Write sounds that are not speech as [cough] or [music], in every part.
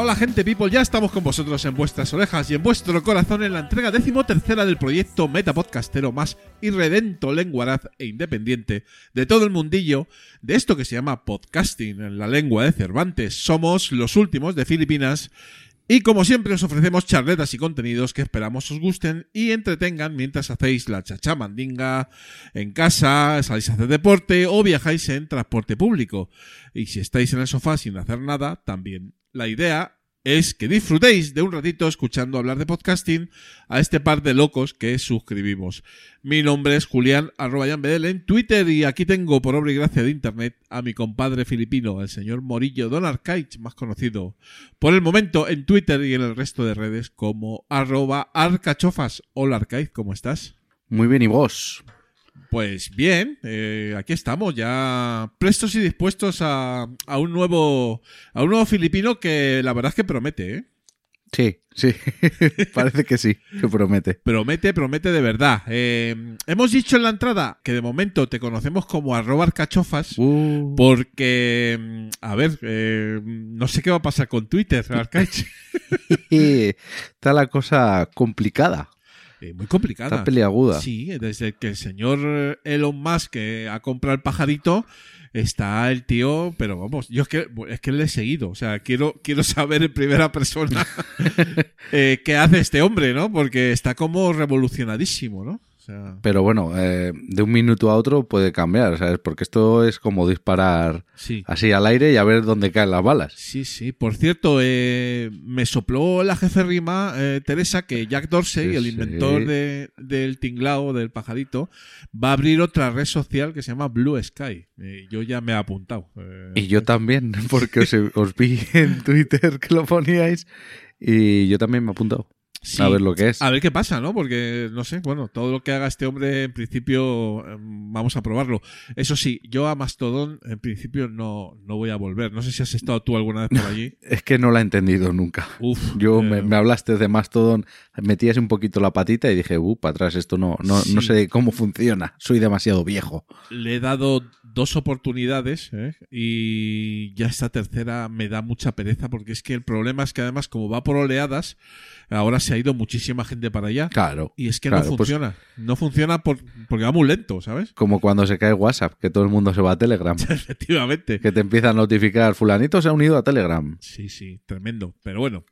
Hola, gente people, ya estamos con vosotros en vuestras orejas y en vuestro corazón en la entrega decimotercera del proyecto Metapodcastero más irredento, lenguaraz e independiente de todo el mundillo de esto que se llama podcasting en la lengua de Cervantes. Somos los últimos de Filipinas y como siempre os ofrecemos charletas y contenidos que esperamos os gusten y entretengan mientras hacéis la chachamandinga en casa, salís a hacer deporte o viajáis en transporte público. Y si estáis en el sofá sin hacer nada, también. La idea es que disfrutéis de un ratito escuchando hablar de podcasting a este par de locos que suscribimos. Mi nombre es Julián arroba en Twitter y aquí tengo por obra y gracia de internet a mi compadre filipino, el señor Morillo Don Arcaich, más conocido por el momento en Twitter y en el resto de redes como arroba arcachofas. Hola Arcaich, ¿cómo estás? Muy bien, ¿y vos? Pues bien, eh, aquí estamos ya prestos y dispuestos a, a un nuevo a un nuevo filipino que la verdad es que promete, ¿eh? Sí, sí, [laughs] parece que sí, que promete. Promete, promete de verdad. Eh, hemos dicho en la entrada que de momento te conocemos como arroba arcachofas Uh, porque, mm, a ver, eh, no sé qué va a pasar con Twitter, [laughs] Arcaich. [laughs] está la cosa complicada, Eh, muy complicada. está peliaguda. Sí, desde que el señor Elon Musk eh, ha comprado el pajarito, está el tío, pero vamos, yo es que, es que le he seguido, o sea, quiero, quiero saber en primera persona [laughs] eh, qué hace este hombre, ¿no? Porque está como revolucionadísimo, ¿no? Sea, Pero bueno, eh, de un minuto a otro puede cambiar, ¿sabes? Porque esto es como disparar sí. así al aire y a ver dónde caen las balas. Sí, sí. Por cierto, eh, me sopló la jefe rima, eh, Teresa, que Jack Dorsey, Sí, el sí. inventor de- del tinglao, del pajarito, va a abrir otra red social que se llama Blue Sky. Eh, yo ya me he apuntado. Y yo [laughs] también, porque os, os vi en Twitter que lo poníais y yo también me he apuntado sí. a ver lo que es. A ver qué pasa, ¿no? Porque, no sé, bueno, todo lo que haga este hombre, en principio, eh, vamos a probarlo. Eso sí, yo a Mastodon, en principio, no, no voy a volver. No sé si has estado tú alguna vez por [laughs] allí. Es que no la he entendido nunca. Uf. Yo eh, me, me hablaste de Mastodon, metías un poquito la patita y dije, uh, para atrás, esto no, no, Sí. no sé cómo funciona, soy demasiado viejo. le he dado dos oportunidades ¿eh? y ya esta tercera me da mucha pereza porque es que el problema es que además como va por oleadas, ahora se ha ido muchísima gente para allá Claro. y es que Claro, no pues- funciona. No funciona por, porque va muy lento, ¿sabes? Como cuando se cae WhatsApp, que todo el mundo se va a Telegram. [laughs] Efectivamente. que te empieza a notificar, fulanito se ha unido a Telegram. Sí, sí, tremendo. Pero bueno.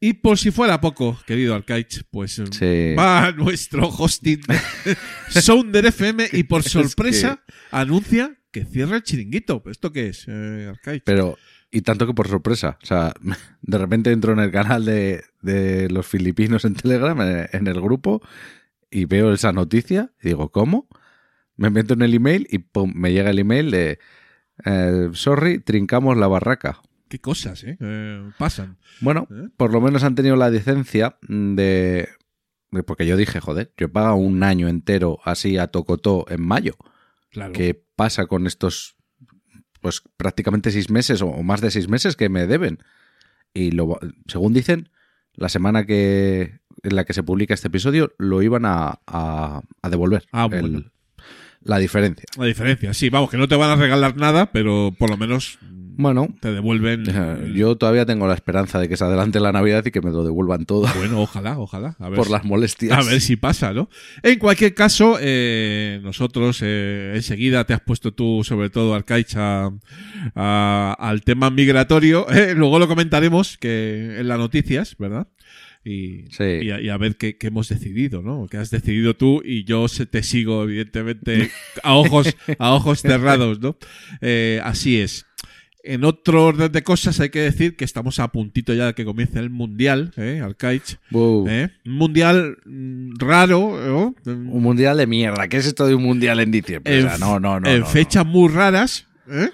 Y por si fuera poco, querido Arcaich, pues Sí. va [laughs] nuestro hosting [laughs] Sounder FM y por Es sorpresa anuncia que cierra el chiringuito. ¿Esto qué es, eh, Arcaich? Pero, y tanto que por sorpresa. O sea, [laughs] de repente entro en el canal de, de los filipinos en Telegram, en, en el grupo, y veo esa noticia y digo, ¿cómo? Me meto en el email y pum, me llega el email de, eh, sorry, trincamos la barraca. Qué cosas, ¿eh? Eh, pasan. Bueno, ¿Eh? por lo menos han tenido la decencia de... de- Porque yo dije, joder, yo he pagado un año entero así a tocotó en mayo. Claro. ¿Qué pasa con estos, pues prácticamente seis meses o, más de seis meses que me deben? Y lo, según dicen, la semana que en la que se publica este episodio lo iban a, a- a devolver. Ah, el- bueno. la diferencia. La diferencia, sí, vamos, que no te van a regalar nada, pero por lo menos Bueno, te devuelven. yo todavía tengo la esperanza de que se adelante la Navidad y que me lo devuelvan todo Bueno, ojalá, ojalá. A ver por si- las molestias. A ver si pasa, ¿no? En cualquier caso, eh, nosotros eh, enseguida te has puesto tú, sobre todo, Arcaich, a- a- al tema migratorio. [laughs] Eh, luego lo comentaremos que en las noticias, ¿verdad? Y, Sí. y, a, y a ver qué, qué hemos decidido, ¿no? ¿Qué has decidido tú? Y yo se- te sigo, evidentemente, a ojos, a ojos cerrados, ¿no? Eh, así es. En otro orden de cosas hay que decir que estamos a puntito ya de que comience el Mundial, ¿eh? Arcaich. Buh. ¿eh? Un mundial mm, raro, ¿no? Un mundial de mierda. ¿Qué es esto de un mundial en diciembre? O sea, En- no, no, no. en no, no. fechas muy raras, ¿eh?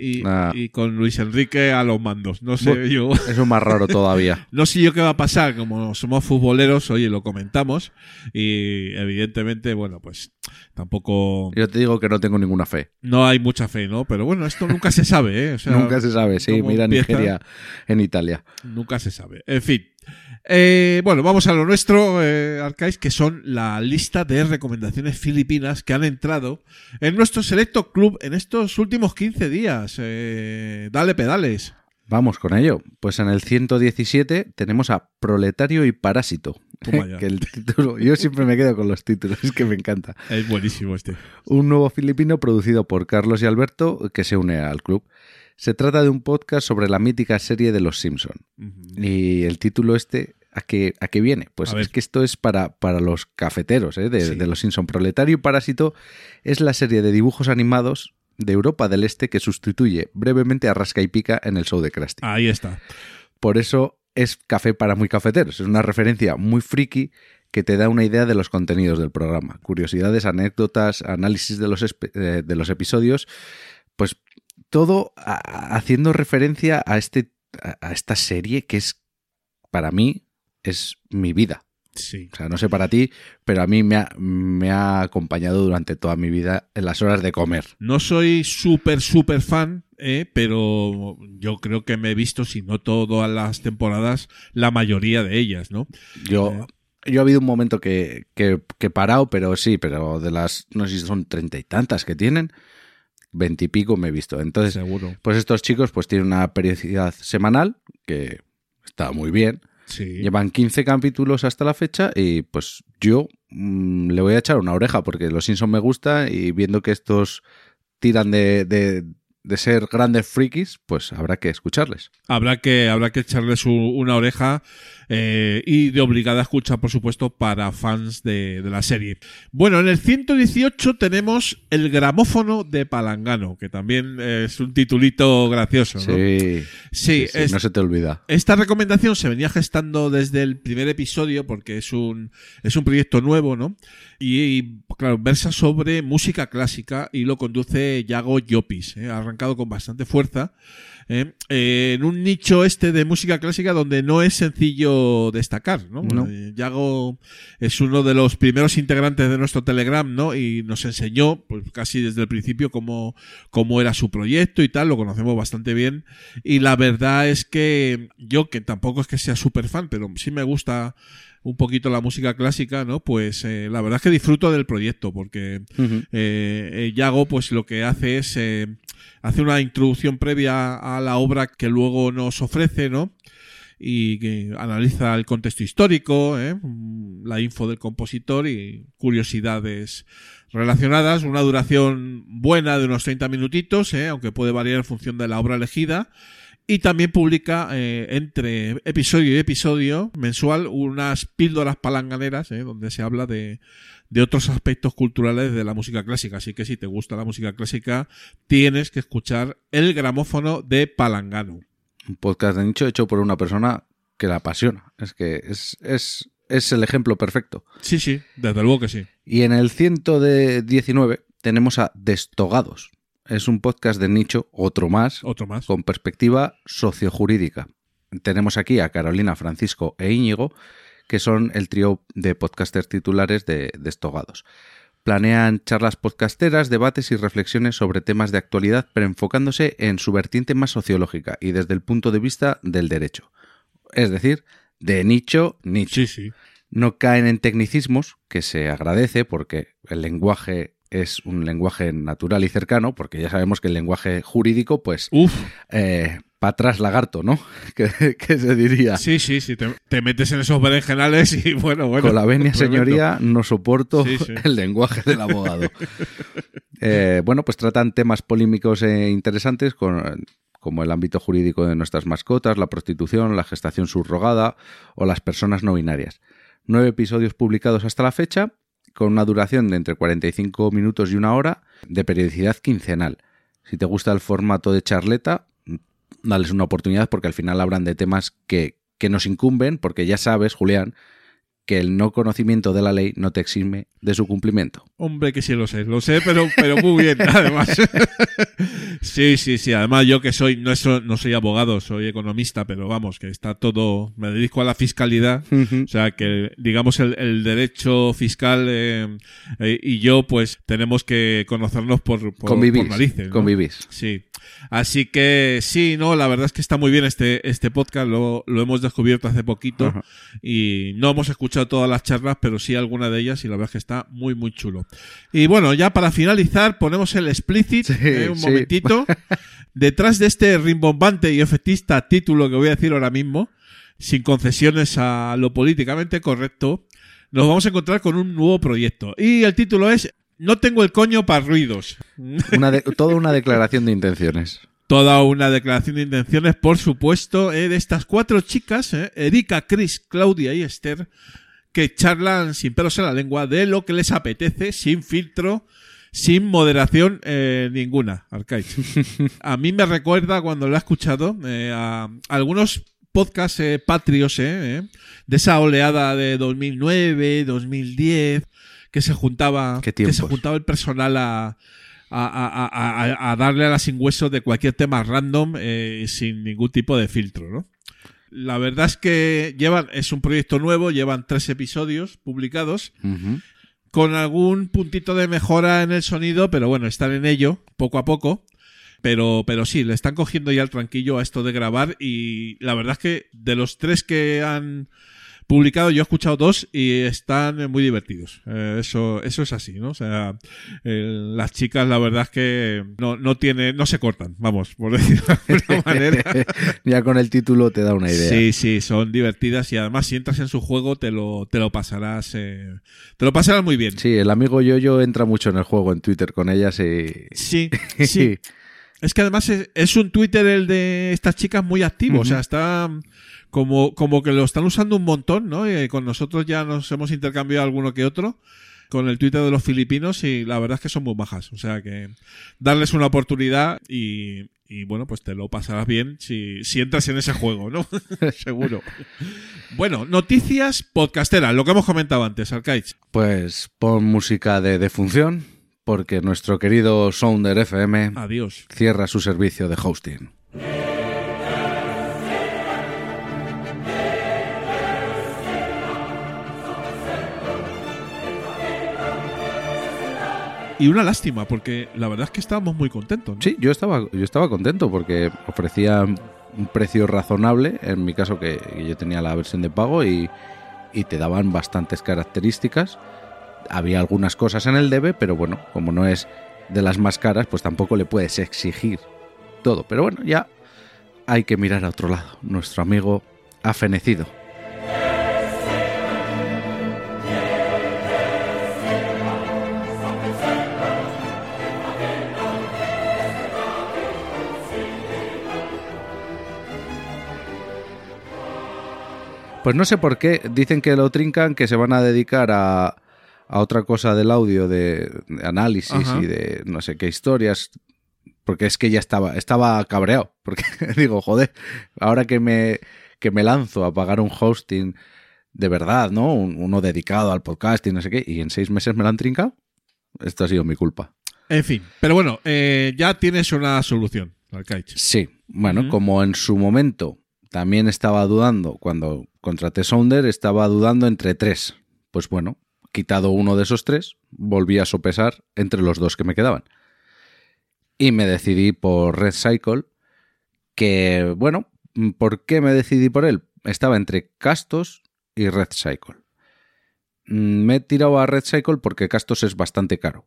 Y, Ah. y con Luis Enrique a los mandos. No sé yo. [laughs] Eso es más raro todavía. [laughs] No sé yo qué va a pasar, como somos futboleros, oye, lo comentamos y evidentemente, bueno, pues tampoco Yo te digo que no tengo ninguna fe. no hay mucha fe, ¿no? Pero bueno, esto nunca se sabe, ¿eh? O sea, [laughs] Nunca se sabe. Sí, mira empieza. Nigeria en Italia. Nunca se sabe. En fin. Eh, bueno, vamos a lo nuestro, eh, Arcais, que son la lista de recomendaciones filipinas que han entrado en nuestro selecto club en estos últimos 15 días. Eh, dale pedales. Vamos con ello. Pues en el 117 tenemos a Proletario y Parásito. [laughs] Toma ya. que el título, yo siempre me quedo con los títulos, es que me encanta. Es buenísimo este. Un nuevo filipino producido por Carlos y Alberto que se une al club. Se trata de un podcast sobre la mítica serie de Los Simpson. Y el título este, ¿a qué, a qué viene? Pues A ver. es que esto es para, para los cafeteros ¿eh? de, Sí. de Los Simpson. Proletario y Parásito es la serie de dibujos animados de Europa del Este que sustituye brevemente a Rasca y Pica en el show de Krusty. Ahí está. Por eso es café para muy cafeteros. Es una referencia muy friki que te da una idea de los contenidos del programa. Curiosidades, anécdotas, análisis de los, eh, de los episodios. Pues todo a- haciendo referencia a, este, a, esta serie que es, para mí, es mi vida. Sí. O sea, no sé para ti, pero a mí me ha, me ha acompañado durante toda mi vida en las horas de comer. No soy súper, súper fan, eh, pero yo creo que me he visto, si no todas las temporadas, la mayoría de ellas, ¿no? Yo, yo ha habido un momento que, que, que he parado, pero sí, pero de las, no sé si son treinta y tantas que tienen, veintipico me he visto. Entonces, Seguro. pues estos chicos pues tienen una periodicidad semanal que está muy bien. Sí. Llevan 15 capítulos hasta la fecha y pues yo mm, le voy a echar una oreja porque los Simpson me gusta y viendo que estos tiran de, de, de ser grandes frikis, pues habrá que escucharles. Habrá que, habrá que echarles una oreja eh, y de obligada escucha, por supuesto, para fans de, de la serie. Bueno, en el 118 tenemos el gramófono de Palangano, que también es un titulito gracioso, ¿no? Sí, Sí, sí, sí, es- no se te olvida. Esta recomendación se venía gestando desde el primer episodio porque es un, es un proyecto nuevo, ¿no? Y, y, claro, versa sobre música clásica y lo conduce Yago Llopis. ¿eh? Ha arrancado con bastante fuerza. ¿Eh? Eh, en un nicho este de música clásica donde no es sencillo destacar, ¿no? No. Eh, Yago es uno de los primeros integrantes de nuestro Telegram, ¿no? Y nos enseñó, pues casi desde el principio, cómo, cómo era su proyecto y tal, lo conocemos bastante bien. Y la verdad es que yo, que tampoco es que sea súper fan, pero sí me gusta un poquito la música clásica, ¿no? Pues eh, la verdad es que disfruto del proyecto, porque Ujú. eh, eh, Yago, pues lo que hace es eh, hace una introducción previa a la obra que luego nos ofrece, ¿no? Y que analiza el contexto histórico, ¿eh? Mm, la info del compositor y curiosidades relacionadas. Una duración buena de unos 30 minutitos, ¿eh? aunque puede variar en función de la obra elegida. Y también publica eh, entre episodio y episodio mensual unas píldoras palanganeras, ¿eh? donde se habla de, de otros aspectos culturales de la música clásica. Así que si te gusta la música clásica, tienes que escuchar el gramófono de Palangano. Un podcast de nicho hecho por una persona que la apasiona. Es que es, es, es el ejemplo perfecto. Sí, sí, desde luego que sí. Y en el 119 tenemos a Destogados. Es un podcast de nicho, otro más, Otro más. con perspectiva sociojurídica. Tenemos aquí a Carolina, Francisco e Íñigo, que son el trío de podcasters titulares de Destogados. Planean charlas podcasteras, debates y reflexiones sobre temas de actualidad, pero enfocándose en su vertiente más sociológica y desde el punto de vista del derecho. Es decir, de nicho, nicho. Sí, sí. No caen en tecnicismos, que se agradece porque el lenguaje es un lenguaje natural y cercano, porque ya sabemos que el lenguaje jurídico, pues, Uf, para atrás lagarto, ¿no? [laughs] que se diría. sí, sí, sí. Te, te metes en esos berenjenales y bueno, bueno. Con la venia, señoría, no soporto Sí, sí. [laughs] el lenguaje del abogado. Eh, bueno, pues tratan temas polémicos e interesantes con, como el ámbito jurídico de nuestras mascotas, la prostitución, la gestación subrogada o las personas no binarias. Nueve episodios publicados hasta la fecha, con una duración de entre 45 minutos y una hora, de periodicidad quincenal. Si te gusta el formato de charleta, dales una oportunidad porque al final hablan de temas que, que nos incumben, porque ya sabes, Julián, que el no conocimiento de la ley no te exime de su cumplimiento. Hombre, que sí lo sé, lo sé, pero, pero muy bien, [laughs] además. sí, sí, sí. Además, yo que soy, no, so- no soy abogado, soy economista, pero vamos, que está todo, me dedico a la fiscalidad. O sea, que digamos el, el derecho fiscal eh, eh, y yo, pues tenemos que conocernos por, por, Convivís. por narices. ¿no? Convivís. Sí. Así que sí, no, la verdad es que está muy bien este, este podcast, lo, lo hemos descubierto hace poquito Ajá. y no hemos escuchado todas las charlas, pero sí alguna de ellas y la verdad es que está muy, muy chulo. Y bueno, ya para finalizar, ponemos el explicit, Sí, eh, un sí. momentito. [laughs] Detrás de este rimbombante y efectista título que voy a decir ahora mismo, sin concesiones a lo políticamente correcto, nos vamos a encontrar con un nuevo proyecto. Y el título es No tengo el coño para ruidos. Una de- toda una declaración de intenciones. Toda una declaración de intenciones, por supuesto, eh, de estas cuatro chicas, eh, Erika, Chris, Claudia y Esther, que charlan sin pelos en la lengua de lo que les apetece, sin filtro, sin moderación eh, ninguna, Arcaiz. A mí me recuerda cuando lo he escuchado eh, a algunos podcasts eh, patrios eh, eh, de esa oleada de 2009, 2010, que se juntaba, que se juntaba el personal a, a, a- a- darle a la sin hueso de cualquier tema random eh, sin ningún tipo de filtro, ¿no? La verdad es que llevan, es un proyecto nuevo, llevan tres episodios publicados, con algún puntito de mejora en el sonido, pero bueno, están en ello, poco a poco. Pero, pero sí, le están cogiendo ya el tranquillo a esto de grabar y la verdad es que de los tres que han publicado yo he escuchado dos y están eh, muy divertidos. Eh, eso, eso es así, ¿no? O sea, eh, las chicas la verdad es que no, no tiene, no se cortan, vamos, por [laughs] decirlo de alguna [laughs] manera. ya con el título te da una idea. Sí, sí, son divertidas y además si entras en su juego te lo, te lo pasarás, eh, te lo pasarás muy bien. Sí, el amigo Yoyo entra mucho en el juego en Twitter con ellas y... Sí, [laughs] sí. Es que además es, es un Twitter el de estas chicas muy activo, o sea, está como, como que lo están usando un montón, ¿no? Y con nosotros ya nos hemos intercambiado alguno que otro con el Twitter de los filipinos y la verdad es que son muy bajas, o sea que darles una oportunidad y, y bueno, pues te lo pasarás bien si, si entras en ese juego, ¿no? [laughs] Seguro. Bueno, noticias podcasteras, lo que hemos comentado antes, Arcaich. Pues pon música de defunción porque nuestro querido Sounder FM Adiós. cierra su servicio de hosting. Y una lástima, porque la verdad es que estábamos muy contentos. Sí, yo estaba, yo estaba contento porque ofrecía un precio razonable, en mi caso que yo tenía la versión de pago y, y te daban bastantes características. Había algunas cosas en el debe, pero bueno, como no es de las más caras, pues tampoco le puedes exigir todo. Pero bueno, ya hay que mirar a otro lado. Nuestro amigo ha fenecido. Pues no sé por qué, dicen que lo trincan, que se van a dedicar a, a otra cosa del audio, de, de análisis Ajá. y de no sé qué historias, porque es que ya estaba, estaba cabreado, porque [laughs] digo, joder, ahora que me, que me lanzo a pagar un hosting de verdad, ¿no? Un- uno dedicado al podcast y no sé qué, y en seis meses me lo han trincado, esto ha sido mi culpa. En fin, pero bueno, eh, ya tienes una solución, Arcaich. Sí, bueno, como en su momento también estaba dudando, cuando contraté Sounder, estaba dudando entre tres. Pues bueno, quitado uno de esos tres, volví a sopesar entre los dos que me quedaban. Y me decidí por Red Cycle, que, bueno, ¿por qué me decidí por él? Estaba entre Castos y Red Cycle. Mm, Me he tirado a Red Cycle porque Castos es bastante caro.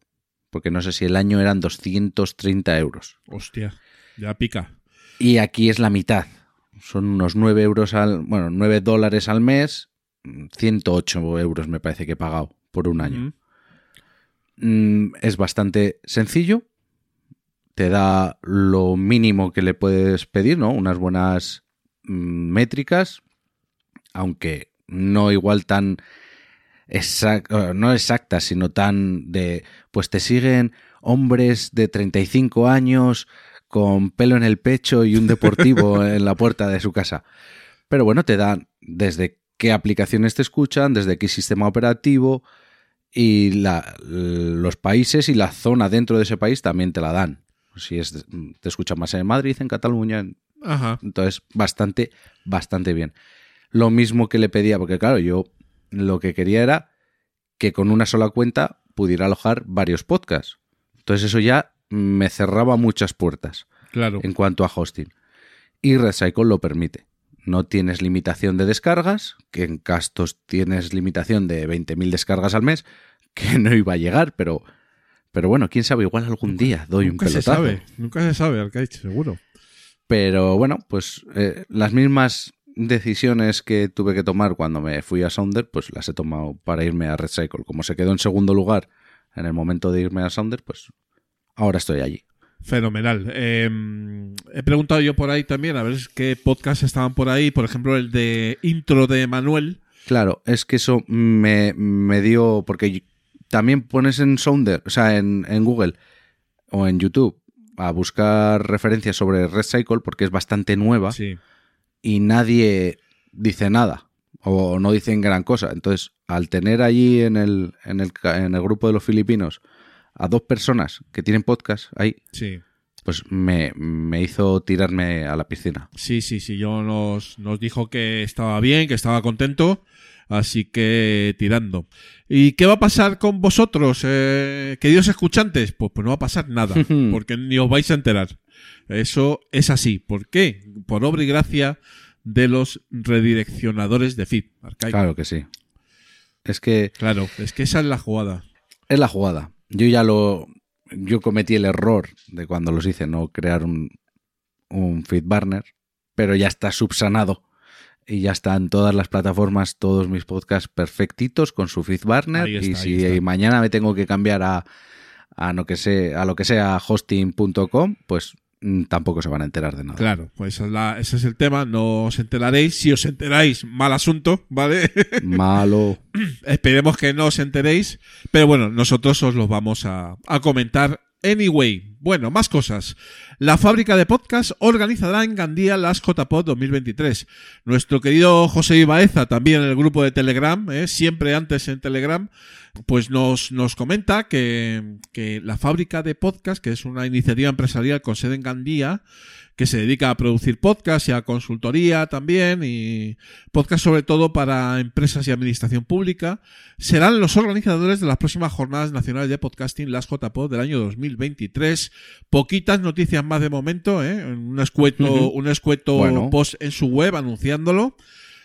Porque no sé si el año eran 230 euros. Hostia, ya pica. Y aquí es la mitad. Son unos 9 euros al. Bueno, 9 dólares al mes. 108 euros me parece que he pagado por un año. Mm, es bastante sencillo. Te da lo mínimo que le puedes pedir, ¿no? Unas buenas mm, métricas. Aunque no igual tan. exact- eh, no exactas, sino tan de. Pues te siguen hombres de 35 años con pelo en el pecho y un deportivo [laughs] en la puerta de su casa. Pero bueno, te dan desde qué aplicaciones te escuchan, desde qué sistema operativo Y la- los países y la zona dentro de ese país también te la dan. Si es, te escuchan más en Madrid, en Cataluña, en- Ajá. entonces, bastante, bastante bien. Lo mismo que le pedía, porque claro, yo lo que quería era que con una sola cuenta pudiera alojar varios podcasts. Entonces eso ya me cerraba muchas puertas Claro. en cuanto a hosting. Y Recycle lo permite. No tienes limitación de descargas, que en Castos tienes limitación de 20.000 descargas al mes, que no iba a llegar, pero, pero bueno, quién sabe, igual algún día doy un Nunca se pelotazo. sabe. Nunca se sabe, Arcaich, seguro. Pero bueno, pues eh, las mismas decisiones que tuve que tomar cuando me fui a Sounder, pues las he tomado para irme a Recycle. Como se quedó en segundo lugar en el momento de irme a Sounder, pues ahora estoy allí. Fenomenal. Eh, he preguntado yo por ahí también a ver qué podcasts estaban por ahí. Por ejemplo, el de intro de Manuel. Claro, es que eso me, me dio. Porque también pones en Sounder, o sea, en, en Google o en YouTube, a buscar referencias sobre Recycle, porque es bastante nueva Sí. y nadie dice nada o no dicen gran cosa. Entonces, al tener allí en el, en el, en el grupo de los filipinos a dos personas que tienen podcast ahí, Sí. pues me, me hizo tirarme a la piscina. Sí, sí, sí. Yo nos, nos dijo que estaba bien, que estaba contento. Así que tirando. ¿Y qué va a pasar con vosotros, eh, queridos escuchantes? Pues, pues no va a pasar nada, [laughs] porque ni os vais a enterar. Eso es así. ¿Por qué? Por obra y gracia de los redireccionadores de feed. arcaico. Claro que sí. Es que Claro, es que esa es la jugada. es la jugada. Yo ya lo. Yo cometí el error de cuando los hice no crear un, un feed burner, pero ya está subsanado. Y ya están todas las plataformas, todos mis podcasts perfectitos con su feed burner. Ahí está, y si está. mañana me tengo que cambiar a, a, no que sé, a lo que sea hosting.com, pues tampoco se van a enterar de nada. Claro, pues esa es la- ese es el tema. No os enteraréis. Si os enteráis, mal asunto, [laughs] ¿vale? Malo. Esperemos que no os enteréis. Pero bueno, nosotros os los vamos a, a comentar anyway. Bueno, más cosas. La fábrica de podcast organizará en Gandía las JPod 2023. Nuestro querido José Ibaeza, también en el grupo de Telegram, ¿eh? siempre antes en Telegram, pues nos, nos comenta que, que la fábrica de podcast, que es una iniciativa empresarial con sede en Gandía, que se dedica a producir podcast y a consultoría también, y podcast sobre todo para empresas y administración pública, serán los organizadores de las próximas jornadas nacionales de podcasting, las JPod del año 2023. Poquitas noticias más de momento, ¿eh? un escueto, un escueto Bueno. post en su web anunciándolo.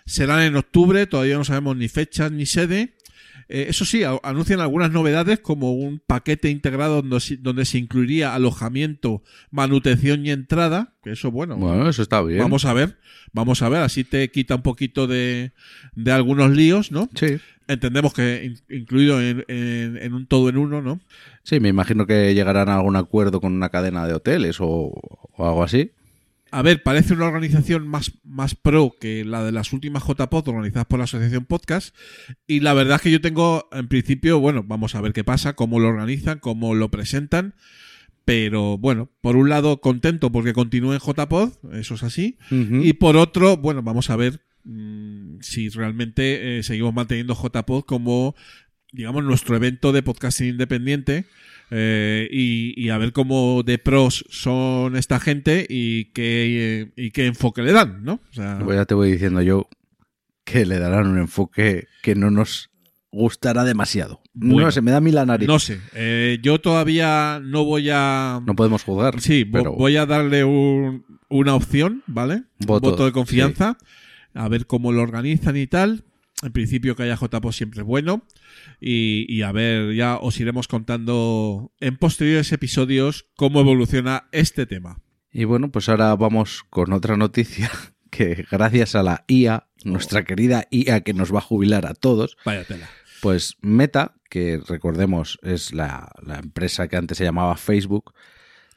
Serán en octubre, todavía no sabemos ni fechas ni sede. Eh, eso sí, a- anuncian algunas novedades como un paquete integrado donde, se- donde se incluiría alojamiento, manutención y entrada. Que eso, bueno, Bueno, eso está bien. vamos a ver, vamos a ver, así te quita un poquito de, de algunos líos, ¿no? Sí. Entendemos que in- incluido en, en- en un todo en uno, ¿no? Sí, me imagino que llegarán a algún acuerdo con una cadena de hoteles o, o algo así. A ver, parece una organización más, más pro que la de las últimas JPod organizadas por la Asociación Podcast. Y la verdad es que yo tengo, en principio, bueno, vamos a ver qué pasa, cómo lo organizan, cómo lo presentan. Pero bueno, por un lado contento porque continúe en JPod, eso es así. Y por otro, bueno, vamos a ver mm, si realmente eh, seguimos manteniendo JPod como, digamos, nuestro evento de podcasting independiente. Eh, y, y a ver cómo de pros son esta gente y qué, y qué enfoque le dan, ¿no? O sea, Pues ya te voy diciendo yo que le darán un enfoque que no nos gustará demasiado. Bueno. no se me da a mí la nariz. no sé. eh, yo todavía no voy a. No podemos juzgar. Sí, pero voy a darle un- una opción, ¿vale? Voto, un voto de confianza. A ver cómo lo organizan y tal. En principio que haya JPO siempre es bueno. Y, y a ver, ya os iremos contando en posteriores episodios cómo evoluciona este tema. Y bueno, pues ahora vamos con otra noticia [laughs] que gracias a la IA, nuestra querida IA que nos va a jubilar a todos, Vaya tela. pues Meta, que recordemos es la, la empresa que antes se llamaba Facebook,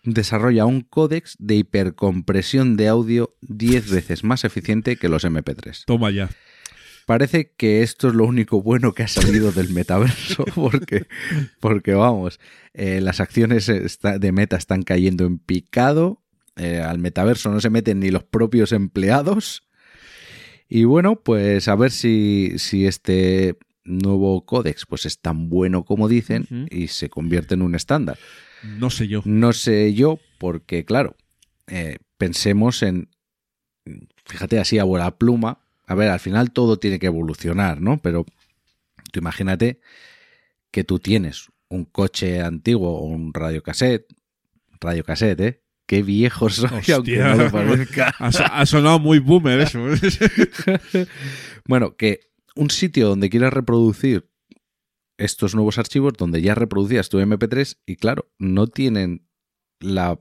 desarrolla un códex de hipercompresión de audio 10 veces más eficiente que los MP3. Toma ya. Parece que esto es lo único bueno que ha salido del metaverso, [laughs] porque, porque vamos, eh, las acciones de Meta están cayendo en picado, eh, al metaverso no se meten ni los propios empleados. Y bueno, pues a ver si, si este nuevo códex pues es tan bueno como dicen y se convierte en un estándar. No sé yo. No sé yo, porque claro, eh, pensemos en, fíjate así a buena pluma, a ver, al final todo tiene que evolucionar, ¿no? Pero tú imagínate que tú tienes un coche antiguo o un radiocassette, radiocassette, ¿eh? Qué viejo soy, [laughs] aunque Hostia. no lo parezca. Ha, so- ha sonado muy boomer eso. [laughs] Bueno, que un sitio donde quieras reproducir estos nuevos archivos, donde ya reproducías tu MP3, y claro, no tienen la,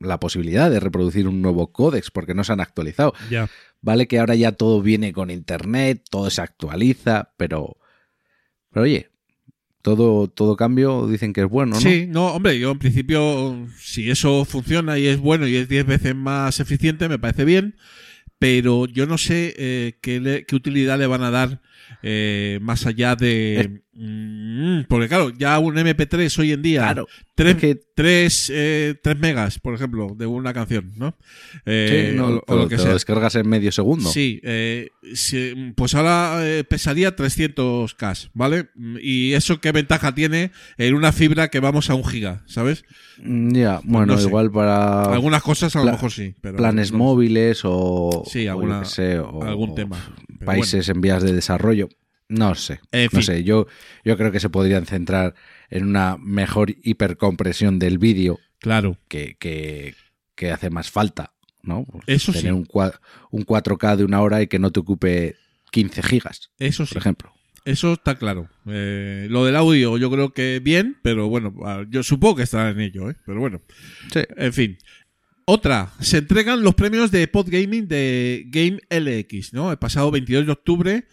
la posibilidad de reproducir un nuevo códex porque no se han actualizado. ya. Vale que ahora ya todo viene con internet, todo se actualiza, pero. Pero oye, todo, todo cambio dicen que es bueno, ¿no? Sí, no, hombre, yo en principio, si eso funciona y es bueno y es 10 veces más eficiente, me parece bien, pero yo no sé eh, qué, le- qué utilidad le van a dar eh, más allá de... Mm, porque claro, ya un MP3 hoy en día, Claro. 3, es que- megas, por ejemplo, de una canción, ¿no? Eh, sí, no, o, lo que sea. descargas en medio segundo. Sí, eh, pues ahora eh, pesaría 300K, ¿vale? Y eso qué ventaja tiene en una fibra que vamos a un giga, ¿sabes? Mm, Ya, bueno, no sé. igual para Algunas cosas a lo mejor sí, pero planes no- móviles o, Sí, alguna- sé, o- algún tema. Pero países en vías de desarrollo. No sé. En no sé. Yo, yo creo que se podrían centrar en una mejor hipercompresión del vídeo Claro, que, que, que hace más falta. ¿no? Pues Eso tener sí. un, un 4K de una hora y que no te ocupe 15 gigas, eso sí, por ejemplo. eso está claro. Eh, lo del audio yo creo que bien, pero bueno, ah, yo supongo que estará en ello, ¿eh? Pero bueno, Sí. En fin. Otra, se entregan los premios de Podgaming de Game LX, ¿no? El pasado 22 de octubre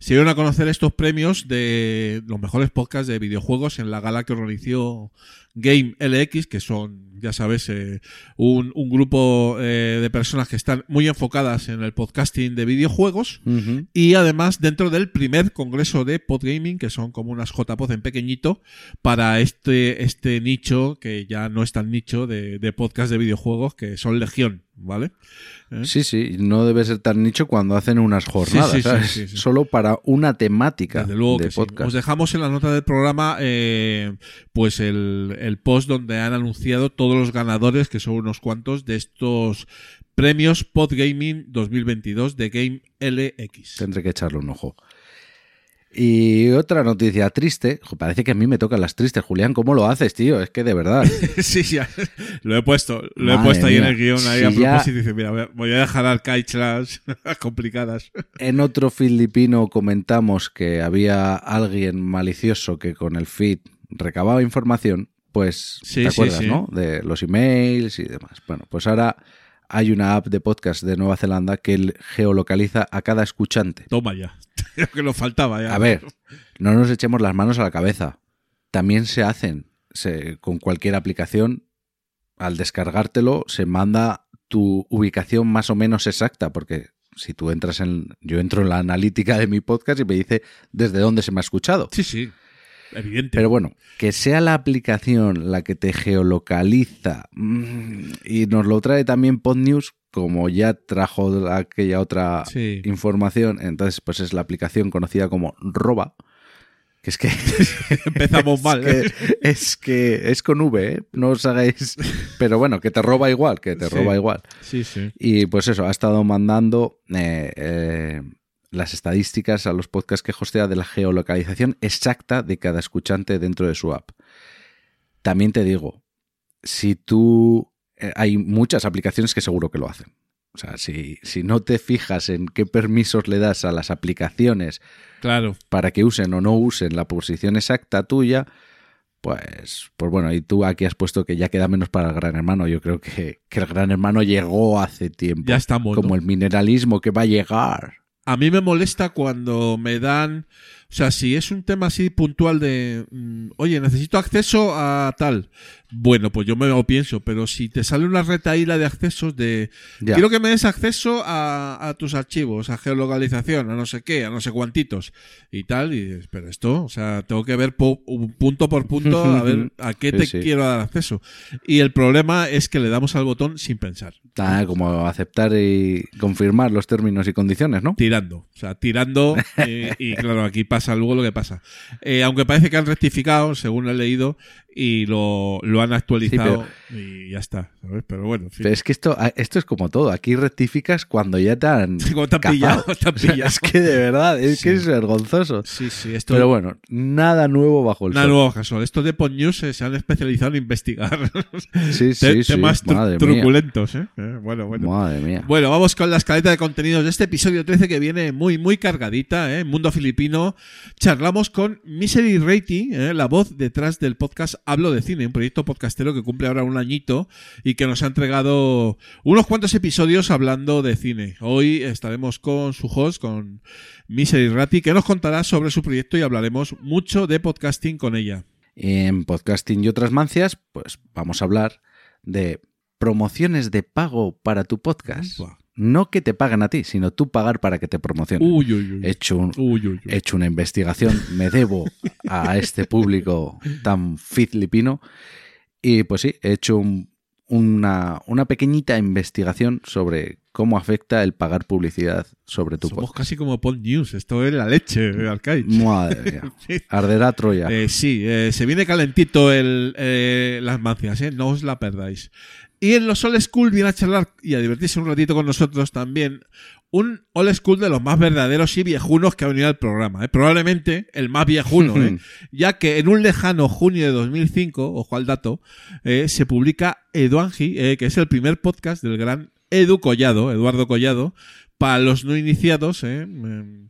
se dieron a conocer estos premios de los mejores podcasts de videojuegos en la gala que organizó Game LX, que son, ya sabes, eh, un, un grupo eh, de personas que están muy enfocadas en el podcasting de videojuegos. Y además dentro del primer congreso de Podgaming, que son como unas JPod en pequeñito, para este, este nicho, que ya no es tan nicho, de, de podcast de videojuegos, que son Legión, ¿vale? ¿Eh? Sí, sí, no debe ser tan nicho cuando hacen unas jornadas, Sí, sí, sí, ¿sabes? sí. Solo para una temática Desde luego de que podcast. Os dejamos en la nota del programa eh, pues el, el post donde han anunciado todos los ganadores, que son unos cuantos, de estos premios Podgaming 2022 de Game LX. Tendré que echarle un ojo. Y otra noticia triste. Parece que a mí me tocan las tristes, Julián. ¿Cómo lo haces, tío? Es que de verdad. [laughs] Sí, ya. Lo he puesto, lo he puesto ahí en el guion, ahí a propósito. Dice, mira, voy a- voy a dejar arcaiclas [laughs] complicadas. En otro filipino comentamos que había alguien malicioso que con el feed recababa información. Pues, Sí, ¿te acuerdas, sí. no? De los emails y demás. Bueno, pues ahora hay una app de podcast de Nueva Zelanda que geolocaliza a cada escuchante. Toma ya. [laughs] Que lo faltaba ya. A ver, no nos echemos las manos a la cabeza. También se hacen se- con cualquier aplicación. Al descargártelo, se manda tu ubicación más o menos exacta, porque si tú entras en. Yo entro en la analítica de mi podcast y me dice desde dónde se me ha escuchado. Sí, sí. Evidente. Pero bueno, que sea la aplicación la que te geolocaliza mm, y nos lo trae también PodNews, como ya trajo aquella otra Sí. información, entonces pues es la aplicación conocida como Roba, que es que [laughs] Empezamos [laughs] mal. es ¿eh? que, es que es con V, ¿eh? no os hagáis, pero bueno, que te roba igual, que te Sí. roba igual. Sí, sí. Y pues eso, ha estado mandando eh, eh, las estadísticas a los podcasts que hostea de la geolocalización exacta de cada escuchante dentro de su app. También te digo, si tú... eh, hay muchas aplicaciones que seguro que lo hacen. O sea, si, si no te fijas en qué permisos le das a las aplicaciones Claro. para que usen o no usen la posición exacta tuya, pues, pues bueno, y tú aquí has puesto que ya queda menos para el gran hermano. Yo creo que, que el gran hermano llegó hace tiempo. Ya estamos. ¿no? Como el mineralismo que va a llegar. A mí me molesta cuando me dan, o sea, si es un tema así puntual de, mm, oye, necesito acceso a tal, bueno, pues yo me lo pienso, pero si te sale una retaíla de accesos de, Ya. quiero que me des acceso a, a tus archivos, a geolocalización, a no sé qué, a no sé cuantitos y tal, y dices, pero esto, o sea, tengo que ver po- un punto por punto a ver [laughs] a qué te Sí, sí. quiero dar acceso. Y el problema es que le damos al botón sin pensar. Ah, como aceptar y confirmar los términos y condiciones, ¿no? tirando. O sea, tirando. [laughs] eh, y claro, aquí pasa, luego lo que pasa. Eh, aunque parece que han rectificado, según he leído, y lo, lo han actualizado y ya está, ¿sabes? Pero bueno, en fin. Pero es que esto, esto es como todo. Aquí rectificas cuando ya te han. [laughs] Sí, te pillado, [laughs] te han O sea, pillado. es que de verdad, es que Sí. es vergonzoso. Sí, sí, esto Pero bueno, nada nuevo bajo el Nada sol. nuevo caso. Estos de Pod News se han especializado en investigar [laughs] Sí, sí, sí. temas tru- Madre truculentos. ¿eh? Eh, Bueno, bueno. Madre mía. Bueno, vamos con la escaleta de contenidos de este episodio 13 que viene muy, muy cargadita, ¿eh? Mundo Filipino. Charlamos con Misery Rating, ¿eh? la voz detrás del podcast Hablo de Cine, un proyecto podcastero que cumple ahora un añito y que nos ha entregado unos cuantos episodios hablando de cine. Hoy estaremos con su host, con Misery Ratti, que nos contará sobre su proyecto y hablaremos mucho de podcasting con ella. En podcasting y otras mancias, pues vamos a hablar de promociones de pago para tu podcast. No que te paguen a ti, sino tú pagar para que te promocionen. Uy, uy, uy. He hecho, un- he hecho una investigación, me debo a este público tan filipino. Y pues sí, he hecho un- una, una pequeñita investigación sobre cómo afecta el pagar publicidad sobre tu Somos podcast. casi como Pod News. Esto es la leche, Arcade. Madre mía. [laughs] Arderá Troya. Eh, sí, eh, se viene calentito el, eh, las mancias, ¿eh? no os la perdáis. Y en los Old School viene a charlar y a divertirse un ratito con nosotros también un Old School de los más verdaderos y viejunos que ha venido al programa. ¿eh? Probablemente el más viejuno, ¿eh? [laughs] ya que en un lejano junio de 2005, ojo al dato, eh, se publica Eduangi, eh, que es el primer podcast del gran Edu Collado, Eduardo Collado, para los no iniciados. ¿eh? Mm,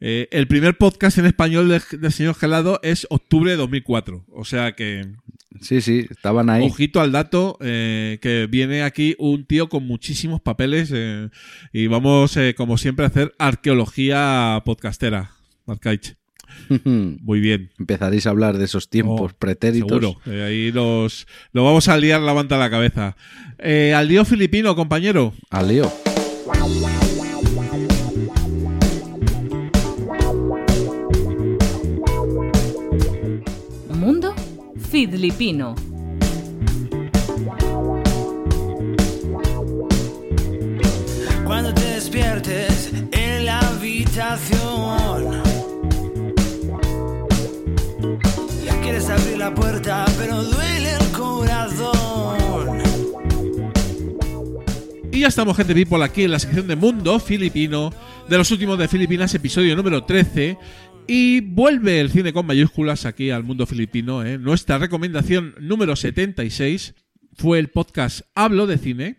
eh, el primer podcast en español de- del señor Gelado es octubre de 2004. O sea que, Sí, sí, estaban ahí. ojito al dato, eh, que viene aquí un tío con muchísimos papeles eh, y vamos, como siempre, a hacer arqueología podcastera. Arcaich. [laughs] Muy bien. Empezaréis a hablar de esos tiempos Oh, pretéritos. Seguro. Eh, ahí nos, nos vamos a liar la manta a la cabeza. Eh, al lío filipino, compañero. Al lío. Filipino. Cuando te despiertes en la habitación. Quieres abrir la puerta, pero duele el corazón. Y ya estamos, gente people, aquí en la sección de Mundo Filipino, de los últimos de Filipinas, episodio número 13. Y vuelve el cine con mayúsculas aquí al mundo filipino. ¿eh? Nuestra recomendación número 76 fue el podcast Hablo de Cine.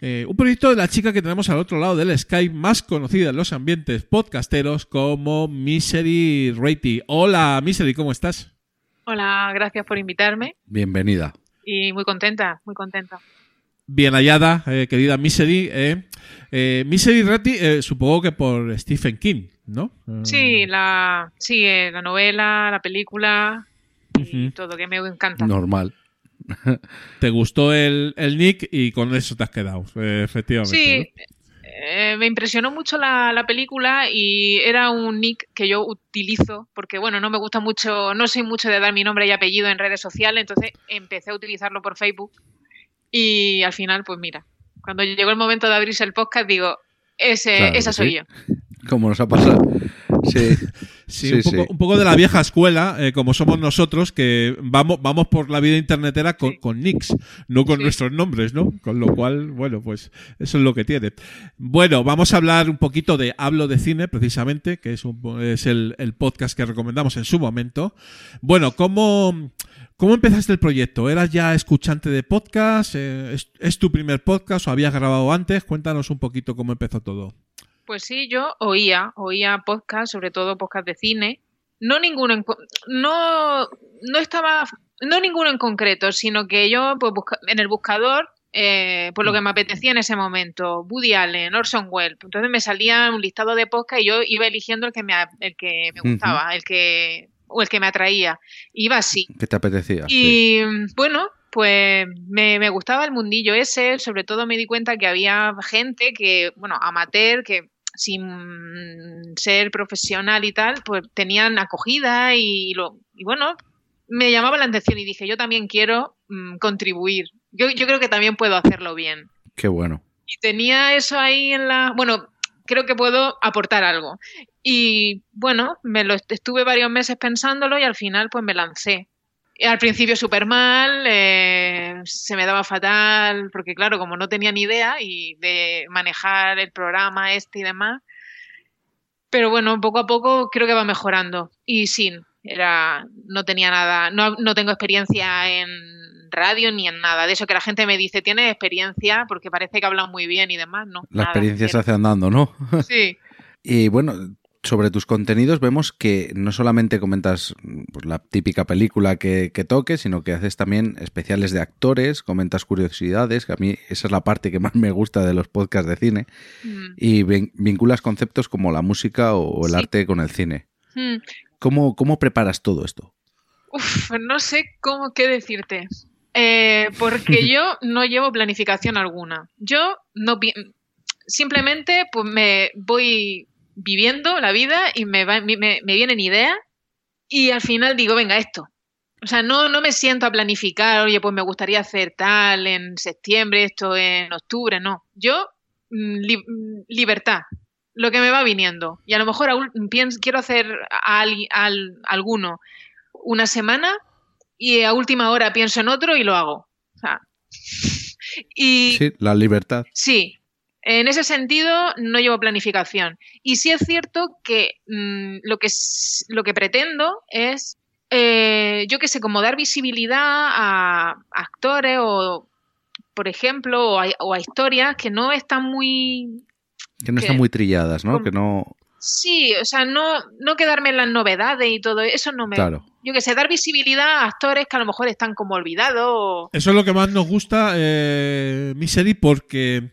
eh, un proyecto de la chica que tenemos al otro lado del Skype, más conocida en los ambientes podcasteros como Misery Rating. Hola, Misery, ¿cómo estás? Hola, gracias por invitarme Bienvenida. y muy contenta, muy contenta. Bien hallada, eh, querida Misery. Eh. Eh, Misery eh, supongo que por Stephen King, ¿no? Sí, la, sí, eh, la novela, la película y todo, que me encanta. Normal. [laughs] Te gustó el, el nick y con eso te has quedado, eh, efectivamente. Sí, eh, me impresionó mucho la, la película y era un nick que yo utilizo porque, bueno, no me gusta mucho, no soy mucho de dar mi nombre y apellido en redes sociales, entonces empecé a utilizarlo por Facebook y al final, pues mira, cuando llegó el momento de abrirse el podcast, digo, ese, Claro esa soy sí. yo. Como nos ha pasado. Sí. Sí, [laughs] Sí, un, poco, sí. un poco de la vieja escuela, eh, como somos nosotros, que vamos, vamos por la vida internetera con, Sí. con nicks, no con Sí. nuestros nombres, ¿no? Con lo cual, bueno, pues eso es lo que tiene. Bueno, vamos a hablar un poquito de Hablo de Cine, precisamente, que es, un- es el, el podcast que recomendamos en su momento. Bueno, ¿cómo, cómo empezaste el proyecto? ¿Eras ya escuchante de podcast? Eh, ¿es, es tu primer podcast o habías grabado antes? Cuéntanos un poquito cómo empezó todo. Pues sí, yo oía, oía podcast, sobre todo podcast de cine. No ninguno en, no, no estaba, no ninguno en concreto, sino que yo pues busca- en el buscador, eh, pues lo que me apetecía en ese momento, Woody Allen, Orson Welles. Entonces me salía un listado de podcast y yo iba eligiendo el que me, el que me gustaba, el que, o el que me atraía. Iba así. ¿Qué te apetecía? Y mm, bueno, pues me, me gustaba el mundillo ese, sobre todo me di cuenta que había gente que, bueno, amateur, que sin ser profesional y tal, pues tenían acogida y, lo, y bueno, me llamaba la atención y dije, yo también quiero mm, contribuir. Yo, yo creo que también puedo hacerlo bien. Qué bueno. Y tenía eso ahí en la... Bueno, creo que puedo aportar algo. Y bueno, me lo estuve varios meses pensándolo y al final pues me lancé. Al principio súper mal, eh, se me daba fatal, porque claro, como no tenía ni idea y de manejar el programa este y demás, pero bueno, poco a poco creo que va mejorando. Y sí, era, no tenía nada, no, no tengo experiencia en radio ni en nada. De eso que la gente me dice, tienes experiencia porque parece que hablan muy bien y demás, ¿no? La nada, experiencia se hace andando, ¿no? Sí. [laughs] Y bueno, sobre tus contenidos vemos que no solamente comentas pues, la típica película que, que toques, sino que haces también especiales de actores, comentas curiosidades, que a mí esa es la parte que más me gusta de los podcasts de cine, Mm. y vin- vinculas conceptos como la música o, el Sí. arte con el cine. Mm. ¿Cómo, ¿Cómo preparas todo esto? Uf, no sé cómo qué decirte. Eh, porque [laughs] yo no llevo planificación alguna. Yo no simplemente pues me voy viviendo la vida y me, va- me, me vienen ideas y al final digo, venga, esto. O sea, no, no me siento a planificar, oye, pues me gustaría hacer tal en septiembre, esto en octubre, no. Yo, mm, li- mm, libertad, lo que me va viniendo. Y a lo mejor pienso, quiero hacer a, al- al- alguno una semana y a última hora pienso en otro y lo hago. O sea, [laughs] y Sí, la libertad. sí, en ese sentido no llevo planificación. Y sí es cierto que mm, lo, que s- lo que pretendo es, eh, yo qué sé, como dar visibilidad a actores o, por ejemplo, o a, o a historias que no están muy Que no están muy trilladas, ¿no? Que no... Sí, o sea, no, no quedarme en las novedades y todo eso no me... Claro. Yo que sé, dar visibilidad a actores que a lo mejor están como olvidados. o- Eso es lo que más nos gusta, eh, Misery, porque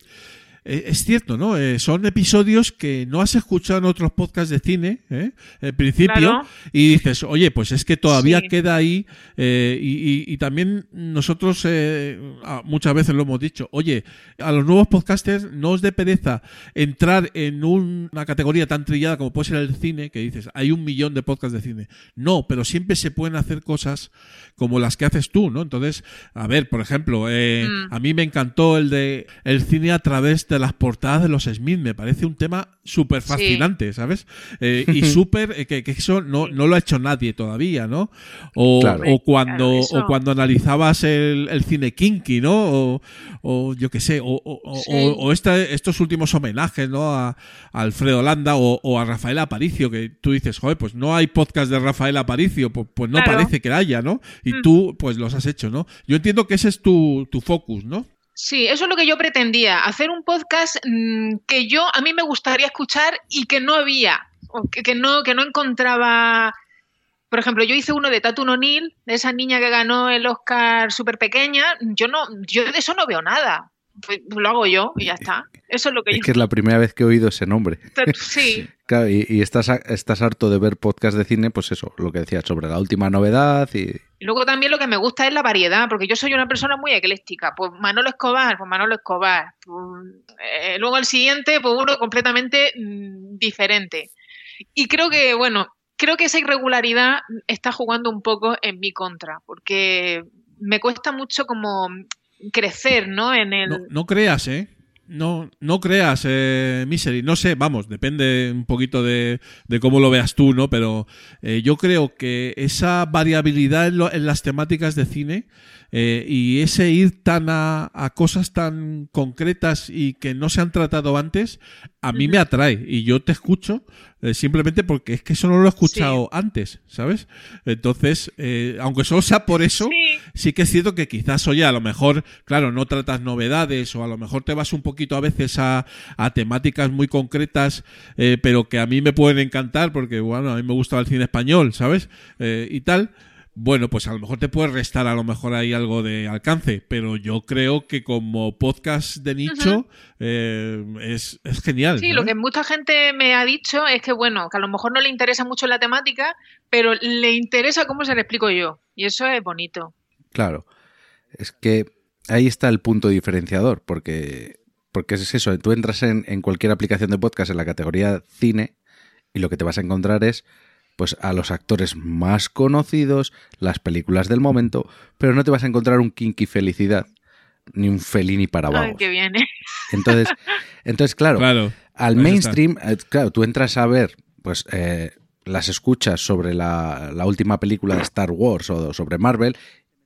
es cierto, ¿no? Eh, son episodios que no has escuchado en otros podcasts de cine, ¿eh? En principio, Claro. y dices, oye, pues es que todavía Sí. queda ahí, eh, y, y- y también nosotros eh, ah, muchas veces lo hemos dicho, oye, a los nuevos podcasters no os dé pereza entrar en un- una categoría tan trillada como puede ser el cine, que dices, hay un millón de podcasts de cine. No, pero siempre se pueden hacer cosas como las que haces tú, ¿no? Entonces, a ver, por ejemplo, eh, Mm. a mí me encantó el de el cine a través de las portadas de los Smith, me parece un tema súper fascinante, ¿sabes? Eh, [laughs] y súper, eh, que, que eso no, no lo ha hecho nadie todavía, ¿no? O, Claro. o cuando, Claro, o cuando analizabas el, el cine kinky, ¿no? O, o yo qué sé, o, o- o- Sí. o- o esta- estos últimos homenajes, ¿no? A, a Alfredo Landa o, o a Rafael Aparicio, que tú dices, joder, pues no hay podcast de Rafael Aparicio, pues, pues no Claro. parece que haya, ¿no? Y Mm. tú, pues los has hecho, ¿no? Yo entiendo que ese es tu, tu focus, ¿no? Sí, eso es lo que yo pretendía, hacer un podcast mm, que yo a mí me gustaría escuchar y que no había, que no que no encontraba. Por ejemplo, yo hice uno de Tatu O'Neill, de esa niña que ganó el Oscar súper pequeña. Yo no, yo de eso no veo nada. Pues lo hago yo y ya está. Eso es lo que Es yo. que es la primera vez que he oído ese nombre. Sí, [laughs] Claro, y, y estás, estás harto de ver podcast de cine, pues eso, lo que decías, sobre la última novedad y... Y luego también lo que me gusta es la variedad, porque yo soy una persona muy ecléctica. Pues Manolo Escobar, pues Manolo Escobar. Pues, eh, luego el siguiente, pues uno completamente mm, diferente. Y creo que, bueno, creo que esa irregularidad está jugando un poco en mi contra, porque me cuesta mucho como crecer, ¿no? En el... No, no creas, ¿eh? No, no creas, eh, Misery. No sé, vamos, depende un poquito de, de cómo lo veas tú, ¿no? Pero eh, yo creo que esa variabilidad en, lo- en las temáticas de cine eh, y ese ir tan a, a cosas tan concretas y que no se han tratado antes, a mí me atrae. Y yo te escucho eh, simplemente porque es que eso no lo he escuchado antes, ¿sabes? Entonces, eh, aunque solo sea por eso, Sí. sí que es cierto que quizás, oye, a lo mejor, claro, no tratas novedades o a lo mejor te vas un poquito a veces a, a temáticas muy concretas, eh, pero que a mí me pueden encantar porque, bueno, a mí me gusta el cine español, ¿sabes? Eh, y tal. Bueno, pues a lo mejor te puede restar a lo mejor ahí algo de alcance, pero yo creo que como podcast de nicho eh, es, es genial. Sí, lo que mucha gente me ha dicho es que, bueno, que a lo mejor no le interesa mucho la temática, pero le interesa cómo se le explico yo. Y eso es bonito. Claro, es que ahí está el punto diferenciador, porque, porque es eso, tú entras en, en cualquier aplicación de podcast en la categoría cine y lo que te vas a encontrar es pues a los actores más conocidos, las películas del momento, pero no te vas a encontrar un Kinky Felicidad ni un Felini para que viene. Entonces, entonces claro, Claro. al ahí mainstream, eh, claro, tú entras a ver pues eh, las escuchas sobre la, la última película de Star Wars o sobre Marvel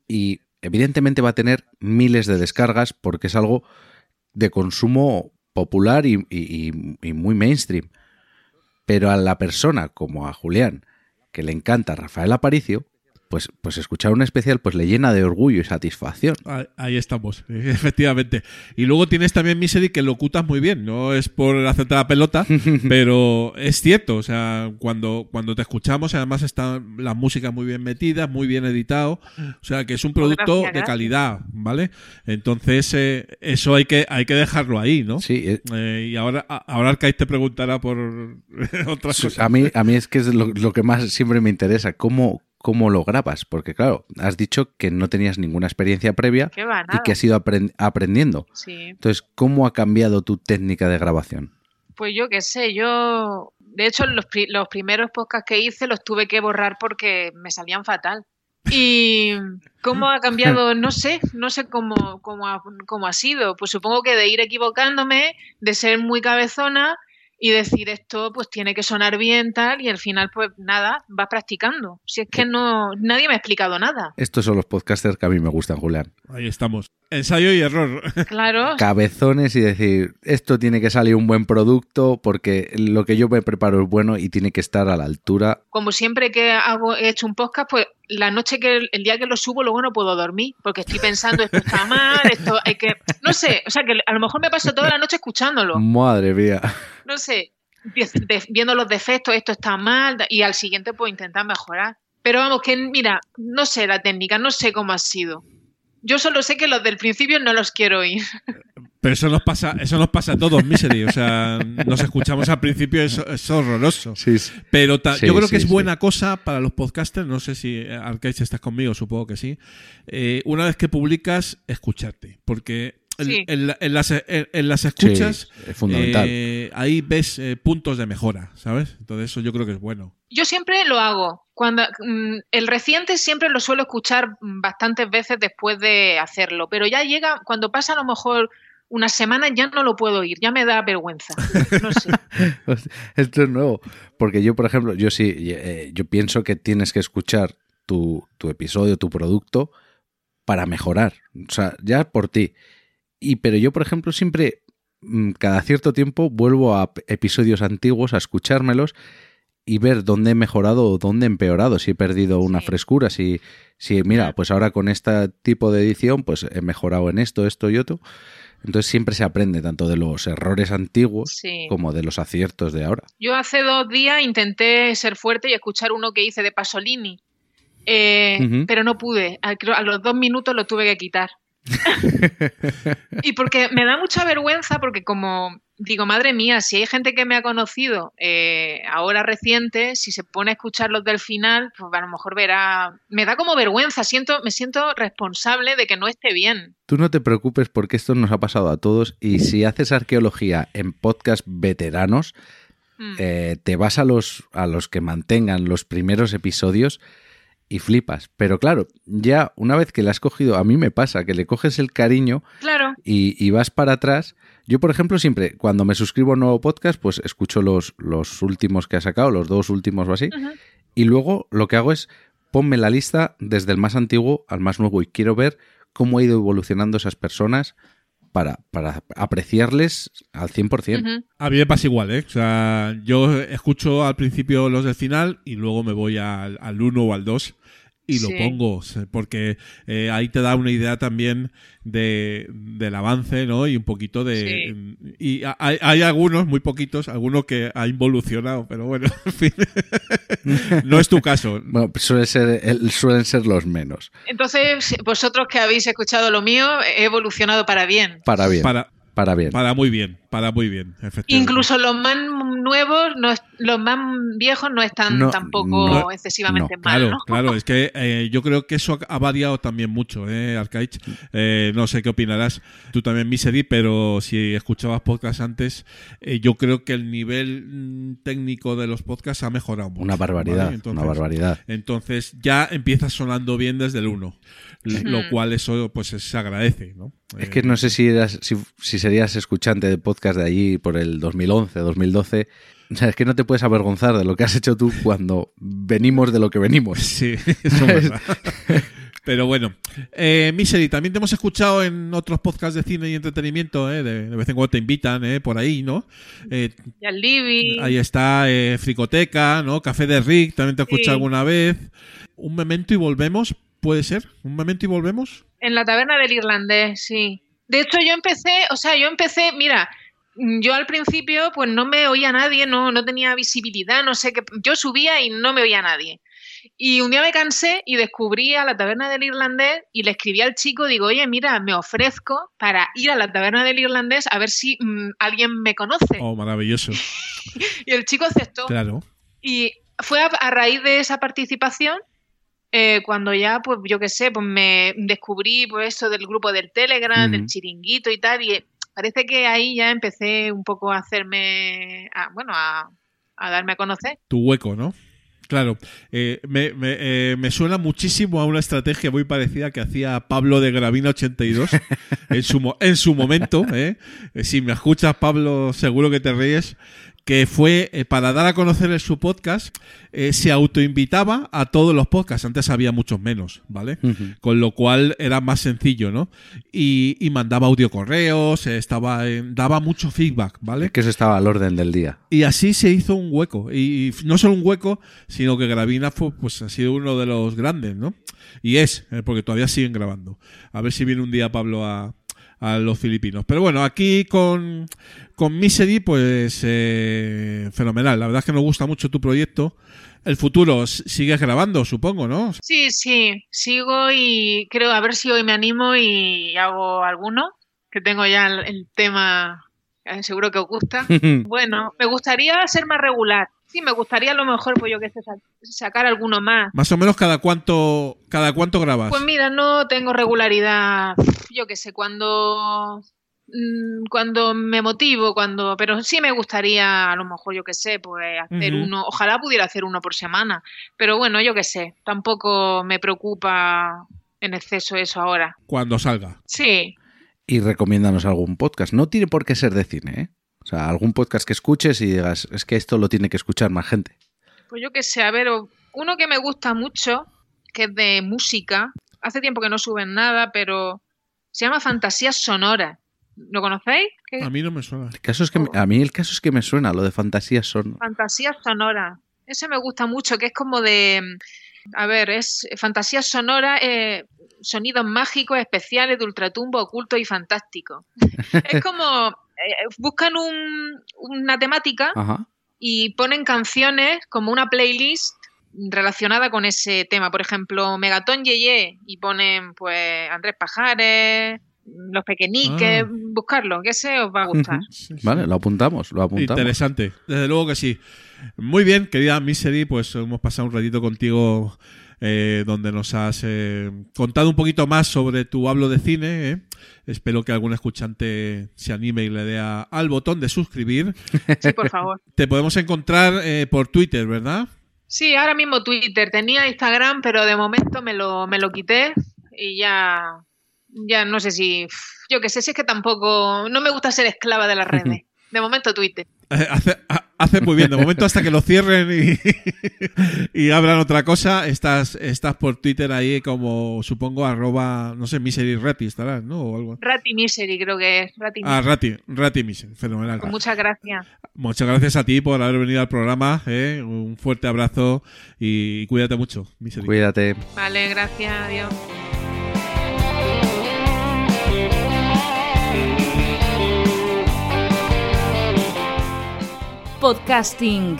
y evidentemente va a tener miles de descargas porque es algo de consumo popular y, y- y muy mainstream. Pero a la persona como a Julián, que le encanta Rafael Aparicio, pues, pues escuchar un especial pues le llena de orgullo y satisfacción. Ahí, ahí estamos, [laughs] efectivamente. Y luego tienes también Misery que locutas muy bien, no es por hacerte la pelota, [laughs] pero es cierto, o sea, cuando, cuando te escuchamos además está la música muy bien metida, muy bien editado, o sea, que es un producto Gracias, de calidad, ¿vale? Entonces, eh, eso hay que, hay que dejarlo ahí, ¿no? Sí, eh, Eh, y ahora, a- ahora Arcaiz te preguntará por [laughs] otras cosas. a mí, a mí es que es lo, lo que más siempre me interesa, cómo, cómo lo grabas, porque claro, has dicho que no tenías ninguna experiencia previa y que has ido apren- aprendiendo. Sí. Entonces, ¿cómo ha cambiado tu técnica de grabación? Pues yo qué sé, yo... De hecho, los, pri- los primeros podcasts que hice los tuve que borrar porque me salían fatal. Y [laughs] cómo ha cambiado, no sé, no sé cómo, cómo, ha, cómo ha sido. Pues supongo que de ir equivocándome, de ser muy cabezona y decir esto pues tiene que sonar bien tal y al final pues nada, vas practicando. Si es que no, nadie me ha explicado nada. Estos son los podcasters que a mí me gustan, Julián. Ahí estamos. Ensayo y error. [laughs] Claro, Cabezones y decir, esto tiene que salir un buen producto porque lo que yo me preparo es bueno y tiene que estar a la altura. como siempre que hago, he hecho un podcast, pues la noche que el día que lo subo, luego no puedo dormir, porque estoy pensando esto está mal, esto hay que, no sé, o sea que a lo mejor me paso toda la noche escuchándolo, Madre mía. no sé, viendo los defectos, esto está mal, y al siguiente pues intentar mejorar. Pero vamos, que mira, no sé la técnica, no sé cómo ha sido. Yo solo sé que los del principio no los quiero oír. Pero eso nos pasa, eso nos pasa a todos, Misery. O sea, nos escuchamos al principio, es, es horroroso. Sí, sí. Pero ta- Sí, yo creo sí, que es sí. buena cosa para los podcasters, no sé si eh, Arcaiz estás conmigo, supongo que sí. Eh, una vez que publicas, escucharte, porque en, Sí. en la- en las, en- en las escuchas Sí, es fundamental. eh, ahí ves eh, puntos de mejora, ¿sabes? Entonces eso yo creo que es bueno. Yo siempre lo hago. Cuando mm, el reciente siempre lo suelo escuchar bastantes veces después de hacerlo, pero ya llega cuando pasa a lo mejor unas semanas ya no lo puedo oír, ya me da vergüenza. Sé. [laughs] Esto es nuevo. Porque yo, por ejemplo, yo sí, eh, yo pienso que tienes que escuchar tu, tu episodio, tu producto, para mejorar. O sea, ya por ti. Y, pero yo, por ejemplo, siempre, mm, cada cierto tiempo, vuelvo a episodios antiguos a escuchármelos y ver dónde he mejorado o dónde he empeorado, si he perdido una Sí. frescura, si, si, mira, pues ahora con este tipo de edición, pues he mejorado en esto, esto y otro. Entonces siempre se aprende tanto de los errores antiguos Sí. como de los aciertos de ahora. Yo hace dos días intenté ser fuerte y escuchar uno que hice de Pasolini, eh, pero no pude. A los dos minutos lo tuve que quitar. [laughs] [laughs] y porque me da mucha vergüenza porque como digo, madre mía, si hay gente que me ha conocido eh, ahora reciente, si se pone a escuchar los del final, pues a lo mejor verá, me da como vergüenza, siento, me siento responsable de que no esté bien. Tú no te preocupes porque esto nos ha pasado a todos y si haces arqueología en podcast veteranos, Mm. eh, te vas a los, a los que mantengan los primeros episodios y flipas. Pero claro, ya una vez que le has cogido, a mí me pasa que le coges el cariño Claro, y, y vas para atrás. Yo, por ejemplo, siempre cuando me suscribo a un nuevo podcast, pues escucho los, los últimos que ha sacado, los dos últimos o así. Y luego lo que hago es ponme la lista desde el más antiguo al más nuevo y quiero ver cómo ha ido evolucionando esas personas para, para apreciarles al 100%. ujú. A mí me pasa igual, ¿eh? O sea, yo escucho al principio los del final y luego me voy al, al 1 o al 2 y lo Sí. pongo, porque eh, ahí te da una idea también de, del avance, ¿no? Y un poquito de... Y a- hay, hay algunos, muy poquitos, algunos que ha involucionado, pero bueno, [laughs] en fin. no es tu caso. [laughs] Bueno, pues suele ser, el- suelen ser los menos. Entonces, vosotros que habéis escuchado lo mío, he evolucionado para bien. Para bien. Para, Para bien. para muy bien, para muy bien, efectivamente. Incluso los más nuevos, no es- los más viejos no están No, tampoco no, excesivamente no. mal, Claro, ¿no? claro, es que eh, yo creo que eso ha variado también mucho, ¿eh, Arcaich? Eh, no sé qué opinarás tú también, Misery, pero si escuchabas podcast antes, eh, yo creo que el nivel mm, técnico de los podcasts ha mejorado mucho. Una barbaridad, ¿vale? Entonces, una barbaridad. Entonces ya empieza sonando bien desde el 1, lo cual eso pues se agradece, ¿no? Es que no sé si, eras, si, si serías escuchante de podcast podcast de allí por el 2011, 2012. O sea, es que no te puedes avergonzar de lo que has hecho tú cuando venimos de lo que venimos. [laughs] Sí, [laughs] eso es verdad. Pero bueno, eh, Misery, también te hemos escuchado en otros podcasts de cine y entretenimiento, eh, de, de vez en cuando te invitan eh, por ahí, ¿no? Eh, Y al Libby. ahí está eh, Fricoteca, ¿no? Café de Rick, también te he escuchado Sí. alguna vez. Un memento y volvemos, ¿puede ser? ¿Un memento y volvemos? En la taberna del irlandés, sí. De hecho, yo empecé, o sea, yo empecé, mira, yo al principio pues no me oía nadie, no, no tenía visibilidad, no sé qué. Yo subía y no me oía nadie. Y un día me cansé y descubrí a la taberna del irlandés y le escribí al chico, digo, oye, mira, me ofrezco para ir a la taberna del irlandés a ver si mm, alguien me conoce. Oh, maravilloso. [laughs] Y el chico aceptó. Claro. Y fue a, a raíz de esa participación eh, cuando ya, pues yo qué sé, pues me descubrí pues eso del grupo del Telegram, del Ujú. chiringuito y tal, y parece que ahí ya empecé un poco a hacerme, a- bueno, a, a darme a conocer. Tu hueco, ¿no? Claro, eh, me, me, eh, me suena muchísimo a una estrategia muy parecida que hacía Pablo de Gravina 82 [laughs] en su, en su momento. ¿eh? Eh, Si me escuchas, Pablo, seguro que te ríes. Que fue eh, para dar a conocer en su podcast, eh, se autoinvitaba a todos los podcasts. Antes había muchos menos, ¿vale? Con lo cual era más sencillo, ¿no? Y, y mandaba audio correos, eh, estaba, daba mucho feedback, ¿vale? Es que eso estaba al orden del día. Y así se hizo un hueco. Y no solo un hueco, sino que Gravina fue, pues, ha sido uno de los grandes, ¿no? Y es, eh, porque todavía siguen grabando. A ver si viene un día Pablo a, a los filipinos. Pero bueno, aquí con, con Misery, pues eh, fenomenal. La verdad es que nos gusta mucho tu proyecto. El futuro sigues grabando, supongo, ¿no? Sí, sí, sigo y creo a ver si hoy me animo y hago alguno, que tengo ya el, el tema, eh, seguro que os gusta. [laughs] Bueno, me gustaría ser más regular. Sí, me gustaría a lo mejor, pues yo que sé, sa- sacar alguno más. Más o menos cada cuánto, cada cuánto grabas. Pues mira, no tengo regularidad, yo qué sé, cuando mm, cuando me motivo, cuando, pero sí me gustaría, a lo mejor, yo qué sé, pues hacer uno, ojalá pudiera hacer uno por semana, pero bueno, yo qué sé, tampoco me preocupa en exceso eso ahora. Cuando salga. Sí, Y recomiéndanos algún podcast. No tiene por qué ser de cine, ¿eh? O sea, algún podcast que escuches y digas, es que esto lo tiene que escuchar más gente. pues yo qué sé, a ver, uno que me gusta mucho, que es de música, hace tiempo que no suben nada, pero se llama Fantasías Sonoras. ¿Lo conocéis? ¿Qué- A mí no me suena. El caso es que me- a mí el caso es que me suena lo de fantasías son. Fantasías sonoras. Ese me gusta mucho, que es como de. A ver, es fantasías sonoras, eh, sonidos mágicos, especiales, de ultratumbo, oculto y fantástico. [laughs] es como. Eh, buscan un- una temática Ajá. y ponen canciones como una playlist relacionada con ese tema. Por ejemplo, Megatón Yeye y ponen pues Andrés Pajares, Los Pequeñiques, Ah. buscarlo, que ese os va a gustar. Vale, lo apuntamos, lo apuntamos. Interesante, desde luego que sí. Muy bien, querida Misery, pues hemos pasado un ratito contigo eh, donde nos has eh, contado un poquito más sobre tu hablo de cine. ¿eh? Espero que algún escuchante se anime y le dé a- al botón de suscribir. [laughs] Sí, por favor. Te podemos encontrar eh, por Twitter, ¿verdad? Sí, ahora mismo Twitter. Tenía Instagram, pero de momento me lo, me lo quité y ya, ya no sé si, yo qué sé, si es que tampoco, no me gusta ser esclava de las [laughs] redes. De momento Twitter. Eh, Hace, ha- hace muy bien. De momento, hasta que lo cierren y, [laughs] y abran otra cosa, estás, estás por Twitter ahí como, supongo, arroba, no sé, Misery Rati estarás, ¿no? O algo. Rati Misery creo que es. Rati Ah. Rati, Rati Misery, fenomenal. Pues muchas gracias. Muchas gracias a ti por haber venido al programa. ¿eh? Un fuerte abrazo y cuídate mucho, Misery. Cuídate. Vale, gracias, adiós. Podcasting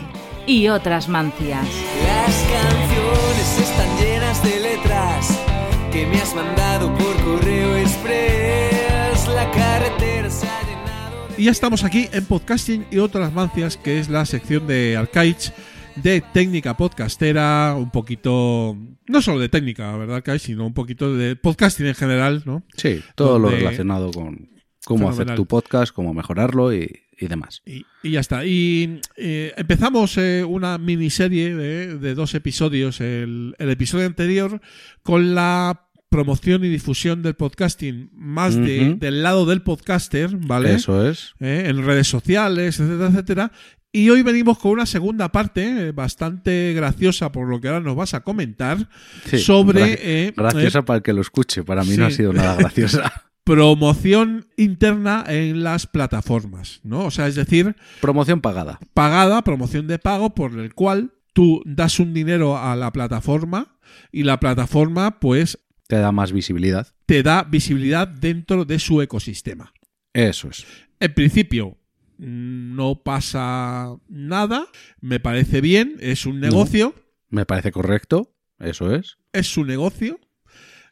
y otras mancias. Las canciones están llenas de letras que me has mandado por correo express. La carretera se ha llenado de... Y ya estamos aquí en Podcasting y otras mancias, que es la sección de Arcaich de técnica podcastera, un poquito, no solo de técnica, ¿verdad, Arcaich? Sino un poquito de podcasting en general, ¿no? Sí, todo lo relacionado con cómo hacer tu podcast, cómo mejorarlo y, y demás. Y, y ya está. Y eh, empezamos eh, una miniserie de, de dos episodios. El, el episodio anterior con la promoción y difusión del podcasting más de- del lado del podcaster, ¿vale? Eso es. Eh, en redes sociales, etcétera, etcétera. Y hoy venimos con una segunda parte bastante graciosa por lo que ahora nos vas a comentar Sí, sobre gra- graciosa para el que lo escuche. Para mí no ha sido nada graciosa. [laughs] promoción interna en las plataformas, ¿no? O sea, es decir, Promoción pagada. pagada, promoción de pago, por el cual tú das un dinero a la plataforma y la plataforma, pues, Te da más visibilidad. te da visibilidad dentro de su ecosistema. Eso es. En principio, no pasa nada, me parece bien, es un negocio, Me parece correcto. Eso es. es su negocio,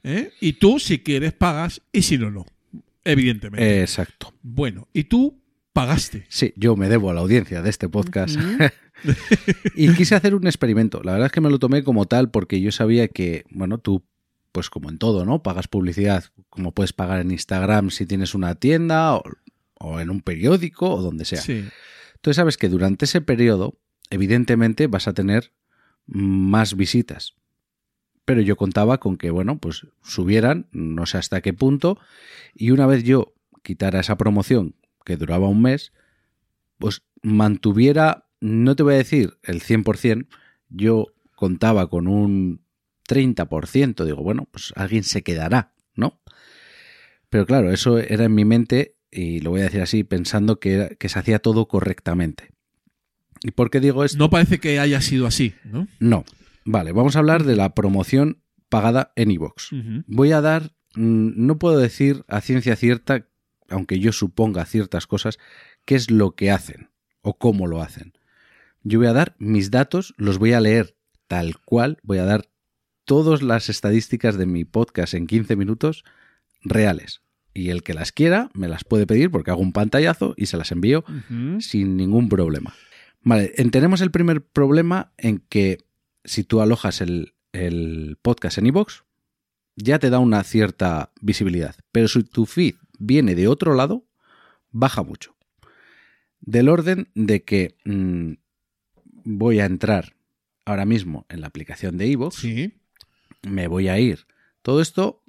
¿eh? y tú, si quieres, pagas, y si no, no. Evidentemente. Exacto. Bueno, y tú pagaste. Sí, yo me debo a la audiencia de este podcast. [laughs] y quise hacer un experimento. La verdad es que me lo tomé como tal porque yo sabía que, bueno, tú, pues como en todo, ¿no? Pagas publicidad, como puedes pagar en Instagram si tienes una tienda o, o en un periódico o donde sea. Sí. Entonces sabes que durante ese periodo, evidentemente, vas a tener más visitas. Pero yo contaba con que, bueno, pues subieran, no sé hasta qué punto, y una vez yo quitara esa promoción que duraba un mes, pues mantuviera, no te voy a decir el 100%, yo contaba con un 30%, digo, bueno, pues alguien se quedará, ¿no? Pero claro, eso era en mi mente, y lo voy a decir así, pensando que, era- que se hacía todo correctamente. ¿Y por qué digo esto? No parece que haya sido así, ¿no? No. Vale, vamos a hablar de la promoción pagada en iVoox. Voy a dar, mm, no puedo decir a ciencia cierta, aunque yo suponga ciertas cosas, qué es lo que hacen o cómo lo hacen. Yo voy a dar mis datos, los voy a leer tal cual, voy a dar todas las estadísticas de mi podcast en 15 minutos reales. Y el que las quiera me las puede pedir porque hago un pantallazo y se las envío sin ningún problema. Vale, en- tenemos el primer problema en que si tú alojas el, el podcast en iVoox, ya te da una cierta visibilidad. Pero si tu feed viene de otro lado, baja mucho. Del orden de que mm, voy a entrar ahora mismo en la aplicación de iVoox, Sí. me voy a ir. Todo esto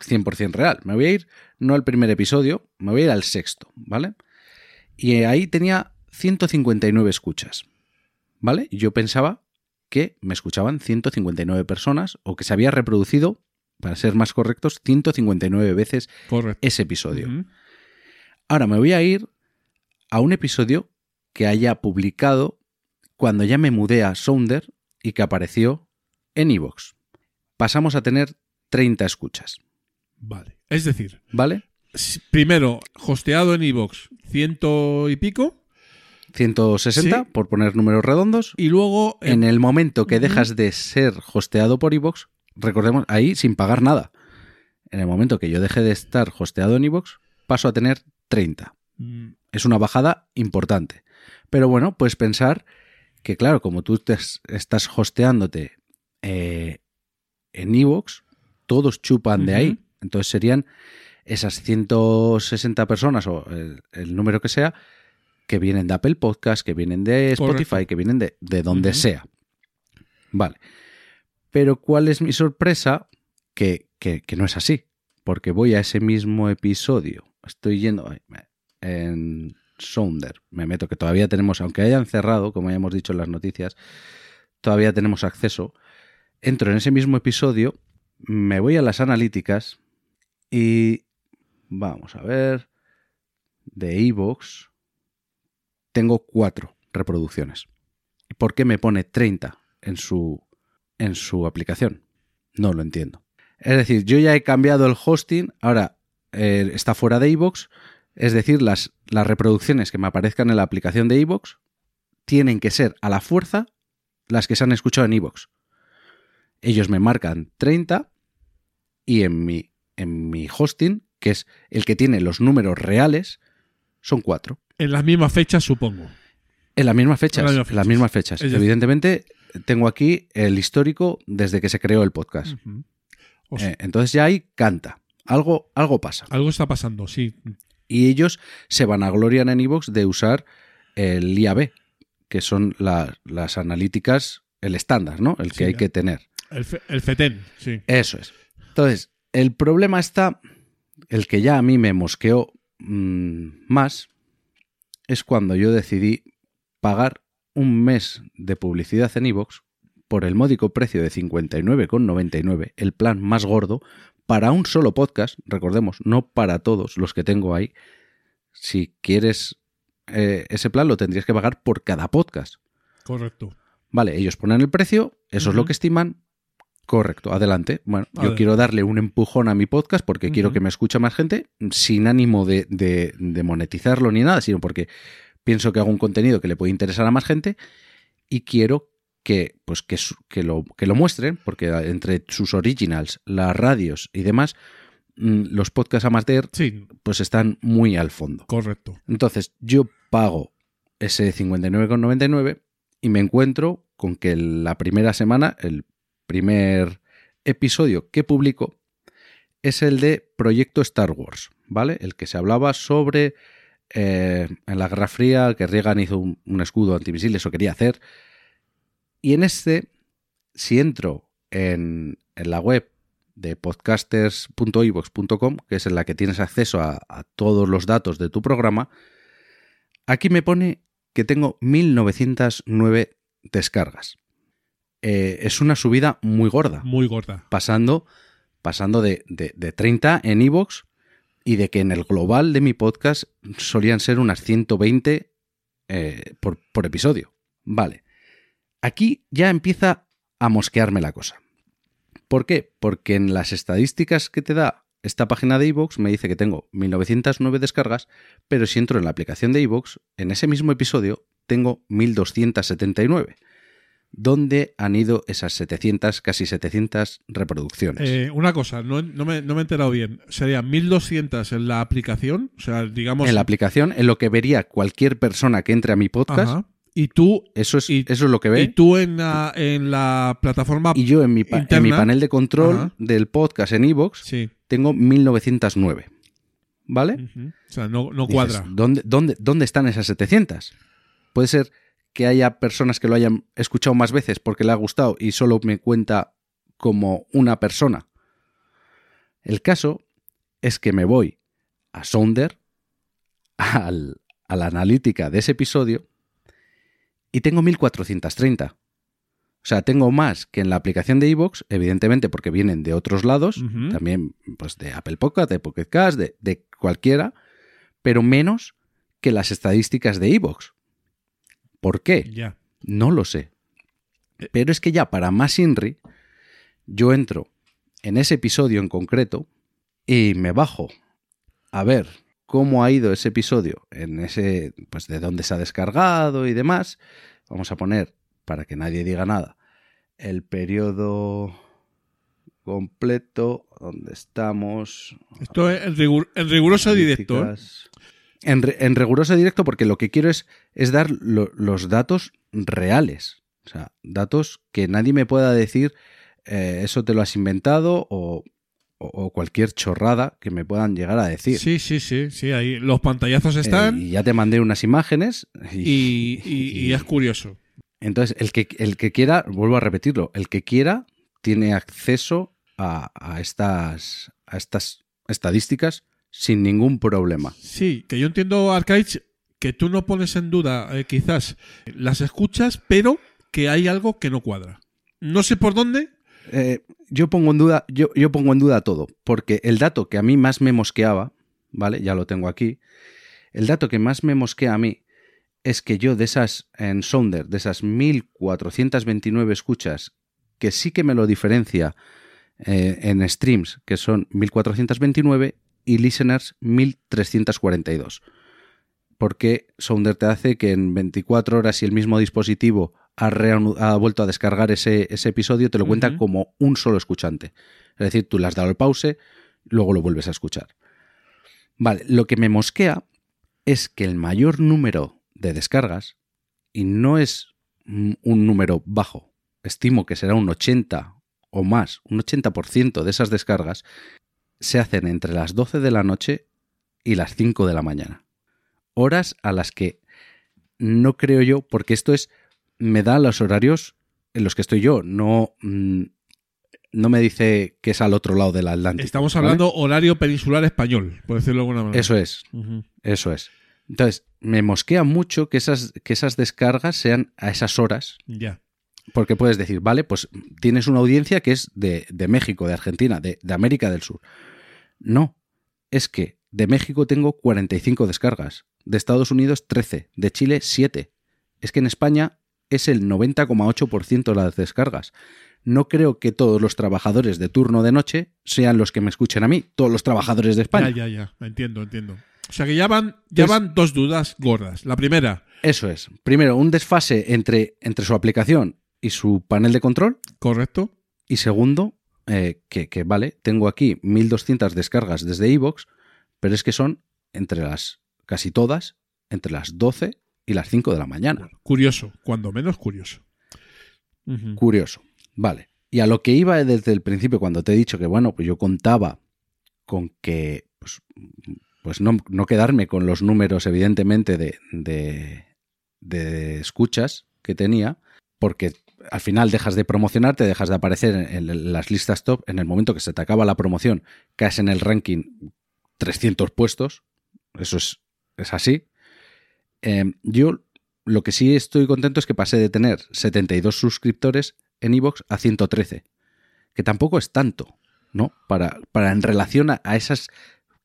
100% real. Me voy a ir no al primer episodio, me voy a ir al sexto, ¿vale? Y ahí tenía 159 escuchas, ¿vale? Yo pensaba que me escuchaban 159 personas o que se había reproducido, para ser más correctos, 159 veces Correcto. ese episodio. Ahora me voy a ir a un episodio que haya publicado cuando ya me mudé a Sounder y que apareció en iVoox. Pasamos a tener 30 escuchas, Vale. Es decir, ¿vale? primero, hosteado en iVoox, ciento y pico, 160, Sí. por poner números redondos. y luego En el momento que dejas de ser hosteado por iVoox, recordemos, ahí sin pagar nada. En el momento que yo deje de estar hosteado en iVoox, paso a tener 30. Mm, es una bajada importante. Pero bueno, puedes pensar que, claro, como tú te es- estás hosteándote eh, en Evox, todos chupan de ahí. Entonces serían esas 160 personas o el, el número que sea que vienen de Apple Podcast, que vienen de Spotify, Correcto. que vienen de, de donde sea. Vale. Pero ¿cuál es mi sorpresa? Que, que- que no es así. Porque voy a ese mismo episodio. Estoy yendo en Sounder. Me meto que todavía tenemos, aunque hayan cerrado, como ya hemos dicho en las noticias, todavía tenemos acceso. Entro en ese mismo episodio, me voy a las analíticas y vamos a ver. De Evox tengo cuatro reproducciones. ¿Y por qué me pone 30 en su, en su aplicación? No lo entiendo. Es decir, yo ya he cambiado el hosting, ahora eh, está fuera de iVoox, es decir, las, las reproducciones que me aparezcan en la aplicación de iVoox tienen que ser a la fuerza las que se han escuchado en iVoox. Ellos me marcan 30 y en mi, en mi hosting, que es el que tiene los números reales, son 4. En las mismas fechas, supongo. En las mismas fechas. En las mismas las fechas. mismas Evidentemente, tengo aquí el histórico desde que se creó el podcast. Ujú. O sea, Eh, entonces ya ahí canta. Algo, algo pasa. algo está pasando, sí. Y ellos se vanaglorian en iVoox de usar el IAB, que son la- las analíticas, el estándar, ¿no? El que Sí, hay que tener. El, fe- el FETEN, sí. Eso es. Entonces, El problema está, el que ya a mí me mosqueó mm, más, es cuando yo decidí pagar un mes de publicidad en iVoox por el módico precio de 59,99, el plan más gordo, para un solo podcast, recordemos, no para todos los que tengo ahí. Si quieres eh, ese plan lo tendrías que pagar por cada podcast. Correcto. Vale, ellos ponen el precio, eso es lo que estiman. Correcto, adelante. Bueno, yo quiero darle un empujón a mi podcast porque quiero que me escuche más gente, sin ánimo de, de- de monetizarlo ni nada, sino porque pienso que hago un contenido que le puede interesar a más gente y quiero que, pues, que lo, que lo muestren, porque entre sus originals, las radios y demás, mm, los podcasts amateur Sí, pues están muy al fondo. correcto. Entonces, yo pago ese 59,99 y me encuentro con que la primera semana, el primer episodio que publico, es el de Proyecto Star Wars, ¿vale? El que se hablaba sobre eh, en la Guerra Fría, que Reagan hizo un, escudo antimisiles o quería hacer. Y en este, si entro en, la web de podcasters.ivox.com, que es en la que tienes acceso a, a todos los datos de tu programa, aquí me pone que tengo 1909 descargas. Eh, es una subida muy gorda, Muy gorda. pasando, pasando de, de, de 30 en iVoox y de que en el global de mi podcast solían ser unas 120 eh, por, por episodio. Vale. Aquí ya empieza a mosquearme la cosa. ¿Por qué? Porque en las estadísticas que te da esta página de iVoox me dice que tengo 1909 descargas, pero si entro en la aplicación de iVoox, en ese mismo episodio tengo 1279. ¿Dónde han ido esas 700, casi 700 reproducciones? Eh, una cosa, no, no me, no me he enterado bien. Serían 1200 en la aplicación, o sea, digamos. en la aplicación, en lo que vería cualquier persona que entre a mi podcast, Ajá. Y tú, eso, es, y- eso es lo que ve. y tú en la, en la plataforma. Y yo en mi, pa- en mi panel de control Ajá. del podcast en iVoox Sí. tengo 1909. ¿Vale? Ujú. O sea, no, no Dices, cuadra. ¿dónde, dónde, ¿Dónde están esas 700? Puede ser que haya personas que lo hayan escuchado más veces porque le ha gustado y solo me cuenta como una persona. El caso es que me voy a Sounder, al- a la analítica de ese episodio, y tengo 1430. O sea, tengo más que en la aplicación de iVoox, evidentemente porque vienen de otros lados, también pues de Apple Podcast, de Pocket Cast, de, de cualquiera, pero menos que las estadísticas de iVoox. ¿Por qué? No lo sé. Pero es que ya para más INRI, yo entro en ese episodio en concreto y me bajo a ver cómo ha ido ese episodio en ese, pues de dónde se ha descargado y demás. Vamos a poner, para que nadie diga nada, el periodo completo, donde estamos. Esto es en, rigur- en riguroso directo. En, en riguroso directo, porque lo que quiero es, es dar lo- los datos reales. O sea, datos que nadie me pueda decir, eh, eso te lo has inventado o, o- cualquier chorrada que me puedan llegar a decir. Sí, sí, sí, sí. Ahí los pantallazos Eh, están y ya te mandé unas imágenes. Y, y, [laughs] y- y es curioso. Entonces, el que, el que quiera, vuelvo a repetirlo, el que quiera tiene acceso a, a estas, a estas estadísticas sin ningún problema. Sí, que yo entiendo, Arcaich, que tú no pones en duda eh, quizás las escuchas, pero que hay algo que no cuadra. No sé por dónde. Eh, yo pongo en duda, yo, yo pongo en duda todo, porque el dato que a mí más me mosqueaba, ¿vale? Ya lo tengo aquí. El dato que más me mosquea a mí es que yo de esas, en Sounder, de esas 1429 escuchas, que sí que me lo diferencia eh, en streams, que son 1429, y listeners 1342. Porque Sounder te hace que en 24 horas, si el mismo dispositivo ha, vuelto a descargar ese, ese episodio, te lo cuenta como un solo escuchante. Es decir, tú le has dado el pause, luego lo vuelves a escuchar. Vale, lo que me mosquea es que el mayor número de descargas, y no es un número bajo, estimo que será un 80 o más, un 80% de esas descargas, se hacen entre las 12 de la noche y las 5 de la mañana. Horas a las que no creo yo, porque esto es, me da los horarios en los que estoy yo, no... mm, no me dice que es al otro lado del Atlántico. Estamos ¿vale? hablando horario peninsular español, por decirlo de alguna manera. Eso es, eso es. Entonces, me mosquea mucho que esas, que esas descargas sean a esas horas, Ya. porque puedes decir, vale, pues tienes una audiencia que es de, de México, de Argentina, de, de América del Sur. No, es que de México tengo 45 descargas, de Estados Unidos 13, de Chile 7. Es que en España es el 90,8% de las descargas. No creo que todos los trabajadores de turno de noche sean los que me escuchen a mí, todos los trabajadores de España. Ya, ya, ya. Entiendo, entiendo. O sea que ya van, ya van dos dudas gordas. La primera, Eso es. Primero, un desfase entre, entre su aplicación y su panel de control. correcto. Y segundo, eh, que, que, vale, tengo aquí 1200 descargas desde iVoox, pero es que son entre las, casi todas, entre las 12 y las 5 de la mañana. Curioso, cuando menos curioso. Curioso. Vale. Y a lo que iba desde el principio, cuando te he dicho que, bueno, pues yo contaba con que, pues, pues no, no quedarme con los números, evidentemente, de, de, de escuchas que tenía, porque al final dejas de promocionarte, dejas de aparecer en, las listas top. En el momento que se te acaba la promoción, caes en el ranking 300 puestos. Eso es, es así. Eh, yo lo que sí estoy contento es que pasé de tener 72 suscriptores en iVoox a 113, que tampoco es tanto, ¿no? Para, para en relación a, esas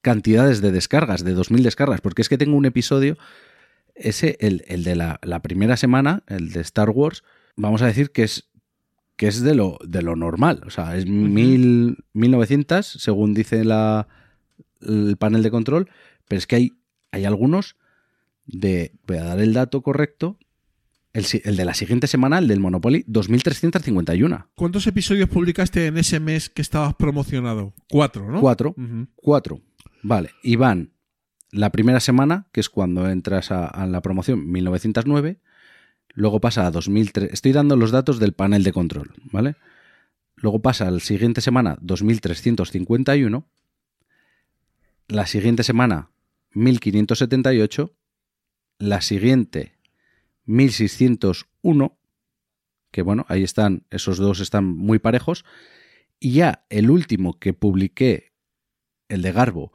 cantidades de descargas, de 2.000 descargas, porque es que tengo un episodio, ese, el, el de la primera semana, el de Star Wars, vamos a decir que es que es de lo, de lo normal, o sea, es mil, 1900, según dice la, el panel de control, pero es que hay, hay algunos de, voy a dar el dato correcto, el, el de la siguiente semana, el del Monopoly, 2351. ¿Cuántos episodios publicaste en ese mes que estabas promocionado? Cuatro, ¿no? Cuatro. Cuatro. Vale. Y van la primera semana, que es cuando entras a, a la promoción, 1909. Luego pasa a 2003. Estoy dando los datos del panel de control, ¿vale? Luego pasa a la siguiente semana, 2351. La siguiente semana, 1578. La siguiente, 1601. Que bueno, ahí están, esos dos están muy parejos. Y ya el último que publiqué, el de Garbo,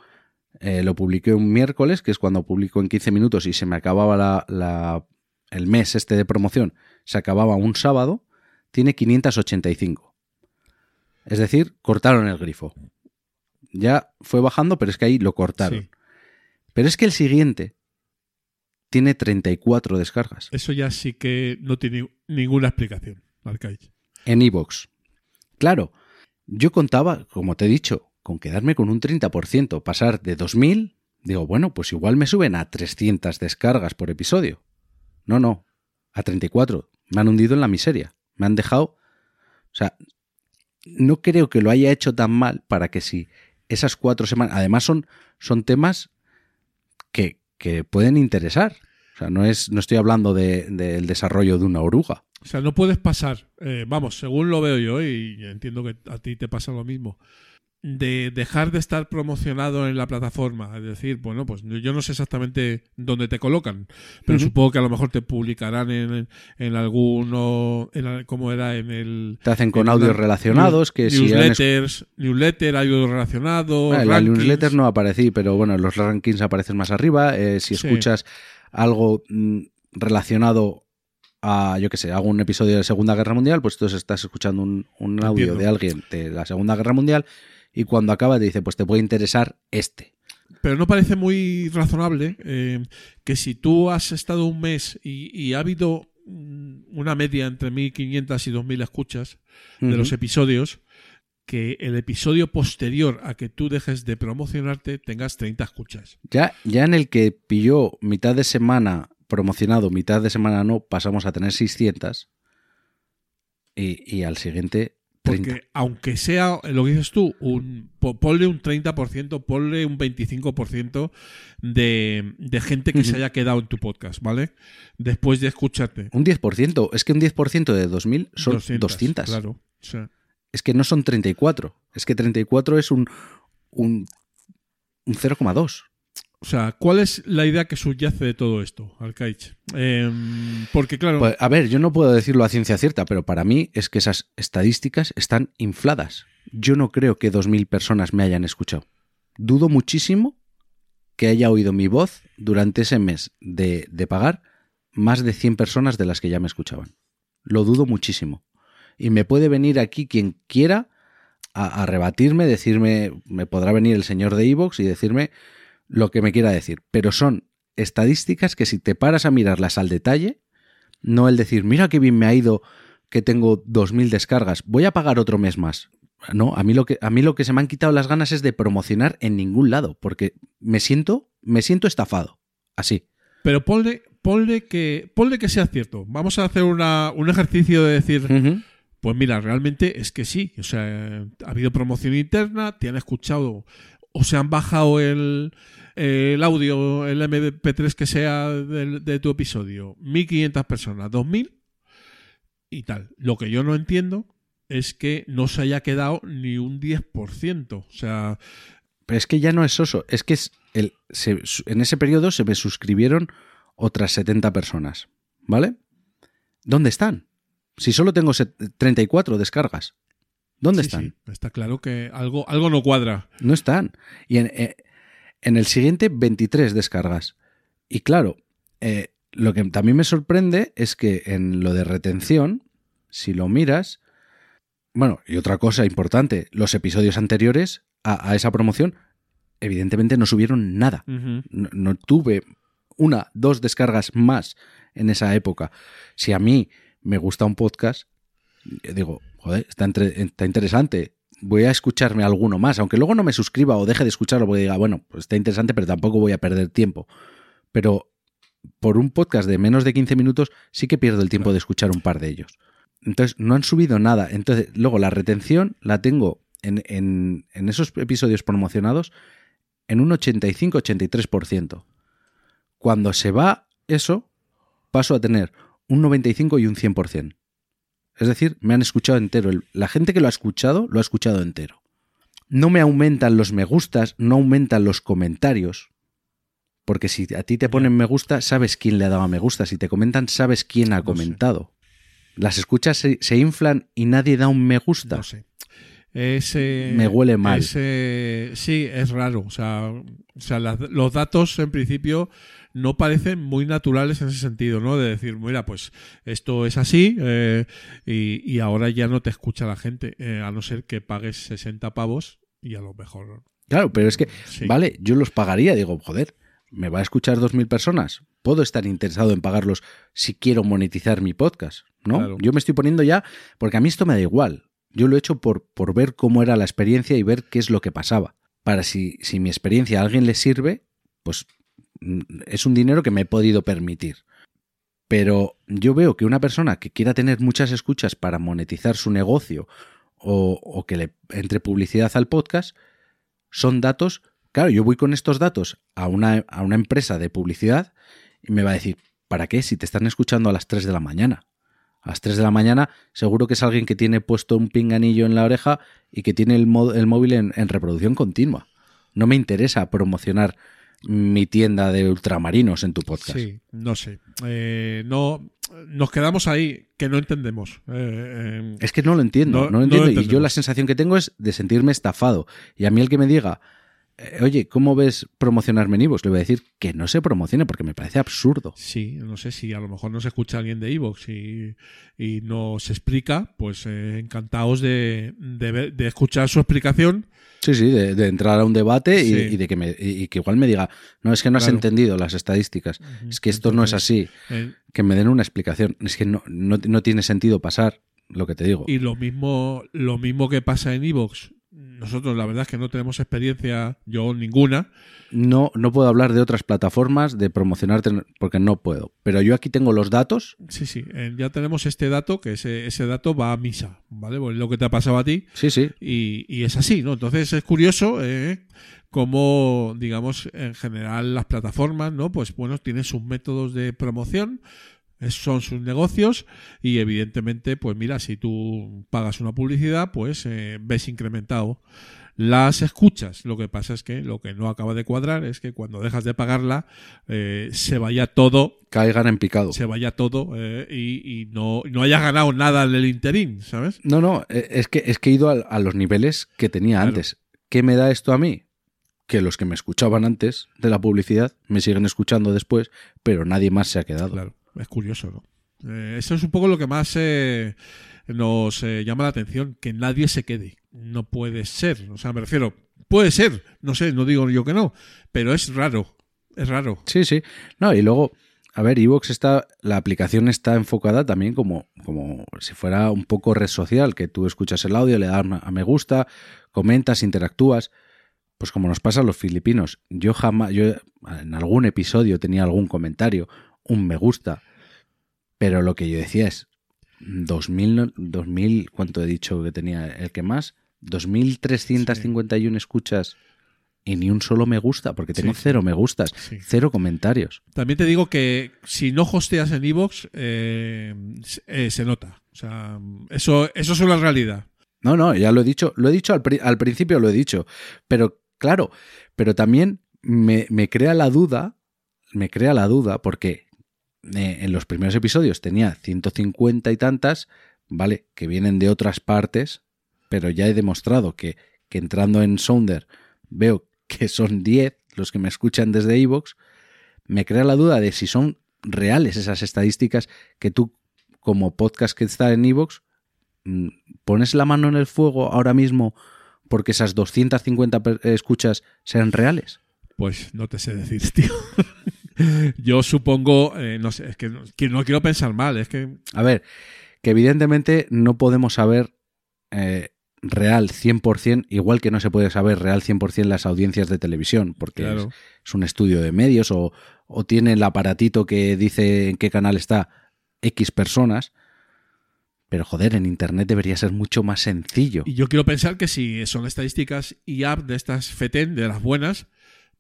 eh, lo publiqué un miércoles, que es cuando publico en 15 minutos y se me acababa la, la- el mes este de promoción, se acababa un sábado, tiene 585. Es decir, cortaron el grifo. Ya fue bajando, pero es que ahí lo cortaron. Sí. Pero es que el siguiente tiene 34 descargas Eso ya sí que no tiene ninguna explicación, Arcade. en iVoox. Claro, yo contaba, como te he dicho, con quedarme con un 30%, pasar de 2000, digo, bueno, pues igual me suben a 300 descargas por episodio. No, no, a 34. Me han hundido en la miseria. Me han dejado... O sea, no creo que lo haya hecho tan mal para que si esas cuatro semanas... Además son, son temas que, que pueden interesar. O sea, no, es, no estoy hablando de- del desarrollo de una oruga. O sea, no puedes pasar, eh, vamos, según lo veo yo, y entiendo que a ti te pasa lo mismo, de dejar de estar promocionado en la plataforma. Es decir, bueno, pues yo no sé exactamente dónde te colocan, pero supongo que a lo mejor te publicarán en, en alguno, en, ¿cómo era? En el... Te hacen con audios relacionados que si han newsletters, newsletter, audio relacionado, Bueno, en la newsletter no aparecí, pero bueno, en los rankings aparecen más arriba. Eh, si Sí. escuchas algo mm, relacionado a, yo qué sé, hago un episodio de Segunda Guerra Mundial, pues tú estás escuchando un, un audio Entiendo. de alguien de la Segunda Guerra Mundial y cuando acaba te dice, pues te puede interesar este. Pero no parece muy razonable eh, que si tú has estado un mes y, y ha habido mm, una media entre 1.500 y 2.000 escuchas de los episodios, que el episodio posterior a que tú dejes de promocionarte tengas 30 escuchas. Ya, ya en el que pilló mitad de semana promocionado, mitad de semana no, pasamos a tener 600 y, y al siguiente 30. Porque aunque sea lo que dices tú, un, po- ponle un 30%, ponle un 25% de, de gente que se Ujú. haya quedado en tu podcast, ¿vale? Después de escucharte. Un 10%, es que un 10% de 2000 son 200. Claro. O sea, Es que no son 34. Es que 34 es un, un, un 0,2. O sea, ¿cuál es la idea que subyace de todo esto, Alcaich? Em, porque, claro. Pues, a ver, yo no puedo decirlo a ciencia cierta, pero para mí es que esas estadísticas están infladas. Yo no creo que 2.000 personas me hayan escuchado. Dudo muchísimo que haya oído mi voz durante ese mes de, de pagar más de 100 personas de las que ya me escuchaban. Lo dudo muchísimo. Y me puede venir aquí quien quiera a, a rebatirme, decirme, me podrá venir el señor de Evox y decirme lo que me quiera decir. Pero son estadísticas que si te paras a mirarlas al detalle, no el decir, mira qué bien me ha ido que tengo 2.000 descargas, voy a pagar otro mes más. No, a mí, lo que, a mí lo que se me han quitado las ganas es de promocionar en ningún lado, porque me siento, me siento estafado. Así. Pero ponle, ponle, que, ponle que sea cierto. Vamos a hacer una, un ejercicio de decir, pues mira, realmente es que sí. O sea, ha habido promoción interna, te han escuchado o se han bajado el, audio, el MP3 que sea de, tu episodio, 1500 personas, 2000 y tal. Lo que yo no entiendo es que no se haya quedado ni un 10%. O sea, Pero es que ya no es eso, es que en ese periodo se me suscribieron otras 70 personas, ¿vale? ¿Dónde están? Si solo tengo set- 34 descargas, ¿dónde sí, están? sí, está claro que algo, algo no cuadra. No están. Y en, eh, en el siguiente, 23 descargas. Y claro, eh, lo que también me sorprende es que en lo de retención, si lo miras, bueno, y otra cosa importante, los episodios anteriores a, a esa promoción, evidentemente no subieron nada. No, no tuve una, dos descargas más en esa época. Si a mí me gusta un podcast, digo, está, entre- está interesante. Voy a escucharme alguno más, aunque luego no me suscriba o deje de escucharlo porque diga, bueno, pues está interesante, pero tampoco voy a perder tiempo. Pero por un podcast de menos de 15 minutos sí que pierdo el tiempo de escuchar un par de ellos. Entonces, no han subido nada. Entonces, luego la retención la tengo en, en- en esos episodios promocionados en un 85-83%. Cuando se va eso, paso a tener un 95 y un 100%. Es decir, me han escuchado entero. La gente que lo ha escuchado, lo ha escuchado entero. No me aumentan los me gustas, no aumentan los comentarios. Porque si a ti te ponen me gusta, sabes quién le ha dado a me gusta. Si te comentan, sabes quién ha No sé. comentado. Las escuchas se, se inflan y nadie da un me gusta. No sé. Ese, Me huele mal. ese- sí, es raro. O sea, o sea las- los datos en principio no parecen muy naturales en ese sentido, ¿no? De decir, mira, pues esto es así eh, y, y ahora ya no te escucha la gente, eh, a no ser que pagues 60 pavos y a lo mejor. Claro, pero es que, Sí. vale, yo los pagaría. Digo, joder, ¿me va a escuchar 2.000 personas? Puedo estar interesado en pagarlos si quiero monetizar mi podcast, ¿no? Claro. Yo me estoy poniendo ya, porque a mí esto me da igual. Yo lo he hecho por, por ver cómo era la experiencia y ver qué es lo que pasaba. Para si, si mi experiencia a alguien le sirve, pues es un dinero que me he podido permitir. Pero yo veo que una persona que quiera tener muchas escuchas para monetizar su negocio o, que le entre publicidad al podcast, son datos. Claro, yo voy con estos datos a una, a una empresa de publicidad y me va a decir, ¿para qué? Si te están escuchando a las 3 de la mañana. A las 3 de la mañana seguro que es alguien que tiene puesto un pinganillo en la oreja y que tiene el, el móvil en reproducción continua. No me interesa promocionar mi tienda de ultramarinos en tu podcast. Sí, no sé. Eh, no, nos quedamos ahí, que no entendemos. Eh, eh, Es que no lo entiendo, No- no, no lo entiendo. y yo la sensación que tengo es de sentirme estafado. Y a mí el que me diga, oye, ¿cómo ves promocionarme en Ivos? Le voy a decir que no se promocione porque me parece absurdo. Sí, no sé si a lo mejor nos escucha alguien de Evox y, y nos explica, pues eh, encantados de, de, escuchar su explicación. Sí, sí, de, de entrar a un debate y, Sí. y de que me, y, y que igual me diga, no, es que no has entendido las estadísticas, es que esto no es así, Eh, que me den una explicación. Es que no, no, no tiene sentido pasar lo que te digo. y lo mismo, lo mismo que pasa en Evox. Nosotros la verdad es que no tenemos experiencia, yo ninguna. No, no puedo hablar de otras plataformas de promocionarte porque no puedo. Pero yo aquí tengo los datos. Sí, sí, eh, ya tenemos este dato, que ese, ese dato va a misa, ¿vale? Pues lo que te ha pasado a ti. Sí, sí. Y, y es así, ¿no? Entonces es curioso eh, cómo, digamos, en general las plataformas, ¿no? Pues bueno, tienen sus métodos de promoción, son sus negocios y evidentemente, pues mira, si tú pagas una publicidad, pues eh, ves incrementado las escuchas. Lo que pasa es que lo que no acaba de cuadrar es que cuando dejas de pagarla eh, se vaya todo, Caigan en picado. se vaya todo eh, y, y no, no hayas ganado nada en el interín, ¿sabes? No, no, eh, es que, es que he ido a, a los niveles que tenía Claro. antes. ¿Qué me da esto a mí? Que los que me escuchaban antes de la publicidad me siguen escuchando después, pero nadie más se ha quedado. Claro, es curioso, ¿no? Eh, eso es un poco lo que más eh, nos eh, llama la atención, que nadie se quede. No puede ser, o sea, me refiero, puede ser, no sé, no digo yo que no, pero es raro, es raro. Sí, sí. No, y luego, a ver, Evox está, la aplicación está enfocada también como, como si fuera un poco red social, que tú escuchas el audio, le das a me gusta, comentas, interactúas. Pues como nos pasa a los filipinos, yo jamás, yo en algún episodio tenía algún comentario, un me gusta, pero lo que yo decía es 2000, no- 2000 ¿cuánto he dicho que tenía el que más? 2351 escuchas y ni un solo me gusta, porque tengo Sí. cero me gustas, Sí. cero comentarios. También te digo que si no hosteas en Evox, eh, se- eh, se nota. O sea, eso, eso es una realidad. No, no, ya lo he dicho, lo he dicho al, pri- al principio, lo he dicho, pero claro, pero también me, me crea la duda, me crea la duda porque eh, en los primeros episodios tenía 150 y tantas, ¿vale? Que vienen de otras partes, pero ya he demostrado que, que entrando en Sounder veo que son 10 los que me escuchan desde Evox, me crea la duda de si son reales esas estadísticas que tú, como podcast que está en Evox, mm, pones la mano en el fuego ahora mismo porque esas 250 per- escuchas sean reales. Pues no te sé decir, [laughs] tío. Yo supongo, eh, no sé, es que no, que no quiero pensar mal, es que A ver, que evidentemente no podemos saber eh, real 100%, igual que no se puede saber real 100% las audiencias de televisión, porque Claro. es, es un estudio de medios o, o tiene el aparatito que dice en qué canal está X personas. Pero joder, en Internet debería ser mucho más sencillo. Y yo quiero pensar que si son estadísticas y app de estas FETEN, de las buenas,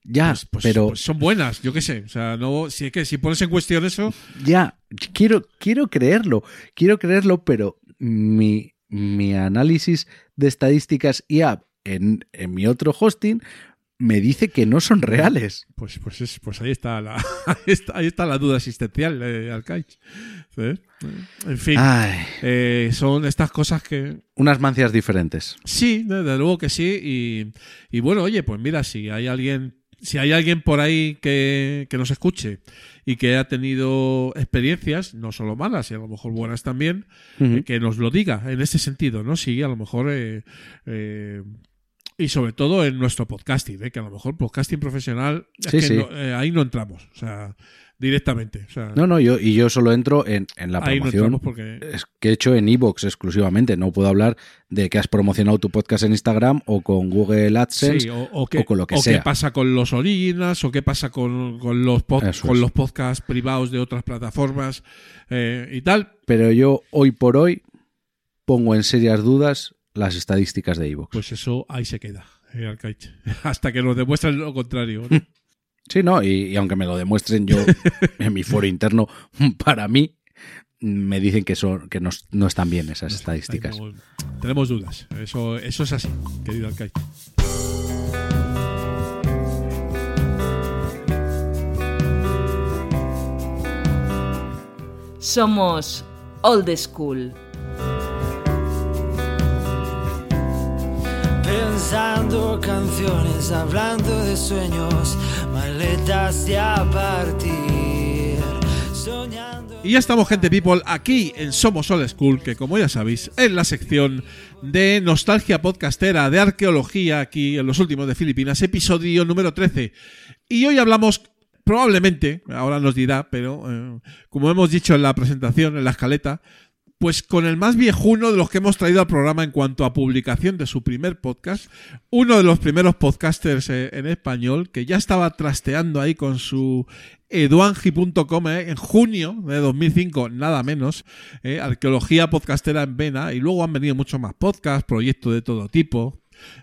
Ya, pues, pues- pero pues son buenas, yo qué sé. O sea, no, si es que si pones en cuestión eso, Ya, quiero, quiero creerlo, quiero creerlo, pero mi, mi análisis de estadísticas y app en, en mi otro hosting me dice que no son reales. pues, pues, es, pues ahí está la, [laughs] ahí está, ahí está la duda existencial de Arcaich. ¿Sabes? En fin, eh, son estas cosas que, unas mancias diferentes. Sí, desde luego que sí. Y, y bueno, oye, pues mira, si hay alguien, si hay alguien por ahí que, que nos escuche y que ha tenido experiencias, no solo malas, y a lo mejor buenas también, eh, que nos lo diga en ese sentido, ¿no? Sí, a lo mejor. eh, eh, y sobre todo en nuestro podcasting, ¿eh? que a lo mejor podcasting profesional, es Sí, que sí. no- eh, ahí no entramos, o sea, directamente. O sea, No, no, yo, y yo solo entro en, en la no promoción porque. es que he hecho en Evox exclusivamente. No puedo hablar de que has promocionado tu podcast en Instagram o con Google AdSense. Sí, o, o qué, o con lo que o sea. qué pasa con los originals, o qué pasa con, con los, pod- con es. los podcasts privados de otras plataformas eh, y tal. Pero yo hoy por hoy pongo en serias dudas las estadísticas de Evox. Pues eso ahí se queda, eh, [laughs] hasta que nos demuestren lo contrario. ¿no? [laughs] Sí, no, y, y aunque me lo demuestren yo [laughs] en mi foro interno, [laughs] para mí me dicen que son que no, no están bien esas estadísticas. Tenemos, tenemos dudas. Eso, eso es así, querido Arcaich. Somos Old School. Pensando canciones, hablando de sueños, maletas y a partir, soñando. Y ya estamos, gente people, aquí en Somos Old School, que como ya sabéis, es la sección de nostalgia podcastera, de arqueología, aquí en los últimos de Filipinas, episodio número 13. Y hoy hablamos, probablemente, ahora nos dirá, pero eh, como hemos dicho en la presentación, en la escaleta, pues con el más viejuno de los que hemos traído al programa en cuanto a publicación de su primer podcast, uno de los primeros podcasters eh, en español que ya estaba trasteando ahí con su eduangi.com eh, en junio de 2005, nada menos, eh, arqueología podcastera en vena, y luego han venido muchos más podcasts, proyectos de todo tipo.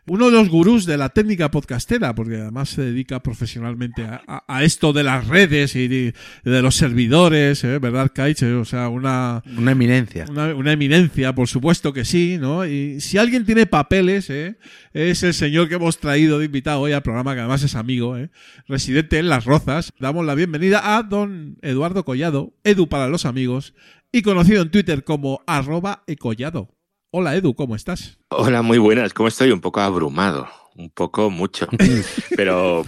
Uno de los gurús de la técnica podcastera, porque además se dedica profesionalmente a, a- a esto de las redes y de, de los servidores, ¿eh? ¿verdad, Kaich? O sea, una, Una eminencia. una, una eminencia, por supuesto que sí, ¿no? Y si alguien tiene papeles, ¿eh? es el señor que hemos traído de invitado hoy al programa, que además es amigo, ¿eh? residente en Las Rozas. Damos la bienvenida a don Eduardo Collado, Edu para los amigos, y conocido en Twitter como arroba ecollado. Hola Edu, ¿cómo estás? Hola, muy buenas. ¿Cómo estoy? Un poco abrumado, un poco mucho. [laughs] Pero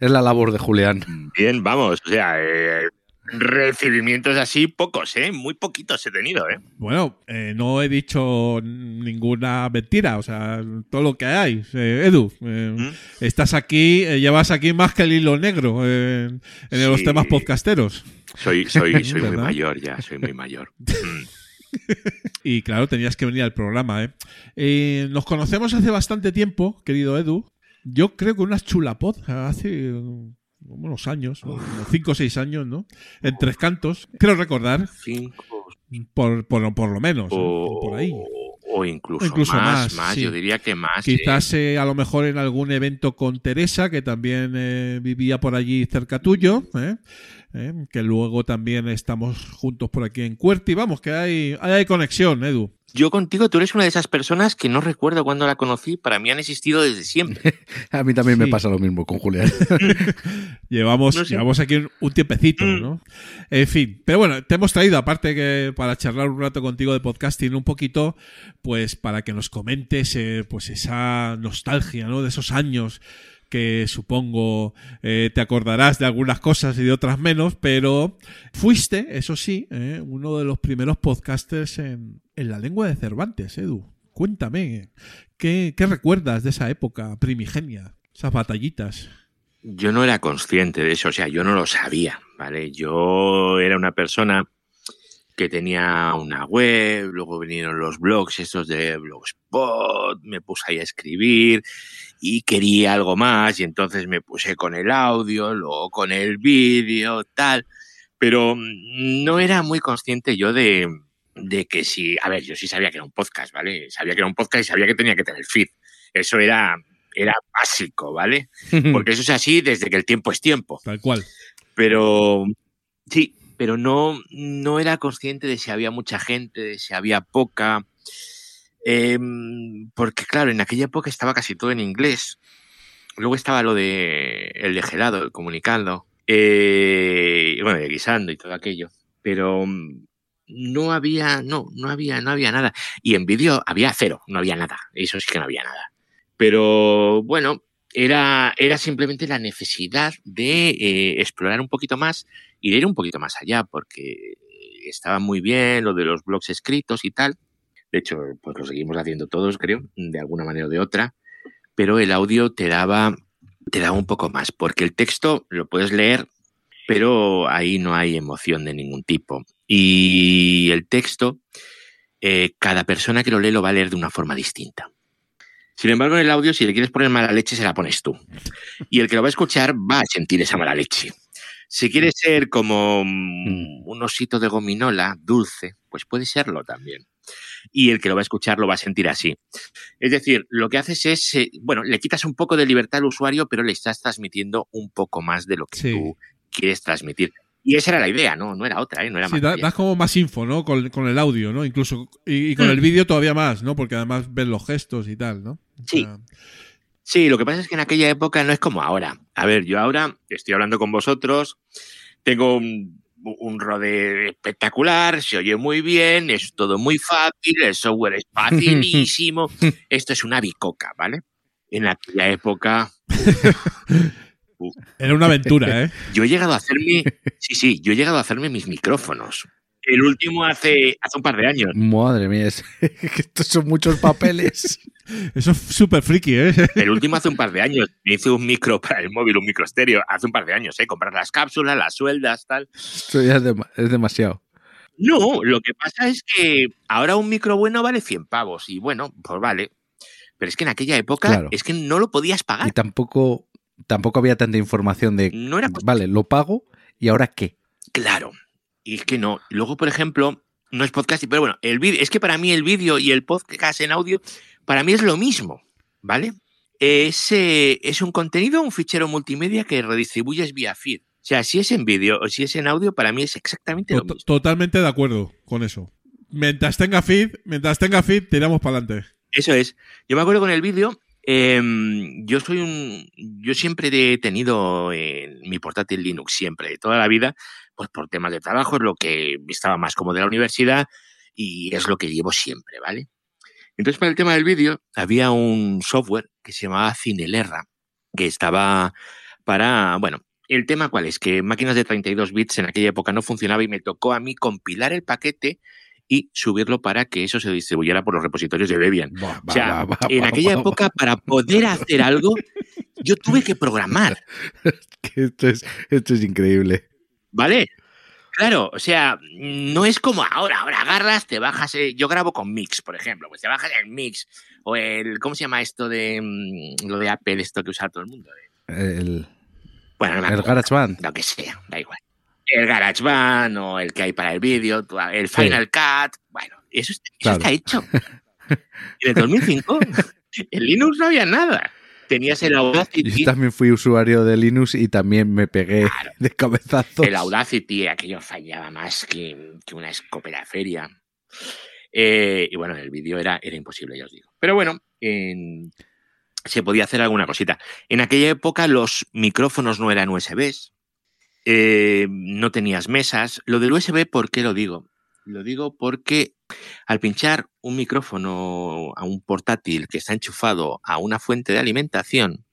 Es la labor de Julián. bien, vamos. O sea, eh, recibimientos así pocos, ¿eh? Muy poquitos he tenido, ¿eh? Bueno, eh, no he dicho ninguna mentira, o sea, todo lo que hay. Eh, Edu, eh, ¿Mm? estás aquí, eh, llevas aquí más que el hilo negro eh, en los temas podcasteros. Soy, soy, soy [laughs] muy mayor ya, soy muy mayor. [laughs] Mm. Y claro, tenías que venir al programa, ¿eh? Eh, Nos conocemos hace bastante tiempo, querido Edu. Yo creo que unas chulapod hace uh, unos años, cinco o seis años, ¿no? En tres cantos. Creo recordar, Cinco por, por, por lo menos, ¿eh? o, por ahí. o incluso, Incluso más, más, sí. yo diría que más. ¿eh? Quizás eh, a lo mejor en algún evento con Teresa, que también eh, vivía por allí cerca tuyo, ¿eh? Que luego también estamos juntos por aquí en Cuerti. Vamos, que hay, hay, hay conexión, Edu. Yo contigo, tú eres una de esas personas que no recuerdo cuándo la conocí, para mí han existido desde siempre. [laughs] A mí también me pasa lo mismo con Julián. [laughs] Llevamos, No sé. llevamos aquí un, un tiempecito, Mm. ¿no? En fin, pero bueno, te hemos traído, aparte que para charlar un rato contigo de podcasting un poquito, pues para que nos comentes eh, pues esa nostalgia, ¿no? De esos años que supongo eh, te acordarás de algunas cosas y de otras menos, pero fuiste, eso sí, eh, uno de los primeros podcasters en, en la lengua de Cervantes, Edu. Cuéntame, ¿qué, ¿qué recuerdas de esa época primigenia, esas batallitas? Yo no era consciente de eso, o sea, yo no lo sabía, ¿vale? Yo era una persona que tenía una web, luego vinieron los blogs estos de Blogspot, me puse ahí a escribir y quería algo más y entonces me puse con el audio, luego con el vídeo, tal, pero mm, no era muy consciente yo de, de que si, a ver, yo sí sabía que era un podcast, ¿vale? Sabía que era un podcast y sabía que tenía que tener feed. Eso era, era básico, ¿vale? [laughs] Porque eso es así desde que el tiempo es tiempo. Tal cual. Pero sí, pero no, no era consciente de si había mucha gente, de si había poca. Em, porque claro, en aquella época estaba casi todo en inglés. Luego estaba lo de el de gelado, el comunicando, eh, bueno, de guisando y todo aquello. Pero mm, no había, no, no había, no había nada. Y en vídeo había cero, no había nada. Eso sí que no había nada. Pero bueno, era, era simplemente la necesidad de eh, explorar un poquito más y de ir un poquito más allá, porque estaba muy bien lo de los blogs escritos y tal. De hecho, pues lo seguimos haciendo todos, creo, de alguna manera o de otra. Pero el audio te daba, te daba un poco más, porque el texto lo puedes leer, pero ahí no hay emoción de ningún tipo. Y el texto, eh, cada persona que lo lee lo va a leer de una forma distinta. Sin embargo, en el audio, si le quieres poner mala leche, se la pones tú. Y el que lo va a escuchar va a sentir esa mala leche. Si quieres ser como mm, un osito de gominola, dulce, pues puede serlo también. Y el que lo va a escuchar lo va a sentir así. Es decir, lo que haces es, eh, bueno, le quitas un poco de libertad al usuario, pero le estás transmitiendo un poco más de lo que Sí. tú quieres transmitir. Y esa era la idea, ¿no? No era otra, ¿eh? No era Sí, da- das como más info, ¿no? Con, con el audio, ¿no? Incluso. Y, y con Mm. el vídeo todavía más, ¿no? Porque además ves los gestos y tal, ¿no? O Sí. sea, Sí, lo que pasa es que en aquella época no es como ahora. A ver, yo ahora estoy hablando con vosotros, tengo un, un rode espectacular, se oye muy bien, es todo muy fácil, el software es facilísimo. [laughs] Esto es una bicoca, ¿vale? En aquella época [laughs] Era una aventura, ¿eh? yo he llegado a hacerme, sí, sí, yo he llegado a hacerme mis micrófonos. El último hace, hace un par de años. Madre mía, es [laughs] estos son muchos papeles. [laughs] Eso es súper friki, ¿eh? [laughs] El último hace un par de años. Me hice un micro para el móvil, un micro estéreo, hace un par de años, ¿eh? Comprar las cápsulas, las sueldas, tal. Esto ya es, dema- es demasiado. No, lo que pasa es que ahora un micro bueno vale 100 pavos y bueno, pues vale. Pero es que en aquella época Claro. es que no lo podías Y pagar. tampoco, tampoco había tanta información de, No era posible. vale, lo pago y ahora qué. Claro. Y es que no. Luego, por ejemplo, no es podcast, pero bueno, el vídeo, es que para mí el vídeo y el podcast en audio, para mí es lo mismo. ¿vale? Ese es un contenido, un fichero multimedia que redistribuyes vía feed. O sea, si es en vídeo o si es en audio, para mí es exactamente lo mismo. Totalmente de acuerdo con eso. Mientras tenga feed, mientras tenga feed, tiramos para adelante. Eso es. Yo me acuerdo con el vídeo. em, yo soy un. Yo siempre he tenido en mi portátil Linux, siempre, toda la vida, pues por temas de trabajo, es lo que estaba más cómodo de la universidad y es lo que llevo siempre, ¿vale? Entonces, para el tema del vídeo, había un software que se llamaba Cinelerra, que estaba para. Bueno, el tema cuál es, que máquinas de 32 bits en aquella época no funcionaba y me tocó a mí compilar el paquete y subirlo para que eso se distribuyera por los repositorios de Debian. O sea, en aquella época, para poder hacer algo, yo tuve que programar, [laughs] Esto es, esto es increíble. ¿Vale? Claro, o sea, no es como ahora, ahora agarras, te bajas, eh, yo grabo con Mix, por ejemplo, pues te bajas el Mix o el, ¿cómo se llama esto de mm, lo de Apple, esto que usa todo el mundo? El, Bueno, no me el GarageBand. lo que sea, da igual. El GarageBand o el que hay para el vídeo, el Final Cut, bueno, eso, está- eso Claro. está hecho. En el 2005, en Linux no había nada. Tenías el Audacity. Yo también fui usuario de Linux y también me pegué Claro. de cabezazos. El Audacity, aquello fallaba más que, que una escopeta feria. Eh, y bueno, el vídeo era, era imposible, ya os digo. Pero bueno, en- se podía hacer alguna cosita. En aquella época los micrófonos no eran USBs, eh, no tenías mesas. Lo del USB, ¿por qué lo digo? Lo digo porque al pinchar un micrófono a un portátil que está enchufado a una fuente de alimentación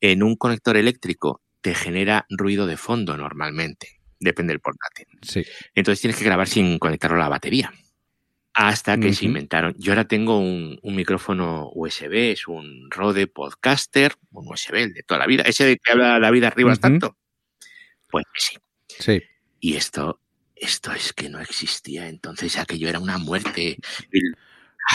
en un conector eléctrico, te genera ruido de fondo normalmente. Depende del portátil. Sí. Entonces tienes que grabar sin conectarlo a la batería. Hasta que se inventaron. Yo ahora tengo un, un micrófono USB, es un Rode Podcaster, un USB, el de toda la vida. Ese de que habla David Arribas Ujú. tanto. Pues sí. Sí. Y esto, esto es que no existía. Entonces aquello era una muerte. El-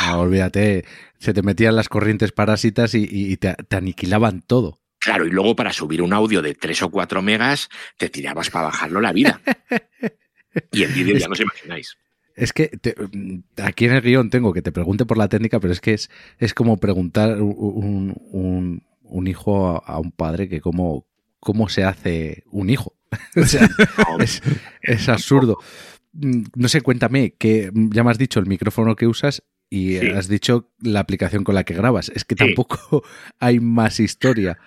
No, olvídate. Se te metían las corrientes parásitas y, y te, te aniquilaban todo. Claro, y luego para subir un audio de 3 o 4 megas, te tirabas para bajarlo la vida. [laughs] Y en vídeo ya no os imagináis. Es que te- aquí en el guion tengo que te pregunte por la técnica, pero es que es, es como preguntar un, un- un hijo a, a un padre que cómo, cómo se hace un hijo. [laughs] o sea, es, es absurdo. Mm, No sé, cuéntame, que ya me has dicho el micrófono que usas y Sí. has dicho la aplicación con la que grabas. Es que Sí. tampoco [laughs] hay más historia.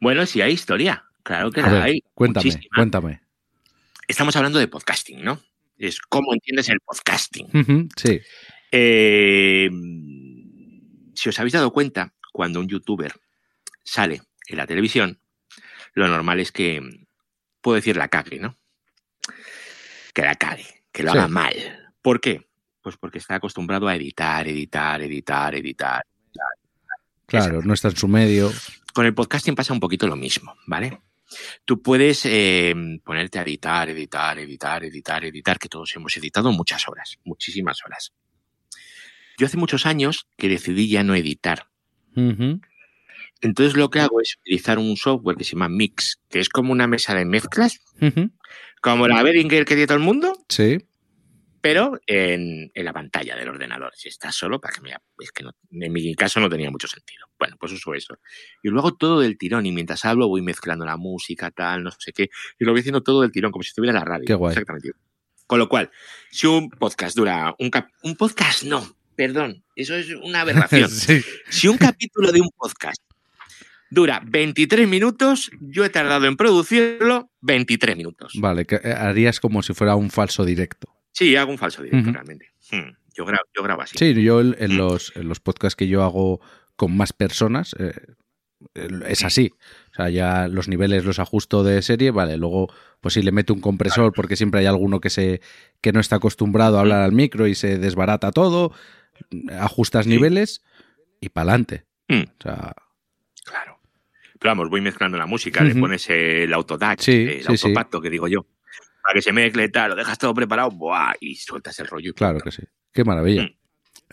Bueno, sí hay historia. Claro que A la ver, hay. cuéntame, muchísima. cuéntame. Estamos hablando de podcasting, ¿no? Es cómo entiendes el podcasting. Sí, Eh, si os habéis dado cuenta, cuando un youtuber sale en la televisión, lo normal es que, puedo decir, la cague, ¿no? Que la cague, que lo Sí. haga mal. ¿Por qué? Pues porque está acostumbrado a editar, editar, editar, editar. claro, no está en su medio. Con el podcasting pasa un poquito lo mismo, ¿vale? Tú puedes eh, ponerte a editar, editar, editar, editar, editar, que todos hemos editado muchas horas, muchísimas horas. Yo hace muchos años que decidí ya no editar. Ujú, Entonces lo que hago es utilizar un software que se llama Mix, que es como una mesa de mezclas, como la Behringer que tiene todo el mundo, Sí, pero en, en la pantalla del ordenador. Si estás solo, para que me... Es que no- en mi caso no tenía mucho sentido. Bueno, pues uso eso. Y luego todo del tirón, y mientras hablo voy mezclando la música, tal, no sé qué, y lo voy haciendo todo del tirón, como si estuviera en la radio. Qué guay. Exactamente. Con lo cual, si un podcast dura... Un, cap- un podcast no, perdón, eso es una aberración. [laughs] sí. Si un capítulo de un podcast dura 23 minutos, yo he tardado en producirlo 23 minutos. Vale, que eh, harías como si fuera un falso directo. Sí, hago un falso directo realmente. Hmm, Yo, grabo, yo grabo así. Sí, yo en, en Mm. los, en los podcasts que yo hago con más personas eh, es así. O sea, ya los niveles los ajusto de serie, vale, luego pues sí le meto un compresor porque siempre hay alguno que se que no está acostumbrado a hablar al micro y se desbarata todo, ajustas Sí. niveles y pa'lante. Mm. O sea, Claro. Pero vamos, voy mezclando la música, le pones el autodac, Sí, el sí, sí. autopacto que digo yo, para que se mezcle tal, lo dejas todo preparado, ¡buah! y sueltas el rollo. claro que sí. Qué maravilla. Mm.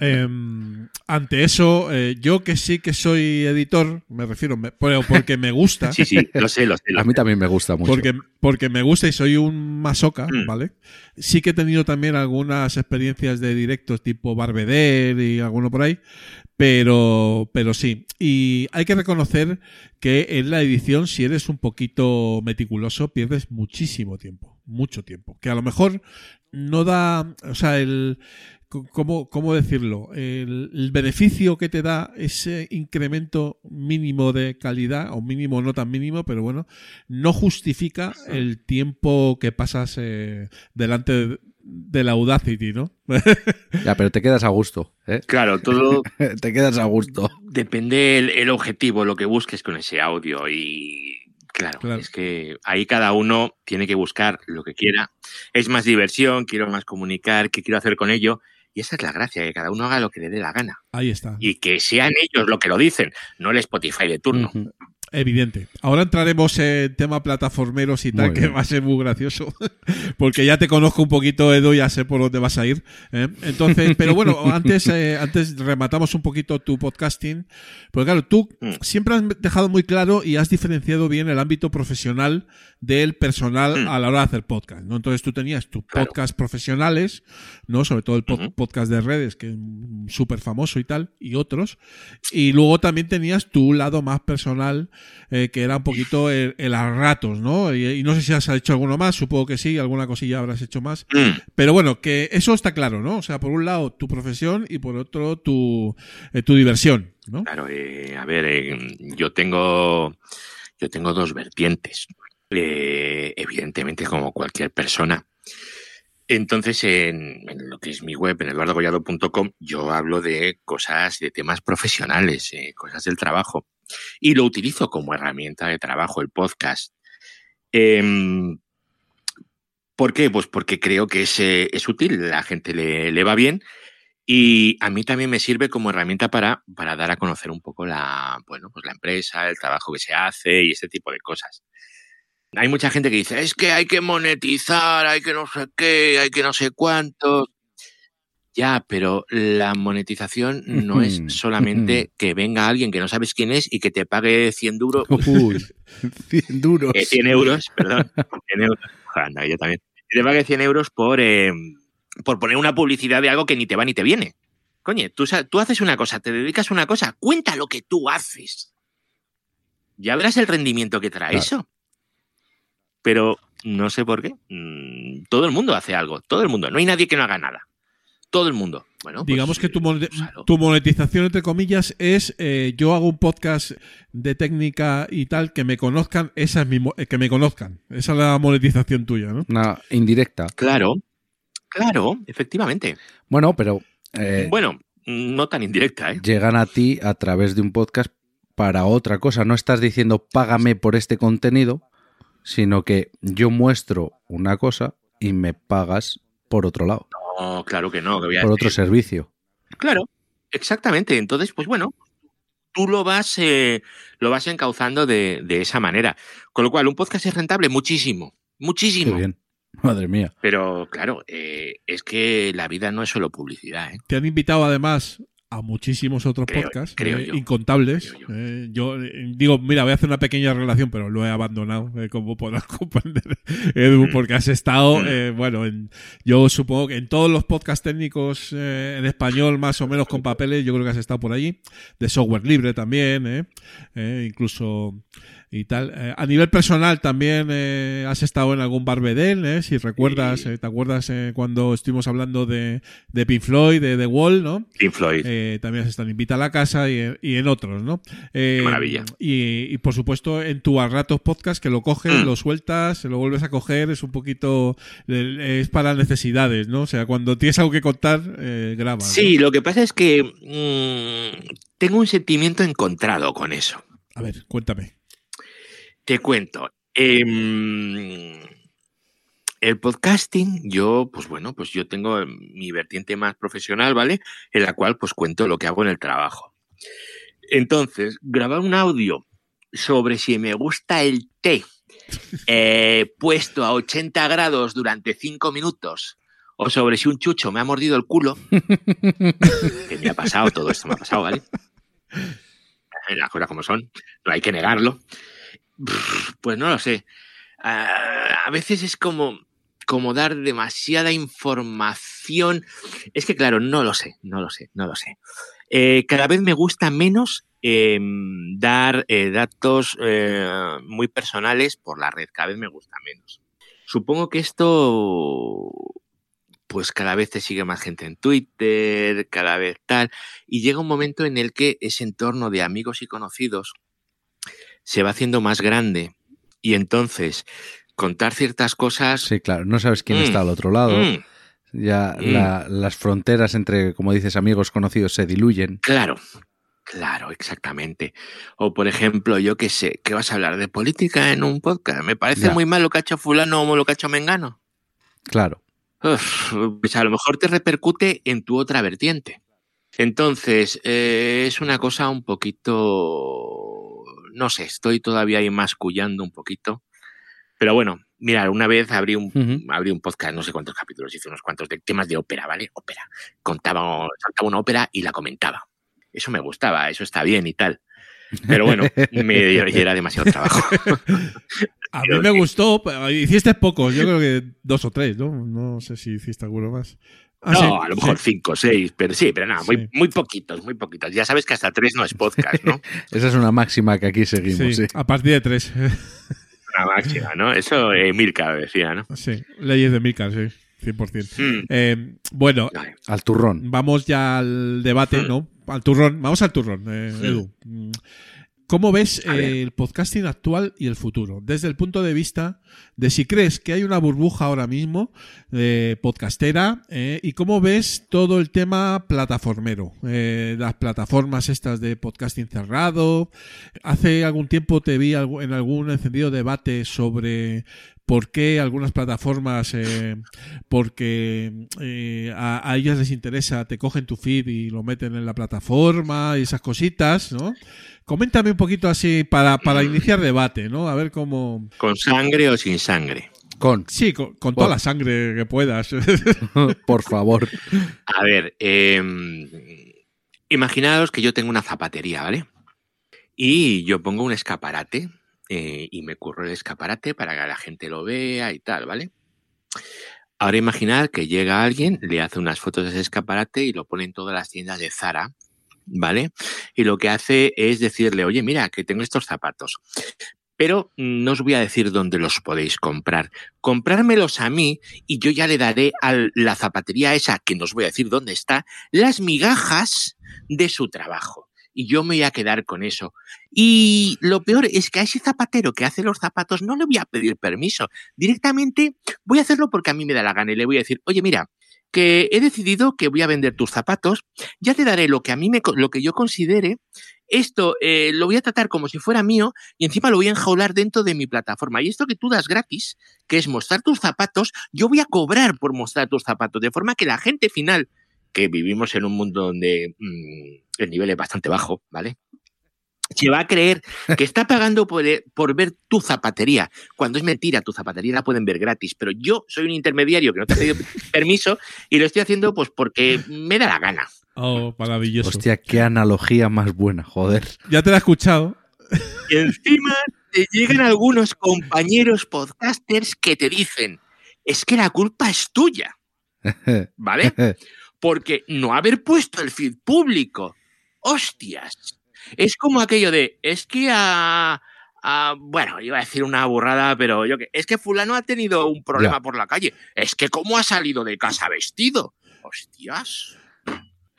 Em, ante eso, eh, yo que sí que soy editor, me refiero, me- pero porque me gusta, [laughs] Sí, sí, lo sé, lo sé. lo [laughs] A mí también me gusta mucho. porque, porque me gusta y soy un masoca, Mm. ¿vale? Sí que he tenido también algunas experiencias de directos tipo Barbeder y alguno por ahí, Pero, pero sí. Y hay que reconocer que en la edición, si eres un poquito meticuloso, pierdes muchísimo tiempo. Mucho tiempo. Que a lo mejor no da. O sea, el. ¿Cómo, cómo decirlo? El, el beneficio que te da ese incremento mínimo de calidad, o mínimo no tan mínimo, pero bueno, no justifica el tiempo que pasas eh, delante de, de la Audacity, ¿no? [laughs] Ya, pero te quedas a gusto. ¿eh? Claro, todo [laughs] te quedas a gusto. depende el, el objetivo, lo que busques con ese audio. Y claro, Claro. es que ahí cada uno tiene que buscar lo que quiera. Es más diversión, quiero más comunicar, qué quiero hacer con ello. Y esa es la gracia, que cada uno haga lo que le dé la gana. Ahí está. Y que sean ellos lo que lo dicen, no el Spotify de turno. Evidente. Ahora entraremos en tema plataformeros y tal, que va a ser muy gracioso. [laughs] Porque ya te conozco un poquito, Edu, ya sé por dónde vas a ir. ¿eh? Entonces, pero bueno, [laughs] antes, eh, antes rematamos un poquito tu podcasting. Porque claro, tú Mm. siempre has dejado muy claro y has diferenciado bien el ámbito profesional del personal Mm. a la hora de hacer podcast. ¿no? Entonces tú tenías tus Claro. podcasts profesionales, ¿no? Sobre todo el pod- podcast de redes, que es súper famoso y tal, y otros. Y luego también tenías tu lado más personal, eh, que era un poquito el, el a ratos, ¿no? Y, y no sé si has hecho alguno más, supongo que sí, alguna cosilla habrás hecho más. Mm, Pero bueno, que eso está claro, ¿no? O sea, por un lado tu profesión y por otro tu, eh, tu diversión, ¿no? Claro, eh, a ver, yo tengo yo tengo dos vertientes. Evidentemente, como cualquier persona. Entonces, en, en lo que es mi web, en eduardogollado.com, yo hablo de cosas, de temas profesionales, eh, cosas del trabajo. Y lo utilizo como herramienta de trabajo, el podcast. Em, ¿Por qué? Pues porque creo que es, es útil, la gente le, le va bien y a mí también me sirve como herramienta para, para dar a conocer un poco la, bueno, pues la empresa, el trabajo que se hace y ese tipo de cosas. Hay mucha gente que dice, es que hay que monetizar, hay que no sé qué, hay que no sé cuánto. Ya, pero la monetización no es solamente que venga alguien que no sabes quién es y que te pague 100 duros, Uy, [laughs] 100 duros. eh, 100 euros, perdón, [laughs] 100 euros, anda, yo también, que te pague 100 euros por, eh, por poner una publicidad de algo que ni te va ni te viene. Coño, tú, tú haces una cosa, te dedicas a una cosa, cuenta lo que tú haces. Ya verás el rendimiento que trae Claro. eso. Pero no sé por qué. mm, Todo el mundo hace algo, todo el mundo. No hay nadie que no haga nada. Todo el mundo. Bueno, pues, Digamos que tu, mon- pues, claro. tu monetización, entre comillas, es eh, yo hago un podcast de técnica y tal, que me conozcan, esa es mi mo- eh, que me conozcan. Esa es la monetización tuya, ¿no? Una indirecta. Claro, claro, efectivamente. Bueno, pero eh, Bueno, no tan indirecta, ¿eh? llegan a ti a través de un podcast para otra cosa. No estás diciendo págame por este contenido, sino que yo muestro una cosa y me pagas por otro lado, No, claro que no. que voy a por otro servicio. Claro, exactamente. Entonces, pues bueno, tú lo vas, eh, lo vas encauzando de, de esa manera. Con lo cual, un podcast es rentable muchísimo, Qué muchísimo. bien. Madre mía. Pero claro, eh, es que la vida no es solo publicidad. ¿eh? Te han invitado además a muchísimos otros Creo- podcasts, creo eh, incontables. Creo yo. Eh, yo eh, digo, mira, voy a hacer una pequeña relación, pero lo he abandonado, como podrás [laughs] comprender, Edu, Mm. porque has estado, Mm. bueno, en- yo supongo que en todos los podcasts técnicos en español, más o menos con papeles, yo creo que has estado por allí, de software libre también, incluso y tal. Eh, a nivel personal también eh, has estado en algún barbedel, eh, si recuerdas, Sí. eh, ¿te acuerdas cuando estuvimos hablando de, de Pink Floyd, de The Wall, ¿no? Pink Floyd. También has estado en Invita a la Casa y, y en otros, ¿no? Qué maravilla. Y, y, por supuesto en tu a ratos podcast que lo coges, Mm. lo sueltas, lo vuelves a coger, es un poquito, es para necesidades, ¿no? O sea, cuando tienes algo que contar, grabas. ¿no? Sí, lo que pasa es que mm, tengo un sentimiento encontrado con eso. A ver, cuéntame. Te cuento. em, el podcasting, yo, pues bueno, pues yo tengo mi vertiente más profesional, ¿vale? En la cual pues cuento lo que hago en el trabajo. Entonces, grabar un audio sobre si me gusta el té eh, puesto a 80 grados durante 5 minutos o sobre si un chucho me ha mordido el culo, que me ha pasado, todo esto me ha pasado, ¿vale? Las cosas como son, no hay que negarlo. [sighs] Pues no lo sé. A veces es como, como dar demasiada información. Es que, claro, no lo sé, no lo sé, no lo sé. Eh, cada vez me gusta menos eh, dar eh, datos eh, muy personales por la red, cada vez me gusta menos. Supongo que esto, pues cada vez te sigue más gente en Twitter, cada vez tal, y llega un momento en el que ese entorno de amigos y conocidos se va haciendo más grande y entonces contar ciertas cosas... Sí, claro, no sabes quién Mm. está al otro lado. Mm, Ya Mm. la- las fronteras entre, como dices, amigos conocidos se diluyen. Claro, claro, exactamente. O por ejemplo, yo qué sé, ¿qué vas a hablar de política en un podcast? Me parece Ya. muy mal lo que ha hecho fulano o lo que ha hecho Mengano. Claro. Uf, pues a lo mejor te repercute en tu otra vertiente. Entonces, eh, es una cosa un poquito, no sé, estoy todavía ahí mascullando un poquito. Pero bueno, mira, una vez abrí un, abrí un podcast, no sé cuántos capítulos, hice unos cuantos de temas de ópera, ¿vale? Ópera. Contaba, saltaba una ópera y la comentaba. Eso me gustaba, eso está bien y tal. Pero bueno, me era demasiado trabajo. [laughs] A mí me gustó, hiciste pocos, yo creo que dos o tres, ¿no? No sé si hiciste alguno más. Ah, no, sí, a lo mejor sí. cinco o seis, pero sí, pero nada, Sí. muy, muy poquitos, muy poquitos. Ya sabes que hasta tres no es podcast, ¿no? [laughs] Esa es una máxima que aquí seguimos. Sí, Sí. a partir de tres. [laughs] Una máxima, ¿no? Eso eh, Milka decía, ¿no? sí, leyes de Milka, sí, 100%. Mm. Eh, bueno, Al turrón. vamos ya al debate, Hmm. ¿no? Al turrón. Vamos al turrón, eh. Edu. ¿Cómo ves eh, el podcasting actual y el futuro? Desde el punto de vista de si crees que hay una burbuja ahora mismo de podcastera eh, y cómo ves todo el tema plataformero, eh, las plataformas estas de podcasting cerrado. Hace algún tiempo te vi en algún encendido debate sobre por qué algunas plataformas, eh, porque eh, a, a ellas les interesa, te cogen tu feed y lo meten en la plataforma y esas cositas, ¿no? Coméntame un poquito así para, para iniciar debate, ¿no? A ver cómo... ¿Con sangre o sin sangre? Con, Sí, con, con toda la sangre que puedas. [laughs] por favor. A ver, eh, imaginaos que yo tengo una zapatería, ¿vale? Y yo pongo un escaparate eh, y me curro el escaparate para que la gente lo vea y tal, ¿vale? Ahora imaginad que llega alguien, le hace unas fotos de ese escaparate y lo pone en todas las tiendas de Zara, ¿vale? Y lo que hace es decirle, oye, mira, que tengo estos zapatos. Pero no os voy a decir dónde los podéis comprar. Comprármelos a mí y yo ya le daré a la zapatería esa, que no os voy a decir dónde está, las migajas de su trabajo. Y yo me voy a quedar con eso. Y lo peor es que a ese zapatero que hace los zapatos no le voy a pedir permiso. Directamente voy a hacerlo porque a mí me da la gana y le voy a decir, oye, mira, que he decidido que voy a vender tus zapatos, ya te daré lo que a mí me, lo que yo considere. Esto eh, lo voy a tratar como si fuera mío y encima lo voy a enjaular dentro de mi plataforma. Y esto que tú das gratis, que es mostrar tus zapatos, yo voy a cobrar por mostrar tus zapatos, de forma que la gente final, que vivimos en un mundo donde mm, el nivel es bastante bajo, ¿vale? Se va a creer que está pagando por, eh, por ver tu zapatería, cuando es mentira, tu zapatería la pueden ver gratis, pero yo soy un intermediario que no te ha pedido [laughs] permiso y lo estoy haciendo pues porque me da la gana. oh, maravilloso. Hostia, qué analogía más buena, joder. Ya te la he escuchado. Y encima te llegan algunos compañeros podcasters que te dicen, es que la culpa es tuya, [laughs] ¿vale? Porque no haber puesto el feed público. Hostias. Es como aquello de, es que a... a- bueno, iba a decir una burrada, pero yo que... Es que fulano ha tenido un problema Ya. por la calle. Es que cómo ha salido de casa vestido. Hostias.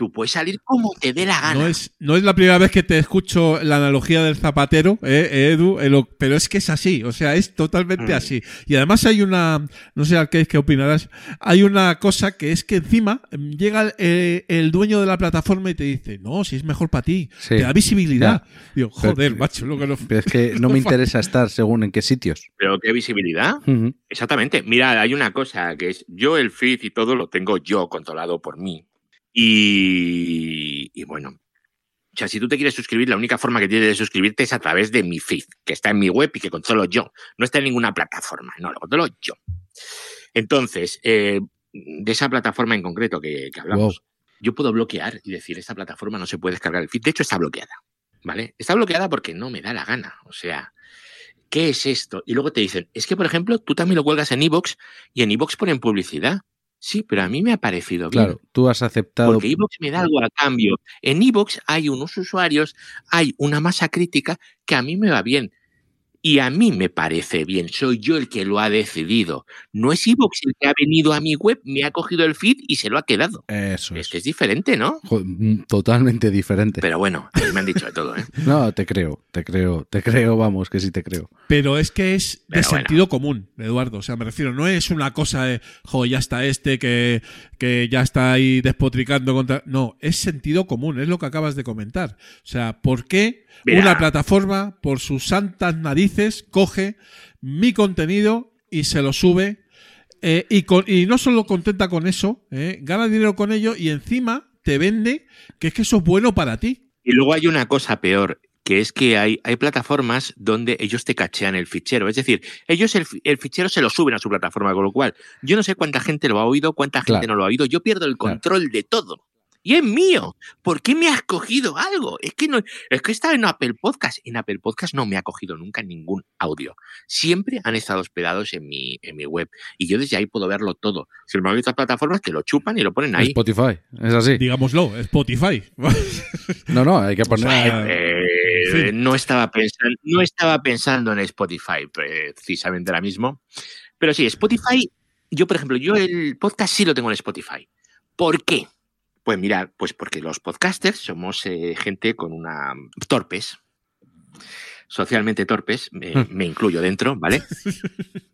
Tú puedes salir como te dé la gana. No es, no es la primera vez que te escucho la analogía del zapatero, eh, Edu, eh, lo- pero es que es así, o sea, es totalmente Mm. así. Y además hay una, no sé qué, qué opinarás, hay una cosa que es que encima mm, llega el, eh, el dueño de la plataforma y te dice, no, si es mejor para ti, Sí. te da visibilidad. Digo, Pero- joder, macho, lo que no... Pero es que [laughs] no me interesa estar según en qué sitios. Pero qué visibilidad. Exactamente. Mira, hay una cosa que es, yo el feed y todo lo tengo yo controlado por mí. Y, y bueno, o sea, si tú te quieres suscribir, la única forma que tienes de suscribirte es a través de mi feed, que está en mi web y que controlo yo. No está en ninguna plataforma, no, lo controlo yo. Entonces, eh, de esa plataforma en concreto que, que hablamos, yo puedo bloquear y decir, esta plataforma no se puede descargar el feed. De hecho, está bloqueada, ¿vale? Está bloqueada porque no me da la gana. O sea, ¿qué es esto? Y luego te dicen, es que, por ejemplo, tú también lo cuelgas en iVoox y en iVoox ponen publicidad. Sí, pero a mí me ha parecido bien. Claro, tú has aceptado. Porque Evox me da algo a cambio. En Evox hay unos usuarios, hay una masa crítica que a mí me va bien. Y a mí me parece bien, soy yo el que lo ha decidido. No es Evox el que ha venido a mi web, me ha cogido el feed y se lo ha quedado. Eso Es es. que es diferente, ¿no? Mm, Totalmente diferente. Pero bueno, a mí me han dicho de todo, ¿eh? [laughs] No, te creo, te creo, te creo, vamos, que sí te creo. Pero es que es de bueno. sentido común, Eduardo. O sea, me refiero, no es una cosa de, jo, ya está este que, que ya está ahí despotricando contra. No, es sentido común, es lo que acabas de comentar. O sea, ¿por qué Mira. una plataforma, por sus santas narices, coge mi contenido y se lo sube? eh, y, con- y no solo contenta con eso, eh, gana dinero con ello y encima te vende que es que eso es bueno para ti. Y luego hay una cosa peor, que es que hay, hay plataformas donde ellos te cachean el fichero. Es decir, ellos el, el fichero se lo suben a su plataforma, con lo cual yo no sé cuánta gente lo ha oído, cuánta gente Claro. no lo ha oído. Yo pierdo el Claro. control de todo. Y es mío. ¿Por qué me has cogido algo? Es que no, es que estaba en Apple Podcast. En Apple Podcast no me ha cogido nunca ningún audio. Siempre han estado hospedados en mi, en mi web. Y yo desde ahí puedo verlo todo. Si me otras plataformas que lo chupan y lo ponen ahí. Spotify, es así. Digámoslo, Spotify. [laughs] No, no, hay que poner. sea, Eh, sí. no, estaba pensando, no estaba pensando en Spotify precisamente ahora mismo. Pero sí, Spotify, yo por ejemplo, yo el podcast sí lo tengo en Spotify. ¿Por qué? Pues mirad, pues porque los podcasters somos eh, gente con una torpes, socialmente torpes, me, Hmm. me incluyo dentro, ¿vale? [laughs]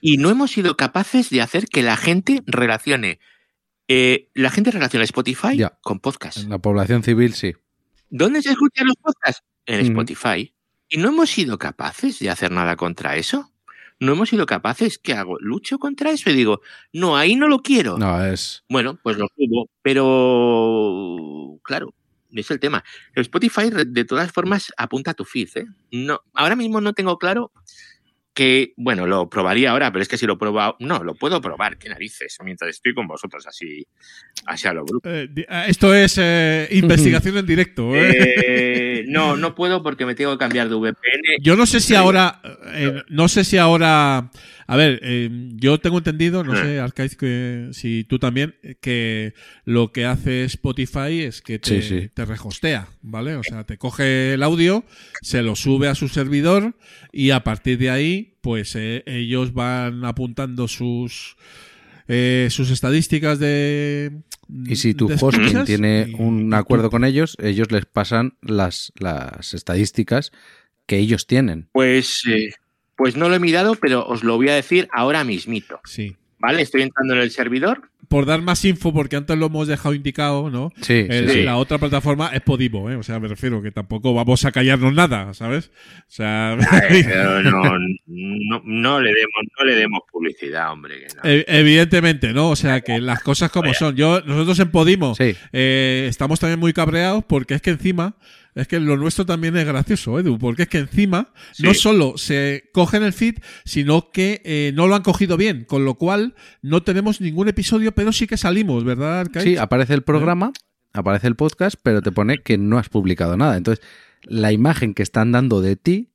Y no hemos sido capaces de hacer que la gente relacione, eh, la gente relaciona Spotify Ya. con podcast. En la población civil, sí. ¿Dónde se escuchan los podcasts? En Ujú. Spotify. Y no hemos sido capaces de hacer nada contra eso. No hemos sido capaces. ¿Qué hago? ¿Lucho contra eso? Y digo, no, ahí no lo quiero. No, es. Bueno, pues lo subo. Pero, claro, es el tema. El Spotify, de todas formas, apunta a tu feed. ¿eh? No, ahora mismo no tengo claro que, bueno, lo probaría ahora, pero es que si lo pruebo, no, lo puedo probar, qué narices, mientras estoy con vosotros así, así a lo bruto. Eh, ah, esto es eh, [laughs] investigación en directo. ¿eh? Eh, no, no puedo porque me tengo que cambiar de VPN. Yo no sé si ahora, no sé si ahora, a ver, eh, yo tengo entendido, no sé, Arcaiz, que si tú también, eh, que lo que hace Spotify es que te, Sí, sí. te rehostea, ¿vale? O sea, te coge el audio, se lo sube a su servidor y a partir de ahí, pues eh, ellos van apuntando sus eh, sus estadísticas de Y si tu hosting tiene un acuerdo tú- con ellos, ellos les pasan las, las estadísticas que ellos tienen. Pues, eh, pues no lo he mirado, pero os lo voy a decir ahora mismito. Sí. ¿Vale? Estoy entrando en el servidor. Por dar más info, porque antes lo hemos dejado indicado, ¿no? Sí, El- sí. La otra plataforma es Podimo, ¿eh? O sea, me refiero que tampoco vamos a callarnos nada, ¿sabes? O sea, Eh, [laughs] pero no, no, no le demos, no le demos publicidad, hombre. que no. e- evidentemente, ¿no? O sea, que las cosas como son. Yo, nosotros en Podimo Sí. eh, estamos también muy cabreados porque es que encima, es que lo nuestro también es gracioso, Edu, porque es que encima Sí. no solo se cogen el feed, sino que eh, no lo han cogido bien, con lo cual no tenemos ningún episodio, pero sí que salimos, ¿verdad, Arcaiz? Sí, aparece el programa, aparece el podcast, pero te pone que no has publicado nada. Entonces, la imagen que están dando de ti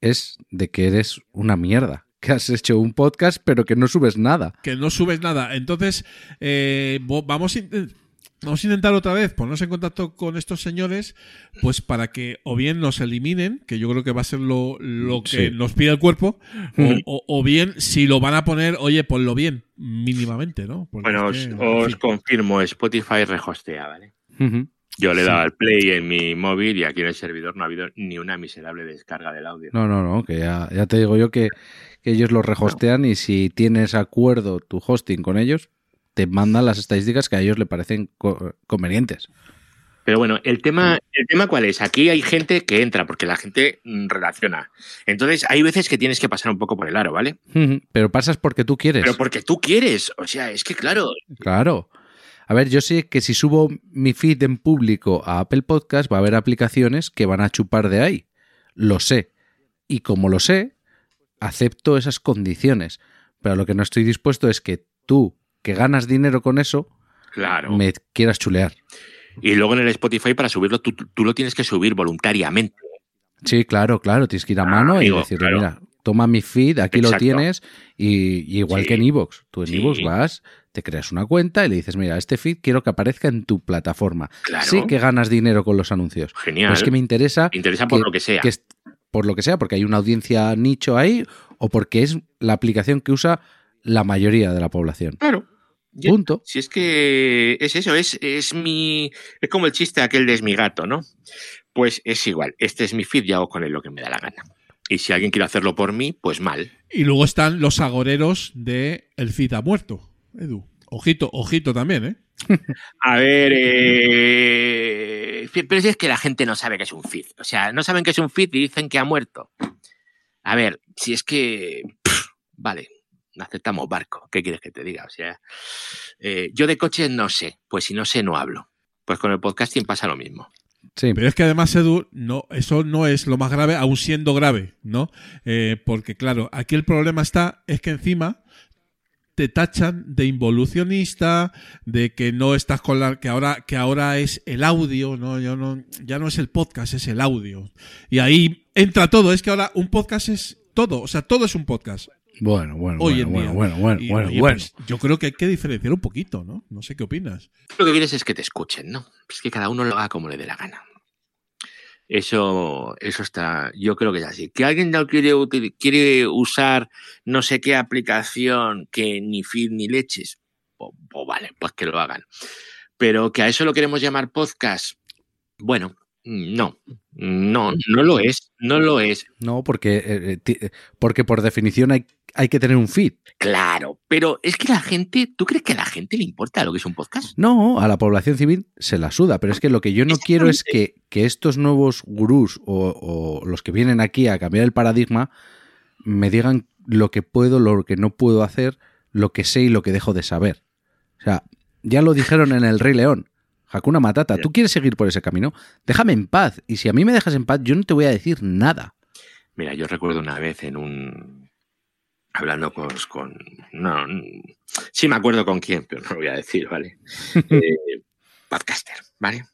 es de que eres una mierda. Que has hecho un podcast, pero que no subes nada. que no subes nada. Entonces, eh, vamos, a inten- vamos a intentar otra vez ponernos en contacto con estos señores, pues para que o bien nos eliminen, que yo creo que va a ser lo, lo que Sí. nos pide el cuerpo, o, o- o bien si lo van a poner, oye, ponlo bien, mínimamente, ¿no? Porque Bueno, es os, que, confirmo, Spotify rehostea, ¿vale? Yo le he Sí. dado al play en mi móvil y aquí en el servidor no ha habido ni una miserable descarga del audio. No, no, no, que ya, ya te digo yo que, que ellos lo rehostean y si tienes acuerdo tu hosting con ellos, te mandan las estadísticas que a ellos le parecen co- convenientes. Pero bueno, el tema, el tema cuál es? Aquí hay gente que entra porque la gente mm, relaciona. Entonces hay veces que tienes que pasar un poco por el aro, ¿vale? Pero pasas porque tú quieres. Pero porque tú quieres. O sea, es que claro, Claro. A ver, yo sé que si subo mi feed en público a Apple Podcast va a haber aplicaciones que van a chupar de ahí. Lo sé. Y como lo sé, acepto esas condiciones. Pero lo que no estoy dispuesto es que tú, que ganas dinero con eso, claro. me quieras chulear. Y luego en el Spotify para subirlo tú, tú lo tienes que subir voluntariamente. Sí, claro, claro. Tienes que ir a Ah, mano y decirle, claro. mira, toma mi feed, aquí lo tienes, y, y igual Sí. que en Evox. Tú en Sí. Evox vas, te creas una cuenta y le dices, mira, este feed quiero que aparezca en tu plataforma. Claro. Sé que ganas dinero con los anuncios. Genial. Pero es que me interesa Me interesa por lo que sea. que es- por lo que sea, porque hay una audiencia nicho ahí o porque es la aplicación que usa la mayoría de la población. Claro. Punto. Si es que es eso, es, es mi. Es como el chiste aquel de es mi gato, ¿no? Pues es igual. Este es mi feed y hago con él lo que me da la gana. Y si alguien quiere hacerlo por mí, pues mal. Y luego están los agoreros de El Cid ha muerto, Edu. Ojito, ojito también, ¿eh? [laughs] A ver, eh, pero si es que la gente no sabe que es un feed. O sea, no saben que es un feed y dicen que ha muerto. A ver, si es que. pff, vale, aceptamos barco. ¿Qué quieres que te diga? O sea, eh, yo de coches no sé. Pues si no sé, no hablo. Pues con el podcasting pasa lo mismo. Sí, Pero es que además, Edu, no, eso no es lo más grave, aun siendo grave, ¿no? Eh, porque, claro, aquí el problema está, es que encima te tachan de involucionista, de que no estás con la. que ahora, que ahora es el audio, ¿no? Ya no, ya no es el podcast, es el audio. Y ahí entra todo, es que ahora un podcast es todo, o sea, todo es un podcast. Bueno, bueno, Hoy bueno, en bueno, día. bueno, bueno, Y, bueno, oye, bueno. pues, yo creo que hay que diferenciar un poquito, ¿no? No sé qué opinas. Lo que quieres es que te escuchen, ¿no? Es que cada uno lo haga como le dé la gana. Eso, eso está, yo creo que es así. Que alguien no quiere, quiere usar no sé qué aplicación que ni feed ni leches, pues, pues vale, pues que lo hagan. Pero que a eso lo queremos llamar podcast, bueno, no, no, no lo es, no lo es. No, porque, eh, eh, eh, porque por definición hay, hay que tener un feed. Claro, pero es que la gente, ¿tú crees que a la gente le importa lo que es un podcast? No, a la población civil se la suda, pero es que lo que yo no quiero es que, que estos nuevos gurús o, o los que vienen aquí a cambiar el paradigma me digan lo que puedo, lo que no puedo hacer, lo que sé y lo que dejo de saber. O sea, ya lo dijeron en el Rey León. Hakuna Matata, ¿tú quieres seguir por ese camino? Déjame en paz. Y si a mí me dejas en paz, yo no te voy a decir nada. Mira, yo recuerdo una vez en un. Hablando con. con no, sí me acuerdo con quién, pero no lo voy a decir, ¿vale? [laughs] Eh, podcaster, ¿vale?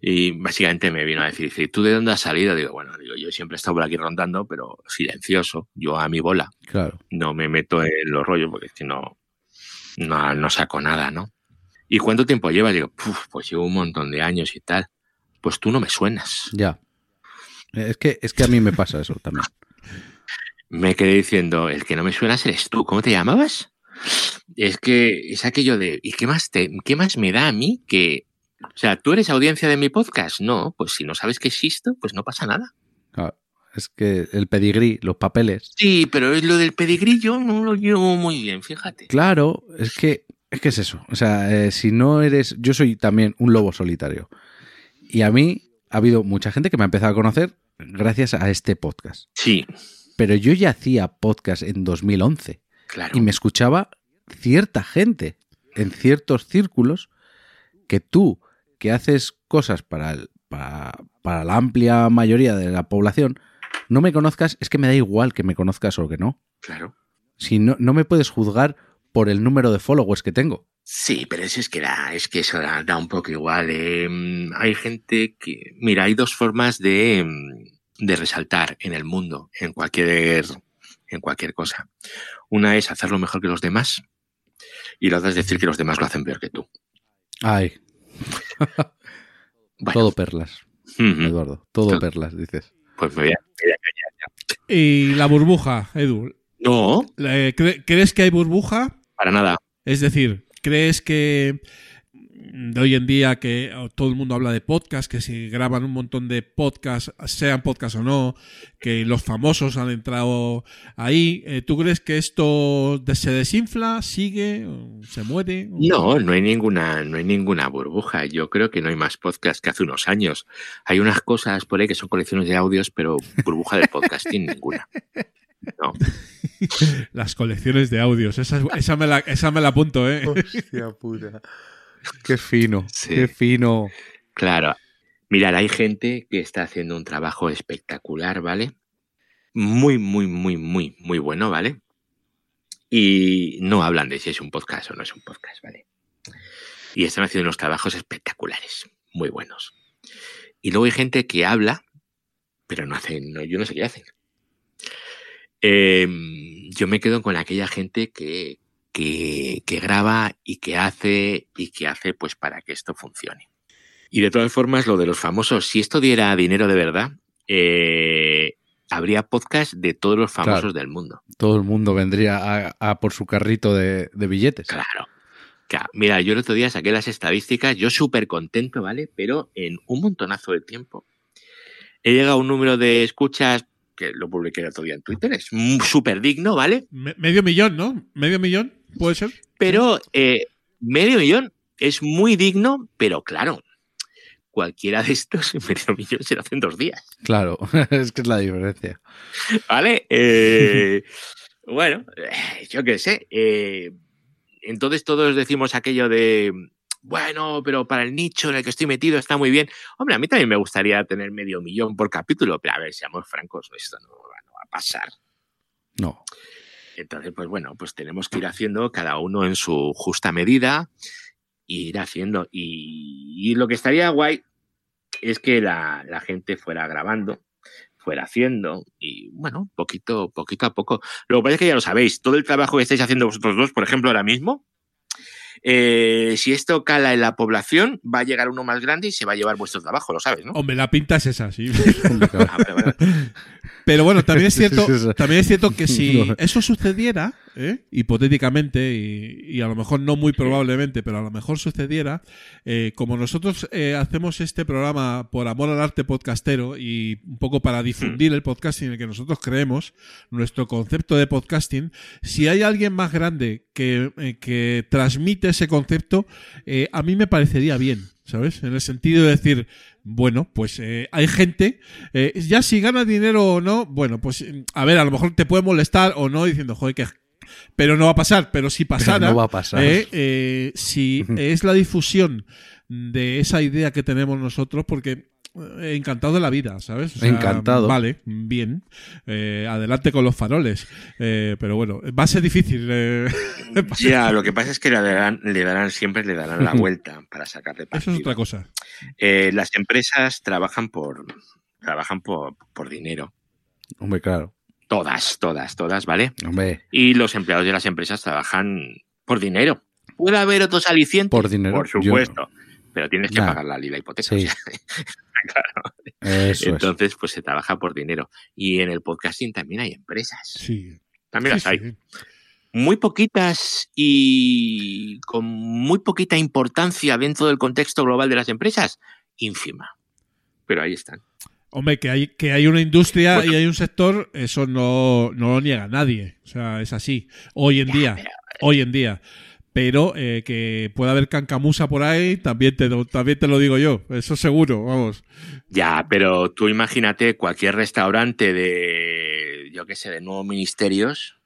Y básicamente me vino a decir, dice, ¿tú de dónde has salido? Digo, bueno, digo, yo siempre he estado por aquí rondando, pero silencioso, yo a mi bola, Claro. no me meto en los rollos porque es que no, no, no saco nada, ¿no? ¿Y cuánto tiempo lleva? Digo, "Puf, pues llevo un montón de años y tal. Pues tú no me suenas. Ya. Es que, es que a mí me pasa eso también. [laughs] me quedé diciendo, el que no me suenas eres tú. ¿Cómo te llamabas? Es que es aquello de, ¿y qué más, te, qué más me da a mí que... O sea, ¿tú eres audiencia de mi podcast? No, pues si no sabes que existo, pues no pasa nada. Claro. Es que el pedigrí, los papeles. Sí, pero es lo del pedigrillo no lo llevo muy bien, fíjate. Claro, es que es que es eso. O sea, eh, si no eres. Yo soy también un lobo solitario. Y a mí ha habido mucha gente que me ha empezado a conocer gracias a este podcast. Sí, Pero yo ya hacía podcast en 2011 claro. y me escuchaba cierta gente en ciertos círculos que tú, que haces cosas para, el- para, para la amplia mayoría de la población, no me conozcas, es que me da igual que me conozcas o que no. Claro. Si no, no me puedes juzgar por el número de followers que tengo. Sí, pero eso es que da, es que eso da, da un poco igual. eh. Hay gente que, mira, hay dos formas de, mm, de resaltar en el mundo, en cualquier, en cualquier cosa. Una es hacerlo mejor que los demás y la otra es decir que los demás lo hacen peor que tú. Ay, [laughs] Bueno, todo perlas, Eduardo. Todo Todo. perlas, dices. pues me voy a, me voy a callar. Y la burbuja, Edu. No, Eh, cre- ¿Crees que hay burbuja? para nada. Es decir, ¿crees que de hoy en día que todo el mundo habla de podcast, que se graban un montón de podcasts, sean podcasts o no, que los famosos han entrado ahí, eh, ¿tú crees que esto de- se desinfla, sigue, se muere? No, no hay ninguna, no hay ninguna burbuja. Yo creo que no hay más podcast que hace unos años. Hay unas cosas por ahí que son colecciones de audios, pero burbuja del podcasting [laughs] ninguna. No. [laughs] Las colecciones de audios, esa, es- esa, me, la, esa me la apunto, ¿eh? Hostia puta. [laughs] Qué fino, Sí. qué fino. Claro. Mirad, hay gente que está haciendo un trabajo espectacular, ¿vale? Muy, muy, muy, muy, muy bueno, ¿vale? Y no hablan de si es un podcast o no es un podcast, ¿vale? Y están haciendo unos trabajos espectaculares, muy buenos. Y luego hay gente que habla, pero no hacen, no, yo no sé qué hacen. Eh, yo me quedo con aquella gente que, que, que graba y que hace y que hace pues para que esto funcione. Y de todas formas, lo de los famosos, si esto diera dinero de verdad, eh, habría podcast de todos los famosos Claro. del mundo. Todo el mundo vendría a, a por su carrito de, de billetes. Claro. Claro. Mira, yo el otro día saqué las estadísticas, yo súper contento, ¿vale? Pero en un montonazo de tiempo he llegado a un número de escuchas que lo publiqué el otro día en Twitter, es súper digno, ¿vale? Me- medio millón, ¿no? Medio millón, puede ser. Pero eh, medio millón es muy digno, pero claro, cualquiera de estos [laughs] medio millón se lo hace en dos días. Claro, [laughs] es que es la diferencia. ¿Vale? Eh, [laughs] bueno, eh, yo qué sé. eh, entonces todos decimos aquello de, bueno, pero para el nicho en el que estoy metido está muy bien. Hombre, a mí también me gustaría tener medio millón por capítulo, pero a ver, seamos francos, esto no, va- no va a pasar. No. Entonces, pues bueno, pues tenemos que ir haciendo cada uno en su justa medida, ir haciendo. Y, y lo que estaría guay es que la, la gente fuera grabando, fuera haciendo, y bueno, poquito, poquito a poco. Lo que pasa es que ya lo sabéis, todo el trabajo que estáis haciendo vosotros dos, por ejemplo, ahora mismo, eh, si esto cala en la población, va a llegar uno más grande y se va a llevar vuestro trabajo, lo sabes, ¿no? Hombre, la pinta es esa, sí. [laughs] Ah. Pero bueno, también es cierto, también es cierto que [laughs] si eso sucediera, ¿eh? hipotéticamente, y, y a lo mejor no muy probablemente, pero a lo mejor sucediera, eh, como nosotros eh, hacemos este programa por amor al arte podcastero y un poco para difundir el podcasting en el que nosotros creemos, nuestro concepto de podcasting, si hay alguien más grande que, eh, que transmite ese concepto, a mí me parecería bien. ¿Sabes? En el sentido de decir, bueno, pues eh, hay gente, eh, ya si gana dinero o no, bueno, pues mm, a ver, a lo mejor te puede molestar o no diciendo, joder, que... Pero no va a pasar, pero si pasara, no va a pasar. eh, eh, si es la difusión de esa idea que tenemos nosotros, porque encantado de la vida, ¿sabes? O Encantado. Vale, bien. Eh, adelante con los faroles. Eh, pero bueno, va a ser difícil. eh, [laughs] Ya, lo que pasa es que le darán, le darán siempre le darán la vuelta para sacarle eso partido. es otra cosa. Eh, las empresas trabajan por trabajan por, por dinero. Hombre, claro. Todas, todas, todas, ¿vale? Hombre, Y los empleados de las empresas trabajan por dinero. ¿Puede haber otros alicientes? Por dinero, Por yo- supuesto. Pero tienes que Nah. pagar la, la hipoteca. Sí. o sea, [laughs] claro. eso Entonces, pues se trabaja por dinero. Y en el podcasting también hay empresas. Sí. También las hay. sí. Muy poquitas y con muy poquita importancia dentro del contexto global de las empresas. Ínfima. Pero ahí están. Hombre, que hay, que hay una industria Bueno. y hay un sector, eso no, no lo niega nadie. O sea, es así. Hoy en día. pero- Hoy en día. Pero eh, que pueda haber cancamusa por ahí, también te, lo- también te lo digo yo. Eso seguro, vamos. Ya, pero tú imagínate cualquier restaurante de, yo qué sé, de nuevos ministerios,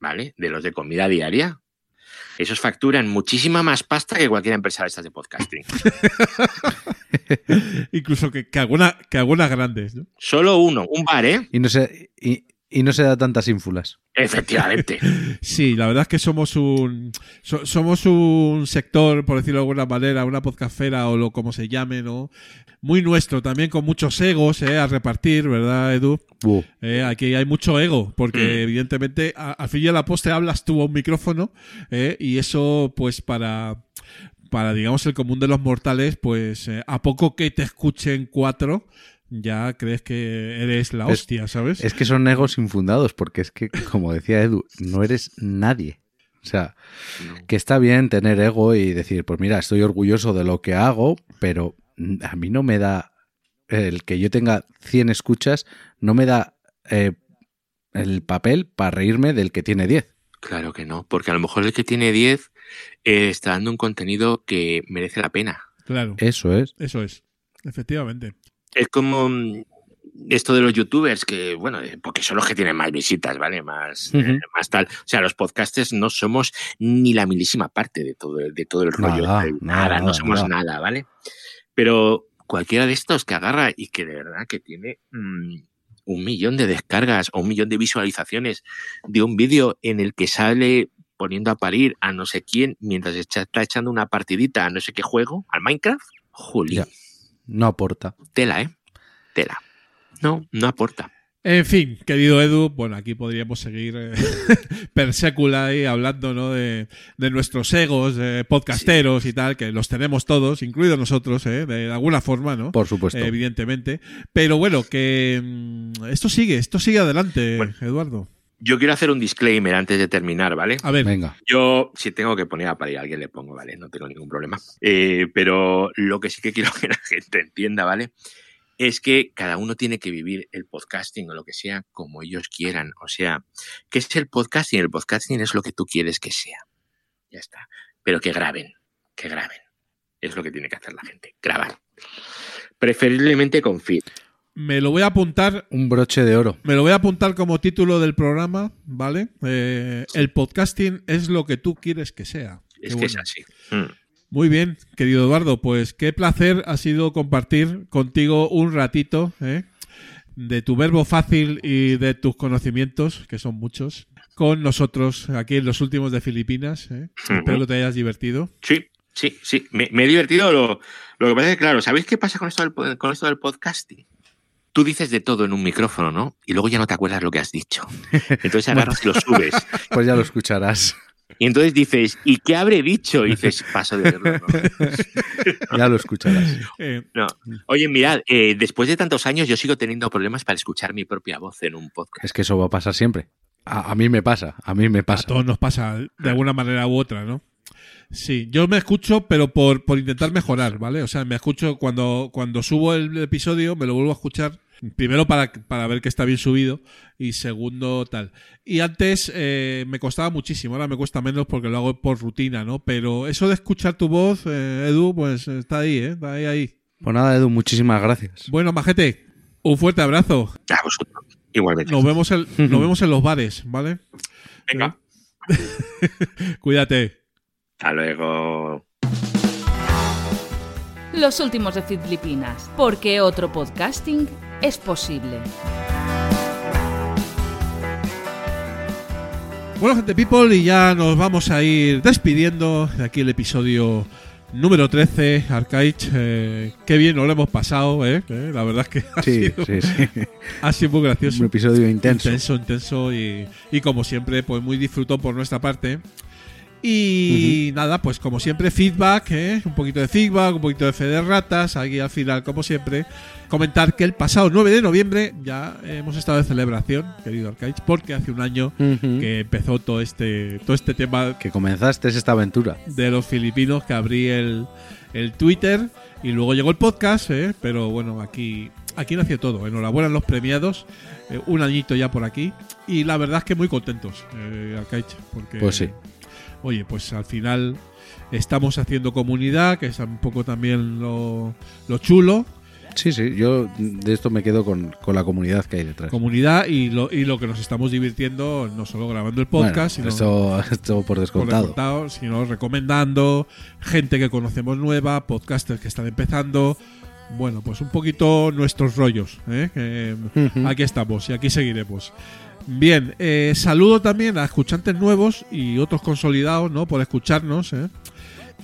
¿vale? De los de comida diaria. Esos facturan muchísima más pasta que cualquier empresa de estas de podcasting. [laughs] Incluso que, que, alguna, que algunas grandes, ¿no? Solo uno, un bar, ¿eh? Y no y, y no se da tantas ínfulas. Efectivamente. [laughs] Sí, la verdad es que somos un so- somos un sector, por decirlo de alguna manera, una podcastera o lo como se llame, ¿no? Muy nuestro, también con muchos egos eh, a repartir, ¿verdad, Edu? Uh, Eh, aquí hay mucho ego, porque Mm. evidentemente a- al fin y a la poste hablas tú a un micrófono eh, y eso pues para, para digamos el común de los mortales, pues eh, a poco que te escuchen cuatro, ya crees que eres la Es- hostia, ¿sabes? es que son egos infundados, porque es que, como decía Edu, no eres nadie. O sea, que está bien tener ego y decir, pues mira, estoy orgulloso de lo que hago, pero a mí no me da el que yo tenga 100 escuchas, no me da eh, el papel para reírme del que tiene 10. Claro que no, porque a lo mejor el que tiene 10 eh, está dando un contenido que merece la pena. Claro, Eso es. eso es, efectivamente. Es como mm, esto de los youtubers, que, bueno, eh, porque son los que tienen más visitas, ¿vale? Más, eh, más tal. O sea, los podcasters no somos ni la milísima parte de todo, de todo el rollo. Nada, nada, nada, no somos nada. nada, ¿vale? Pero cualquiera de estos que agarra y que de verdad que tiene mm, un millón de descargas o un millón de visualizaciones de un vídeo en el que sale poniendo a parir a no sé quién mientras está echando una partidita a no sé qué juego, al Minecraft, Juli, Ya. No aporta. tela, ¿eh? Tela. No, no aporta. En fin, querido Edu, bueno, aquí podríamos seguir eh, [laughs] per y hablando ¿no? de, de nuestros egos eh, podcasteros y tal, que los tenemos todos, incluidos nosotros, ¿eh? de alguna forma, ¿no? Por supuesto. Eh, evidentemente. Pero bueno, que mm, esto sigue, esto sigue adelante, Bueno. Eduardo. Yo quiero hacer un disclaimer antes de terminar, ¿vale? A ver, Venga. Yo, si tengo que poner a parir a alguien, le pongo, ¿vale? No tengo ningún problema. Eh, pero lo que sí que quiero [laughs] que la gente entienda, ¿vale? Es que cada uno tiene que vivir el podcasting o lo que sea como ellos quieran. O sea, ¿qué es el podcasting? El podcasting es lo que tú quieres que sea. Ya está. Pero que graben, que graben. Es lo que tiene que hacer la gente, grabar. Preferiblemente con feed. Me lo voy a apuntar Un broche de oro. Me lo voy a apuntar como título del programa, ¿vale? Eh, el podcasting es lo que tú quieres que sea. Es Qué que es así. Mm. Muy bien, querido Eduardo, pues qué placer ha sido compartir contigo un ratito ¿eh? de tu verbo fácil y de tus conocimientos, que son muchos, con nosotros aquí en los últimos de Filipinas. ¿eh? Espero que te hayas divertido. Sí, sí, sí. Me, me he divertido. Lo, lo que pasa es que, claro, ¿sabéis qué pasa con esto, del, po- con esto del podcasting? Tú dices de todo en un micrófono, ¿no? Y luego ya no te acuerdas lo que has dicho. Entonces [laughs] agarras y lo subes. [laughs] Pues ya lo escucharás. Y entonces dices, ¿y qué habré dicho? Y dices, paso de verlo. ¿no? [laughs] Ya lo escucharás. Eh, No. Oye, mirad, eh, después de tantos años yo sigo teniendo problemas para escuchar mi propia voz en un podcast. Es que eso va a pasar siempre. A, a mí me pasa, a mí me a pasa. todos nos pasa de alguna manera u otra, ¿no? Sí, yo me escucho, pero por, por intentar mejorar, ¿vale? O sea, me escucho cuando, cuando subo el episodio, me lo vuelvo a escuchar. Primero para, para ver que está bien subido y segundo tal. Y antes eh, me costaba muchísimo, ahora me cuesta menos porque lo hago por rutina, ¿no? Pero eso de escuchar tu voz, eh, Edu, pues está ahí, ¿eh? Está ahí, ahí. Pues nada, Edu, muchísimas gracias. Bueno, Majete, un fuerte abrazo. A vosotros. Igualmente. Nos vemos en, nos vemos en los bares, ¿vale? Venga. [laughs] Cuídate. Hasta luego. Los últimos de Filipinas, porque otro podcasting es posible. Bueno, gente people, y ya nos vamos a ir despidiendo de aquí el episodio número 13, Arcaich. Eh, qué bien nos lo hemos pasado, ¿eh? Eh, La verdad es que [laughs] ha, Sí, sido, sí, sí. [laughs] ha sido muy gracioso. Un episodio intenso. Intenso, intenso y, y como siempre, pues muy disfrutón por nuestra parte. Y nada, pues como siempre, feedback, ¿eh? un poquito de feedback, un poquito de fe de ratas. Aquí al final, como siempre, comentar que el pasado 9 de noviembre ya hemos estado de celebración, querido Arcaich, porque hace un año que empezó todo este, todo este tema Que comenzaste esta aventura. de los filipinos, que abrí el, el Twitter y luego llegó el podcast, ¿eh? pero bueno, aquí, aquí nació todo. Enhorabuena a los premiados, eh, un añito ya por aquí y la verdad es que muy contentos, eh, Arcaich, porque Pues sí. Oye, pues al final estamos haciendo comunidad, que es un poco también lo, lo chulo, Sí, sí, yo de esto me quedo con, con la comunidad que hay detrás. comunidad y lo, y lo que nos estamos divirtiendo, no solo grabando el podcast, Bueno, sino esto, esto por por descontado. sino recomendando gente que conocemos nueva, podcasters que están empezando. Bueno, pues un poquito nuestros rollos. ¿eh? Que. Aquí estamos y aquí seguiremos. Bien, eh, saludo también a escuchantes nuevos y otros consolidados, ¿no? Por escucharnos, ¿eh?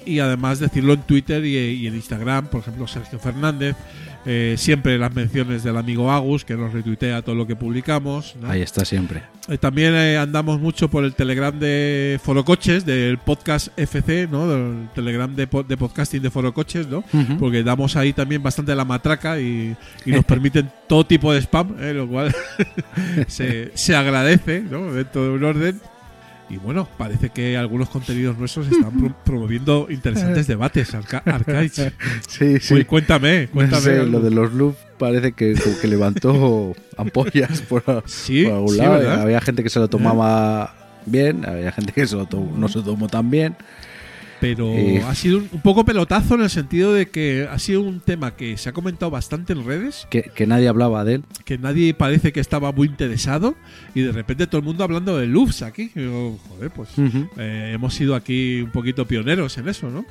Y además decirlo en Twitter y, y en Instagram, por ejemplo, Sergio Fernández. Eh, siempre las menciones del amigo Agus, que nos retuitea todo lo que publicamos. ¿no? Ahí está siempre. Eh, También eh, andamos mucho por el Telegram de Forocoches, del podcast FC, ¿no? Del Telegram de, de podcasting de Forocoches, ¿no? Ujú. Porque damos ahí también bastante la matraca y, y nos [laughs] permiten todo tipo de spam, ¿eh? lo cual [laughs] se, se agradece, ¿no? Dentro de un orden. Y bueno, parece que algunos contenidos nuestros están pro- [laughs] promoviendo interesantes debates, Arca Arcaich. [laughs] Sí, sí. Uy, cuéntame, No cuéntame. sé, lo de los loops parece que, como que levantó [laughs] ampollas por, Sí, por algún sí, lado. ¿verdad? Había gente que se lo tomaba bien, había gente que se lo no se lo tomó tan bien. Pero Eh. ha sido un, un poco pelotazo en el sentido de que ha sido un tema que se ha comentado bastante en redes, Que, que nadie hablaba de él. que nadie parece que estaba muy interesado y de repente todo el mundo hablando de loops aquí. Y joder, pues eh, hemos sido aquí un poquito pioneros en eso, ¿no?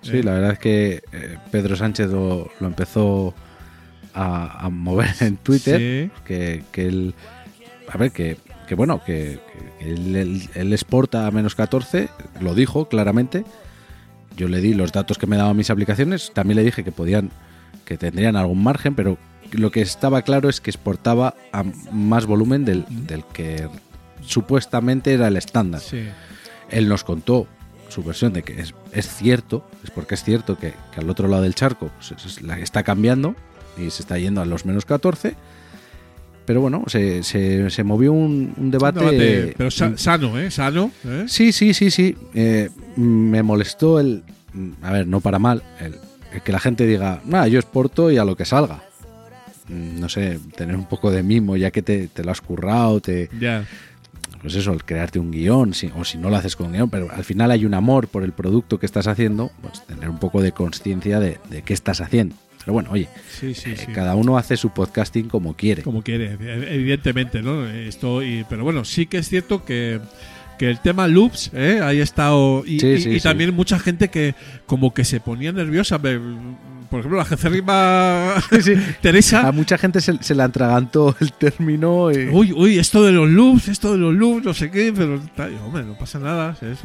Sí, Eh. la verdad es que Pedro Sánchez lo, lo empezó a, a mover en Twitter. Sí. Que, que él. A ver, que, que bueno, que, que él, él, él exporta a menos 14, lo dijo claramente. Yo le di los datos que me daban mis aplicaciones. También le dije que podían, que tendrían algún margen, pero lo que estaba claro es que exportaba a más volumen del, del que supuestamente era el estándar. Sí. Él nos contó su versión de que es, es cierto, es porque es cierto que, que al otro lado del charco se- se- la- está cambiando y se está yendo a los menos 14. Pero bueno, se, se- se movió un, un debate. Pero sa- sano, ¿eh? Sano. ¿eh? Sí, sí, sí, sí. Eh, me molestó el. A ver, no para mal. El, el que la gente diga, nada, yo exporto y a lo que salga. Mm, No sé, tener un poco de mimo, ya que te, te lo has currado, te, Ya. pues eso, el crearte un guion, si- o si no lo haces con guion, pero al final hay un amor por el producto que estás haciendo, pues tener un poco de conciencia de, de qué estás haciendo. Pero bueno, oye, Sí, sí, eh, sí. cada uno hace su podcasting como quiere. Como quiere, ev- evidentemente, ¿no? Esto, y, pero bueno, sí que es cierto que, que el tema loops, ¿eh? Ahí ha estado. Y, Sí, y- sí, y sí. también mucha gente que como que se ponía nerviosa. me- por ejemplo, la jefe rima [laughs] Teresa. A mucha gente se, se le atragantó el término. y- Uy, uy, esto de los loops, esto de los loops, no sé qué, pero tal, hombre, no pasa nada, es,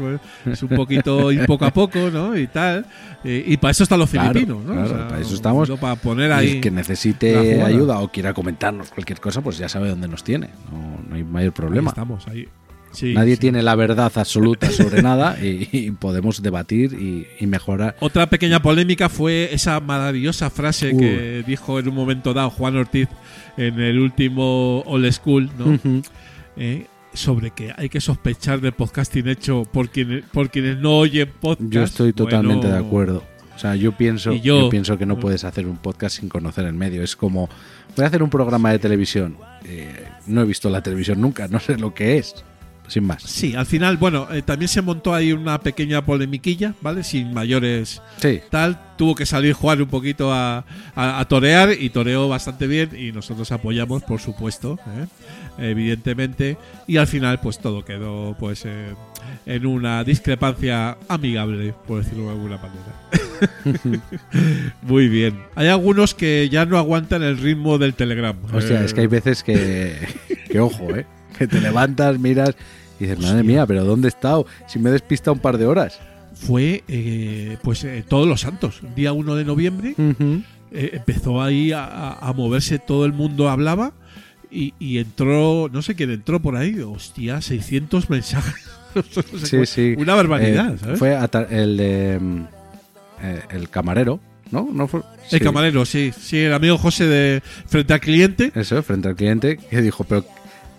es un poquito [laughs] y poco a poco, ¿no? Y tal. Eh, y para eso están los Claro, filipinos, ¿no? claro, para eso estamos. Para poner y ahí. el que necesite ayuda o quiera comentarnos cualquier cosa, pues ya sabe dónde nos tiene. No, no hay mayor Ahí problema. estamos, ahí. Sí, Nadie sí. tiene la verdad absoluta sobre nada y, y podemos debatir y, y mejorar. Otra pequeña polémica fue esa maravillosa frase Uh. que dijo en un momento dado Juan Ortiz en el último All School, ¿no? Eh, sobre que hay que sospechar del podcasting hecho por quienes, por quienes no oyen podcast. Yo estoy totalmente Bueno, de acuerdo. O sea, yo pienso, yo pienso que no puedes hacer un podcast sin conocer el medio. Es como, voy a hacer un programa de televisión. Eh, no he visto la televisión nunca, [laughs] no sé lo que es. Sin más. Sí, al final, bueno, eh, también se montó ahí una pequeña polemiquilla, ¿vale? Sin mayores Sí, tal. Tuvo que salir Juan un poquito a, a- a torear y toreó bastante bien y nosotros apoyamos, por supuesto, ¿eh? evidentemente. Y al final, pues todo quedó pues eh, en una discrepancia amigable, por decirlo de alguna manera. [laughs] Muy bien. Hay algunos que ya no aguantan el ritmo del Telegram. hostia, Eh, es que hay veces que, [laughs] que ojo, ¿eh? [laughs] Que te levantas, miras y dices, madre mía, pero ¿dónde he estado? Si me he despistado un par de horas. Fue eh, pues eh, todos los santos, día 1 de noviembre. eh, empezó ahí a, a- a moverse, todo el mundo hablaba y, y entró, no sé quién entró por ahí, hostia, 600 mensajes. [laughs] No sé Sí, sí. Una barbaridad, Eh, ¿sabes? Fue el de. mm, el camarero, ¿no? ¿No fue? el camarero, sí, sí, el amigo José de frente al cliente. Eso, frente al cliente, que dijo, pero.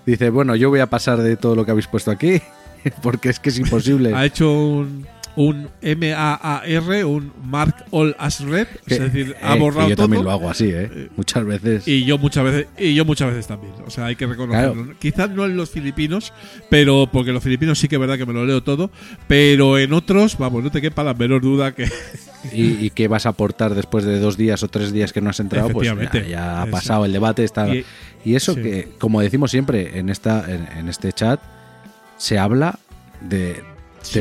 Dice, bueno, yo voy a pasar de todo lo que habéis puesto aquí, [laughs] porque es que es imposible. [laughs] Ha hecho un, un M-A-A-R, un Mark All As Red, es decir, ha eh, borrado yo todo. también lo hago así, ¿eh? Muchas veces. Y yo muchas veces, y yo muchas veces también. O sea, hay que reconocerlo. Quizás no en los filipinos, pero porque los filipinos sí que es verdad que me lo leo todo, pero en otros, vamos, no te quepa la menor duda que [laughs] y, y qué vas a aportar después de dos días o tres días que no has entrado, pues ya, ha Eso. pasado el debate. Está, Y- y, eso sí. que, como decimos siempre en, esta, en, en este chat, se habla de,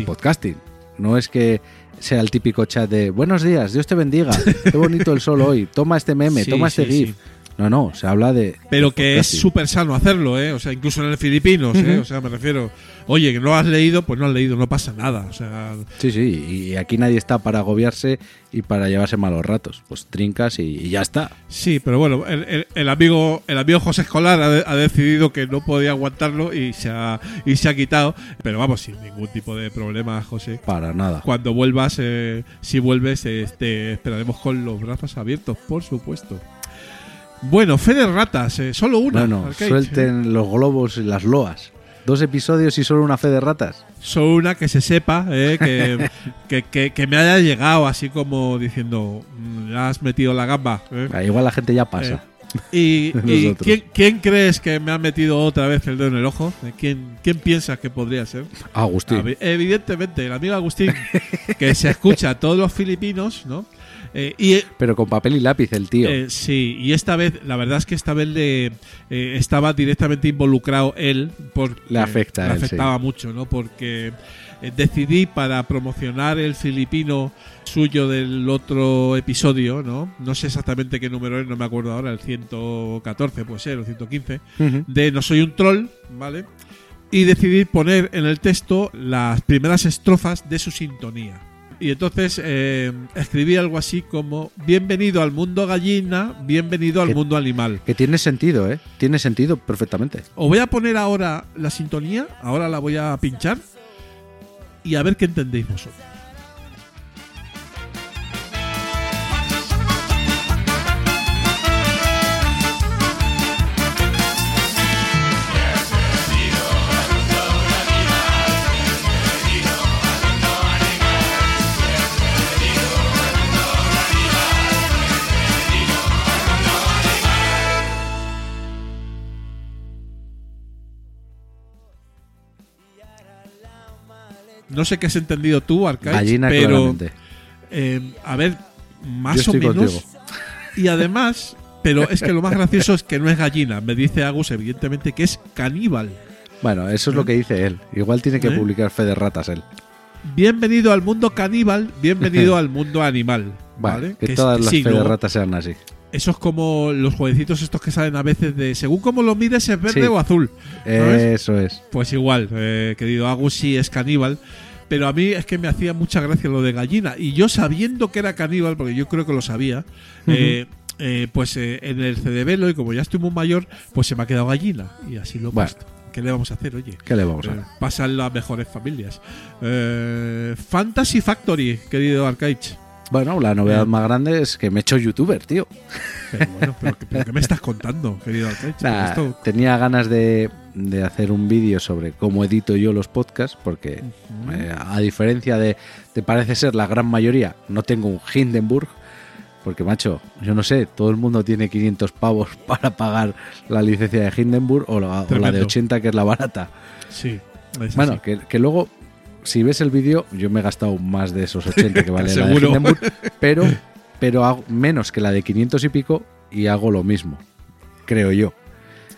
podcasting. No es que sea el típico chat de buenos días, Dios te bendiga, qué bonito el sol hoy, toma este meme, [laughs] Sí, toma este GIF. No, no, se habla de. pero de que es súper sano hacerlo, ¿eh? O sea, incluso en el filipinos, ¿eh? O sea, me refiero, oye, que no has leído, pues no has leído, no pasa nada. O sea, Sí, sí, y aquí nadie está para agobiarse y para llevarse malos ratos. Pues trincas y, y ya está. sí, pero bueno, el, el- el amigo el amigo José Escolar ha, de- ha decidido que no podía aguantarlo y se ha, y se ha quitado. Pero vamos, sin ningún tipo de problema, José. Para nada. Cuando vuelvas, eh, si vuelves, eh, te esperaremos con los brazos abiertos, por supuesto. Bueno, fe de ratas, eh, solo una. Bueno, Arcade, suelten los globos y las loas. Dos episodios y solo una fe de ratas. eh. Solo una que se sepa, eh, que, [laughs] que, que- que me haya llegado así como diciendo, "Mm, ya has metido la gamba. eh". Ah, Igual la gente ya pasa. Y, [laughs] y Nosotros. ¿quién, quién crees que me ha metido otra vez el dedo en el ojo? Eh, ¿Quién, quién piensas que podría ser? Agustín. Evi- Evidentemente, el amigo Agustín, que se escucha a todos los filipinos, ¿no? Eh, y Pero con papel y lápiz el tío. Eh, sí, y esta vez, la verdad es que esta vez le eh, estaba directamente involucrado él. Porque Le afecta le él, sí. afectaba mucho, ¿no? Porque eh, decidí para promocionar el filipino suyo del otro episodio, ¿no? No sé exactamente qué número es, no me acuerdo ahora, el 114 puede ser, o 115, Ujú. de No soy un troll, ¿vale? Y decidí poner en el texto las primeras estrofas de su sintonía. Y entonces eh, escribí algo así como: Bienvenido al mundo gallina, bienvenido al Que- mundo animal. Que tiene sentido, ¿eh? Tiene sentido perfectamente. Os voy a poner ahora la sintonía, ahora la voy a pinchar y a ver qué entendéis vosotros. No sé qué has entendido tú, Arcade, Gallina, pero claramente. eh, a ver, Yo más o menos. contigo. Y además, pero es que lo más gracioso es que no es gallina. Me dice Agus, evidentemente, que es caníbal. Bueno, eso es lo que dice él. Igual tiene que ¿Eh? publicar fe de ratas él. Bienvenido al mundo caníbal, bienvenido [laughs] al mundo animal. Vale, ¿vale? que todas las sí, fe de ratas sean así. Eso es como los jueguecitos estos que salen a veces de según cómo lo mires es verde Sí. o azul. Eso es. Pues igual, eh, querido Agus sí es caníbal. Pero a mí es que me hacía mucha gracia lo de gallina. Y yo sabiendo que era caníbal, porque yo creo que lo sabía, eh, eh, pues en el CDBelo, y como ya estoy muy mayor, pues se me ha quedado gallina. Y así lo Bueno. ¿Qué le vamos a hacer, oye? ¿Qué le vamos a ver? pasan las mejores familias. Fantasy Factory, querido Arcaich. Bueno, la novedad Eh. más grande es que me he hecho youtuber, tío. Pero bueno, pero, pero ¿qué me estás contando, querido? Nah, Esto- tenía ganas de, de hacer un vídeo sobre cómo edito yo los podcasts, porque eh, a diferencia de, de parece ser la gran mayoría, no tengo un Hindenburg. Porque, macho, yo no sé, todo el mundo tiene 500 pavos [laughs] para pagar la licencia de Hindenburg o la, o la de Tremendo. 80, que es la barata. Sí. Bueno, que luego, si ves el vídeo, yo me he gastado más de esos 80 que [laughs] vale la de. Hindenburg, [laughs] pero, pero hago menos que la de 500 y pico y hago lo mismo, creo yo.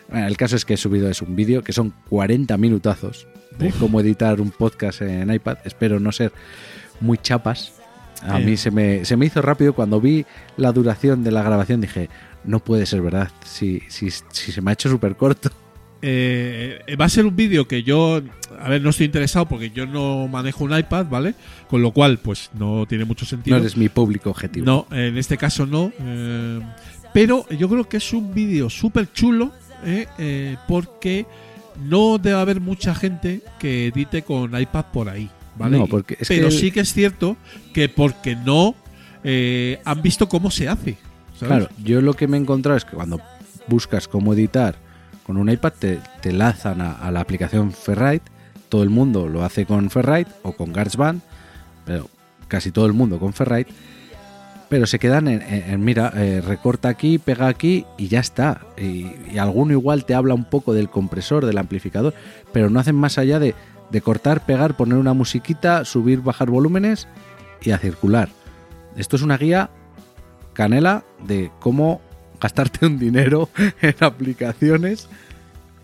Bueno, el caso es que he subido es un vídeo que son 40 minutazos de cómo editar un podcast en iPad. Espero no ser muy chapas. A Eh. mí se me, se me hizo rápido cuando vi la duración de la grabación. Dije, no puede ser verdad. Si, si, si se me ha hecho súper corto. Eh, va a ser un vídeo que yo, a ver, no estoy interesado porque yo no manejo un iPad, ¿vale? Con lo cual, pues no tiene mucho sentido. No eres mi público objetivo. No, en este caso no. eh, pero yo creo que es un vídeo súper chulo eh, eh, porque no debe haber mucha gente que edite con iPad por ahí, ¿vale? No, porque es pero que- sí que es cierto que porque no han visto cómo se hace. ¿sabes? Claro, yo lo que me he encontrado es que cuando buscas cómo editar con un iPad te, te lanzan a, la aplicación Ferrite. Todo el mundo lo hace con Ferrite o con GarageBand, pero casi todo el mundo con Ferrite. Pero se quedan en, mira, eh, recorta aquí, pega aquí y ya está. Y, alguno igual te habla un poco del compresor, del amplificador, pero no hacen más allá de cortar, pegar, poner una musiquita, subir, bajar volúmenes y a circular. Esto es una guía canela de cómo gastarte un dinero [laughs] en aplicaciones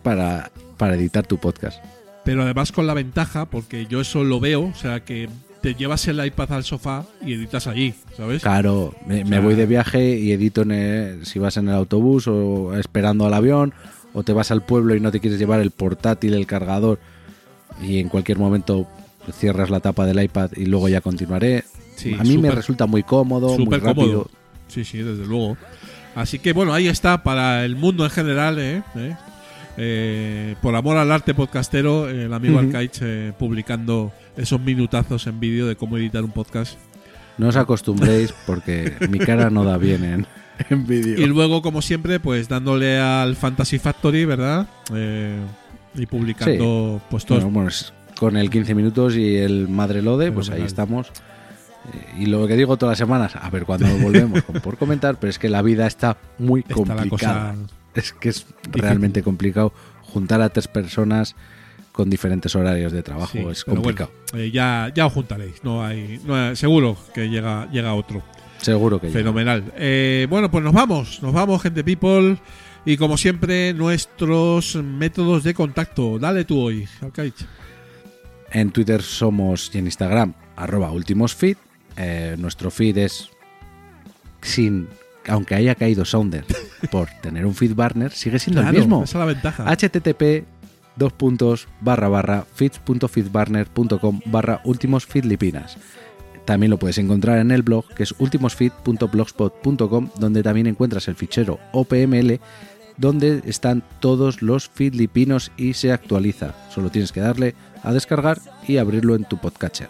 para, para editar tu podcast. Pero además con la ventaja, porque yo eso lo veo, o sea que te llevas el iPad al sofá y editas allí, ¿sabes? Claro, me, sea- voy de viaje y edito en el- si vas en el autobús o esperando al avión o te vas al pueblo y no te quieres llevar el portátil, el cargador y en cualquier momento cierras la tapa del iPad y luego ya continuaré. Sí, A mí me resulta muy cómodo, muy rápido. cómodo. Sí, sí, desde luego. Así que bueno, ahí está para el mundo en general, ¿eh? ¿Eh? Eh, por amor al arte podcastero, el amigo Ujú. Arcaich eh, publicando esos minutazos en vídeo de cómo editar un podcast. No os acostumbréis porque mi cara no da bien en, en vídeo. Y luego, como siempre, pues dándole al Fantasy Factory, ¿verdad? Eh, y publicando pues todos. Bueno, con el 15 minutos y el Madre Lode, pues ahí estamos. Eh, Y lo que digo todas las semanas, a ver cuándo volvemos por comentar, pero es que la vida está muy está complicada. cosa. Es que es realmente complicado juntar a tres personas con diferentes horarios de trabajo. Sí, es complicado. bueno, eh, ya, ya os juntaréis. No hay, no hay- seguro que llega, llega otro. Seguro que llega. Fenomenal. Eh, bueno, pues nos vamos, nos vamos, gente people. Y como siempre, nuestros métodos de contacto. Dale tú hoy, Alcaich. En Twitter somos y en Instagram, arroba ultimosfeed. Eh, nuestro feed es sin. Aunque haya caído Sounder [laughs] por tener un feed burner, sigue siendo Claro, el mismo. Esa es la ventaja. http dos puntos barra barra feeds.feedburner.com barra últimos feedlipinas También lo puedes encontrar en el blog que es ultimosfeed.blogspot.com donde también encuentras el fichero OPML donde están todos los filipinos y se actualiza. Solo tienes que darle a descargar y abrirlo en tu podcatcher.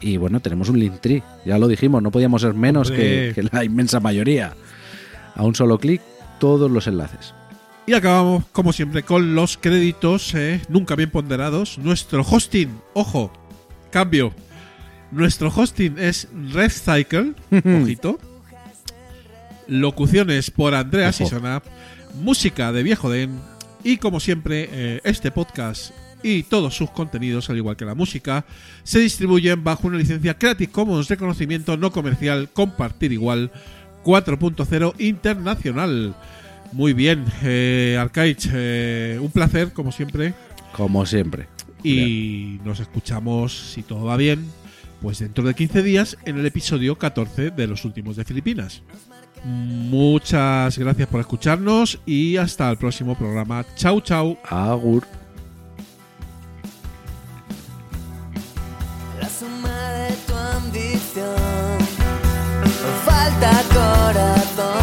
Y bueno, tenemos un Linktree, ya lo dijimos, no podíamos ser menos que, la inmensa mayoría. A un solo clic, todos los enlaces. Y acabamos, como siempre, con los créditos eh, nunca bien ponderados. Nuestro hosting, ojo, cambio. Nuestro hosting es RevCycle, [laughs] ojito. Locuciones por Andrea. Sisona. Música de Viejo Den. Y como siempre, eh, este podcast y todos sus contenidos, al igual que la música, se distribuyen bajo una licencia Creative Commons de conocimiento no comercial, compartir igual 4.0 internacional. Muy bien, eh, Arcaich, eh, un placer, como siempre. Como siempre. Y nos escuchamos, si todo va bien, pues dentro de 15 días en el episodio 14 de Los Últimos de Filipinas. Muchas gracias por escucharnos y hasta el próximo programa. Chau, chau. Agur. Falta corazón